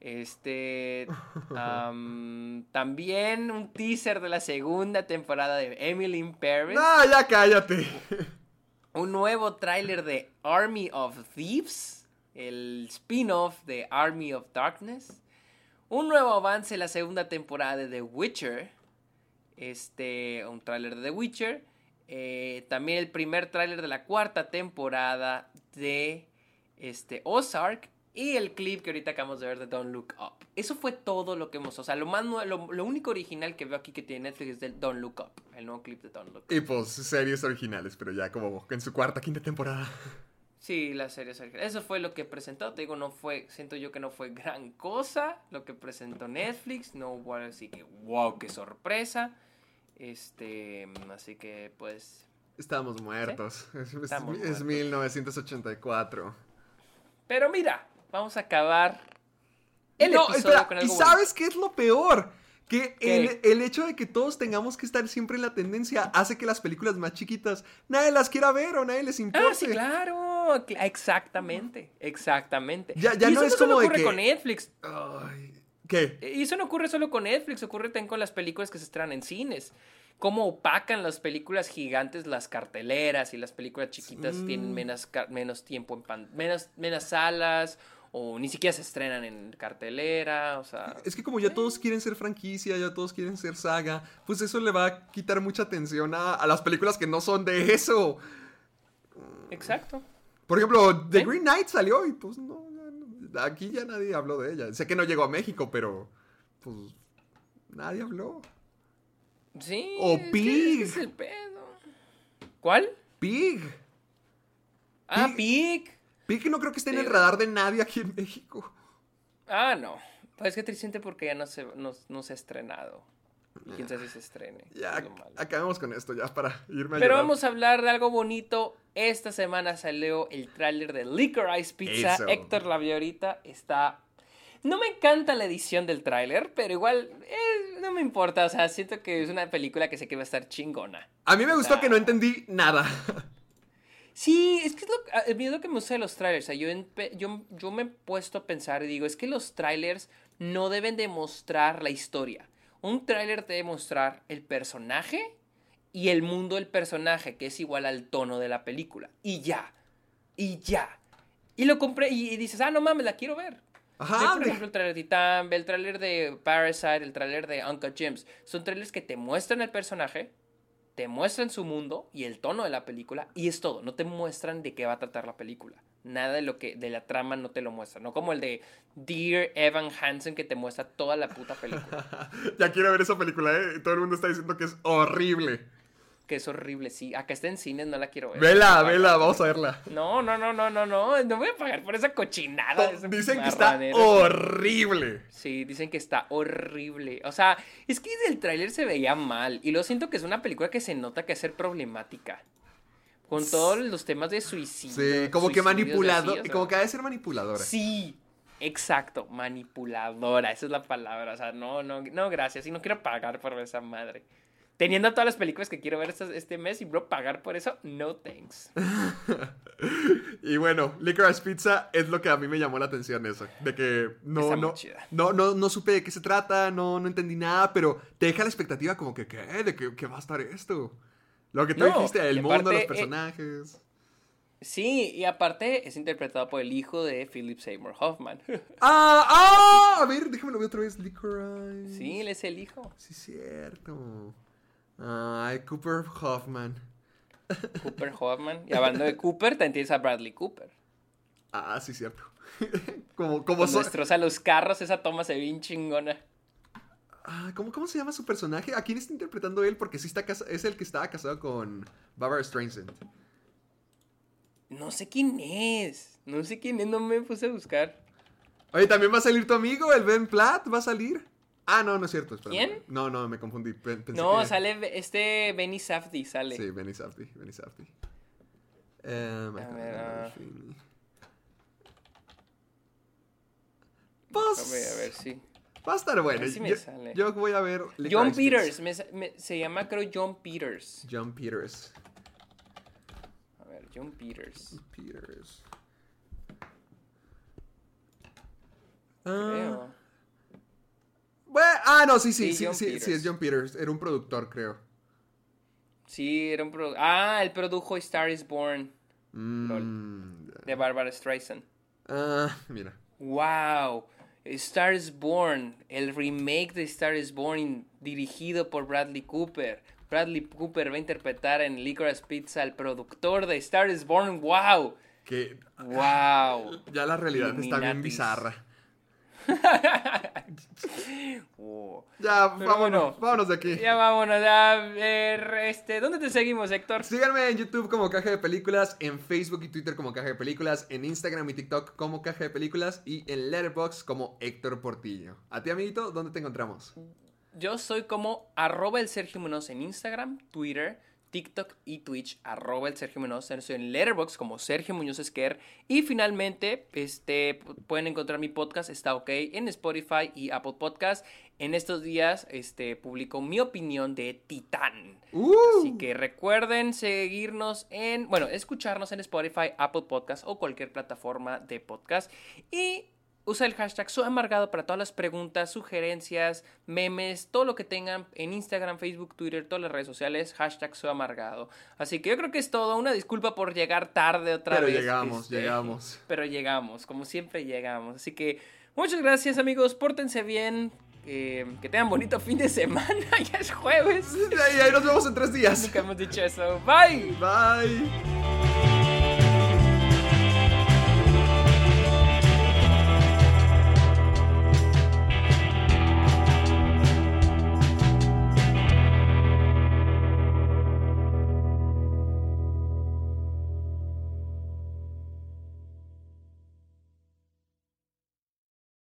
Este. [laughs] am, también un teaser de la segunda temporada de Emily in Paris. No, ya cállate. [laughs] Un nuevo tráiler de Army of Thieves. El spin-off de Army of Darkness. Un nuevo avance en la segunda temporada de The Witcher. Este. Un tráiler de The Witcher. Eh, también el primer tráiler de la cuarta temporada de este, Ozark. Y el clip que ahorita acabamos de ver de Don't Look Up. Eso fue todo lo que hemos. O sea, lo, más, lo, lo único original que veo aquí que tiene Netflix es del Don't Look Up. El nuevo clip de Don't Look Up. Y pues series originales, pero ya como en su cuarta, quinta temporada. Sí, la serie Sergio. Eso fue lo que presentó. Te digo, no fue. Siento yo que no fue gran cosa lo que presentó Netflix. No hubo así que, wow, qué sorpresa. Este. Así que, pues. Estamos muertos. [laughs] Es, es- Estamos es 1984. Pero mira, vamos a acabar el no, episodio espera, con ¿y sabes qué es lo peor? Que el, el hecho de que todos tengamos que estar siempre en la tendencia hace que las películas más chiquitas nadie las quiera ver o nadie les importe. Ah, sí, claro. cl- Exactamente. Exactamente. Ya- ya Y no eso es como ocurre que- con Netflix. Ay, ¿Qué? Y eso no ocurre solo con Netflix, ocurre también con las películas que se estrenan en cines. Cómo opacan las películas gigantes las carteleras y las películas chiquitas Sí. tienen menos, menos tiempo en pan, menos, menos salas o ni siquiera se estrenan en cartelera, o sea... Es que como ya todos quieren ser franquicia, ya todos quieren ser saga, pues eso le va a quitar mucha atención a, a las películas que no son de eso. Exacto. Por ejemplo, The ¿Eh? Green Knight salió y pues no- aquí ya nadie habló de ella. Sé que no llegó a México, pero pues nadie habló. Sí. O es Pig. es el pedo. ¿Cuál? Pig. Ah, Pig. Pig. No creo que esté en el radar de nadie aquí en México. Ah, no. Pues que triste porque ya no se, no, no se ha estrenado. Y quién sabe si se estrene. Ya, es acabemos con esto ya para irme a Pero llorar. vamos a hablar de algo bonito. Esta semana salió el tráiler de Licorice Pizza. Eso. Héctor la vio ahorita. Está... No me encanta la edición del tráiler, pero igual eh, no me importa. O sea, siento que es una película que sé que va a estar chingona. A mí me gustó sea- que no entendí nada. [laughs] Sí, es que es lo, es lo que me gusta de los trailers. O sea, yo, yo, yo me he puesto a pensar y digo, es que los trailers no deben demostrar la historia. Un tráiler debe mostrar el personaje y el mundo del personaje, que es igual al tono de la película. Y ya. Y ya. Y lo compré y, y dices, ah, no mames, la quiero ver. Ajá, por ejemplo, el trailer de Titan, ve el trailer de Parasite, el trailer de Uncle James. Son trailers que te muestran el personaje, te muestran su mundo y el tono de la película y es todo. No te muestran de qué va a tratar la película. Nada de lo que de la trama no te lo muestra. No como el de Dear Evan Hansen que te muestra toda la puta película. [laughs] ya quiero ver esa película, ¿eh? Todo el mundo está diciendo que es horrible. Que es horrible, sí. Acá está en cines, no la quiero ver. Vela, No, vela, vamos a verla. No, no, no, no, no, no. No voy a pagar por esa cochinada. Dicen que está horrible. Sí, dicen que está horrible. O sea, es que desde el tráiler se veía mal. Y lo siento que es una película que se nota que es ser problemática. Con todos los temas de suicidio. Sí, como que suicidios y manipulado, así, como que ha de ser manipuladora. Sí, exacto, manipuladora, esa es la palabra. O sea, no, no, no, gracias. Y no quiero pagar por esa madre. Teniendo todas las películas que quiero ver este, mes y bro, pagar por eso, no thanks. [laughs] Y bueno, Licorice Pizza es lo que a mí me llamó la atención eso. De que no, no, no, no, no supe de qué se trata, no, no entendí nada, pero te deja la expectativa como que, ¿qué? ¿De qué, qué va a estar esto? Lo que tú No, dijiste, el mundo, aparte, los eh, personajes. Sí, y aparte es interpretado por el hijo de Philip Seymour Hoffman. [laughs] ¡Ah! ¡Ah! A ver, déjame lo ver otra vez. Licorice. sí, él es el hijo. Sí, cierto. Ay, Cooper Hoffman. Cooper Hoffman. Y hablando de Cooper, también tienes a Bradley Cooper. Ah, sí, cierto. [laughs] como, como so- destroza los carros, esa toma se ve bien chingona. Ah, ¿cómo, ¿Cómo se llama su personaje? ¿A quién está interpretando él? Porque sí está casa- es el que estaba casado con Barbara Streisand. No sé quién es. No sé quién es, no me puse a buscar. Oye, también va a salir tu amigo, el Ben Platt, va a salir. Ah, no, no es cierto. espérame. ¿Quién? No, no, me confundí. Pensé No, que- sale este Benny Safdie, sale. Sí, Benny Safdie, Benny Safdie. Eh, me A definir. A ver, a ver, sí. Va a estar bueno. A ver si me yo, sale. yo voy a ver. John Peters, me me- se llama creo John Peters. John Peters. A ver, John Peters. Peters. Ah, Creo. Bueno, ah, no, sí, sí, Sí, sí, sí, es John Peters. Era un productor, creo. Sí, era un pro... Ah, él produjo Star is Born Mm, de Barbara Streisand. Ah, mira. Wow. Star is Born, el remake de Star is Born dirigido por Bradley Cooper. Bradley Cooper va a interpretar en Licorice Pizza al productor de Star is Born. Wow. Que Wow. [laughs] ya la realidad está bien bizarra. Oh. [laughs] Ya, Pero vámonos, bueno, vámonos de aquí. Ya vámonos a ver, este, ¿dónde te seguimos, Héctor? Síganme en YouTube como Caja de Películas, en Facebook y Twitter como Caja de Películas, en Instagram y TikTok como Caja de Películas y en Letterboxd como Héctor Portillo. A ti, amiguito, ¿dónde te encontramos? Yo soy como arroba el Sergio Munoz en Instagram, Twitter, TikTok y Twitch, arroba el Sergio. Estoy en Letterboxd como Sergio Muñoz Esquer. Y finalmente, este, pueden encontrar mi podcast, está ok, en Spotify y Apple Podcast. En estos días, este, publico mi opinión de Titán. ¡Uh! Así que recuerden seguirnos en, bueno, escucharnos en Spotify, Apple Podcast o cualquier plataforma de podcast. Y usa el hashtag Soy Amargado para todas las preguntas, sugerencias, memes, todo lo que tengan en Instagram, Facebook, Twitter, todas las redes sociales, hashtag Soy Amargado. Así que yo creo que es todo. Una disculpa por llegar tarde otra Pero vez. llegamos, este, llegamos. Pero llegamos, como siempre llegamos. Así que muchas gracias amigos, pórtense bien. eh, que tengan bonito fin de semana, [laughs] ya es jueves. [laughs] Y ahí nos vemos en tres días. Nunca hemos dicho eso. Bye. Bye.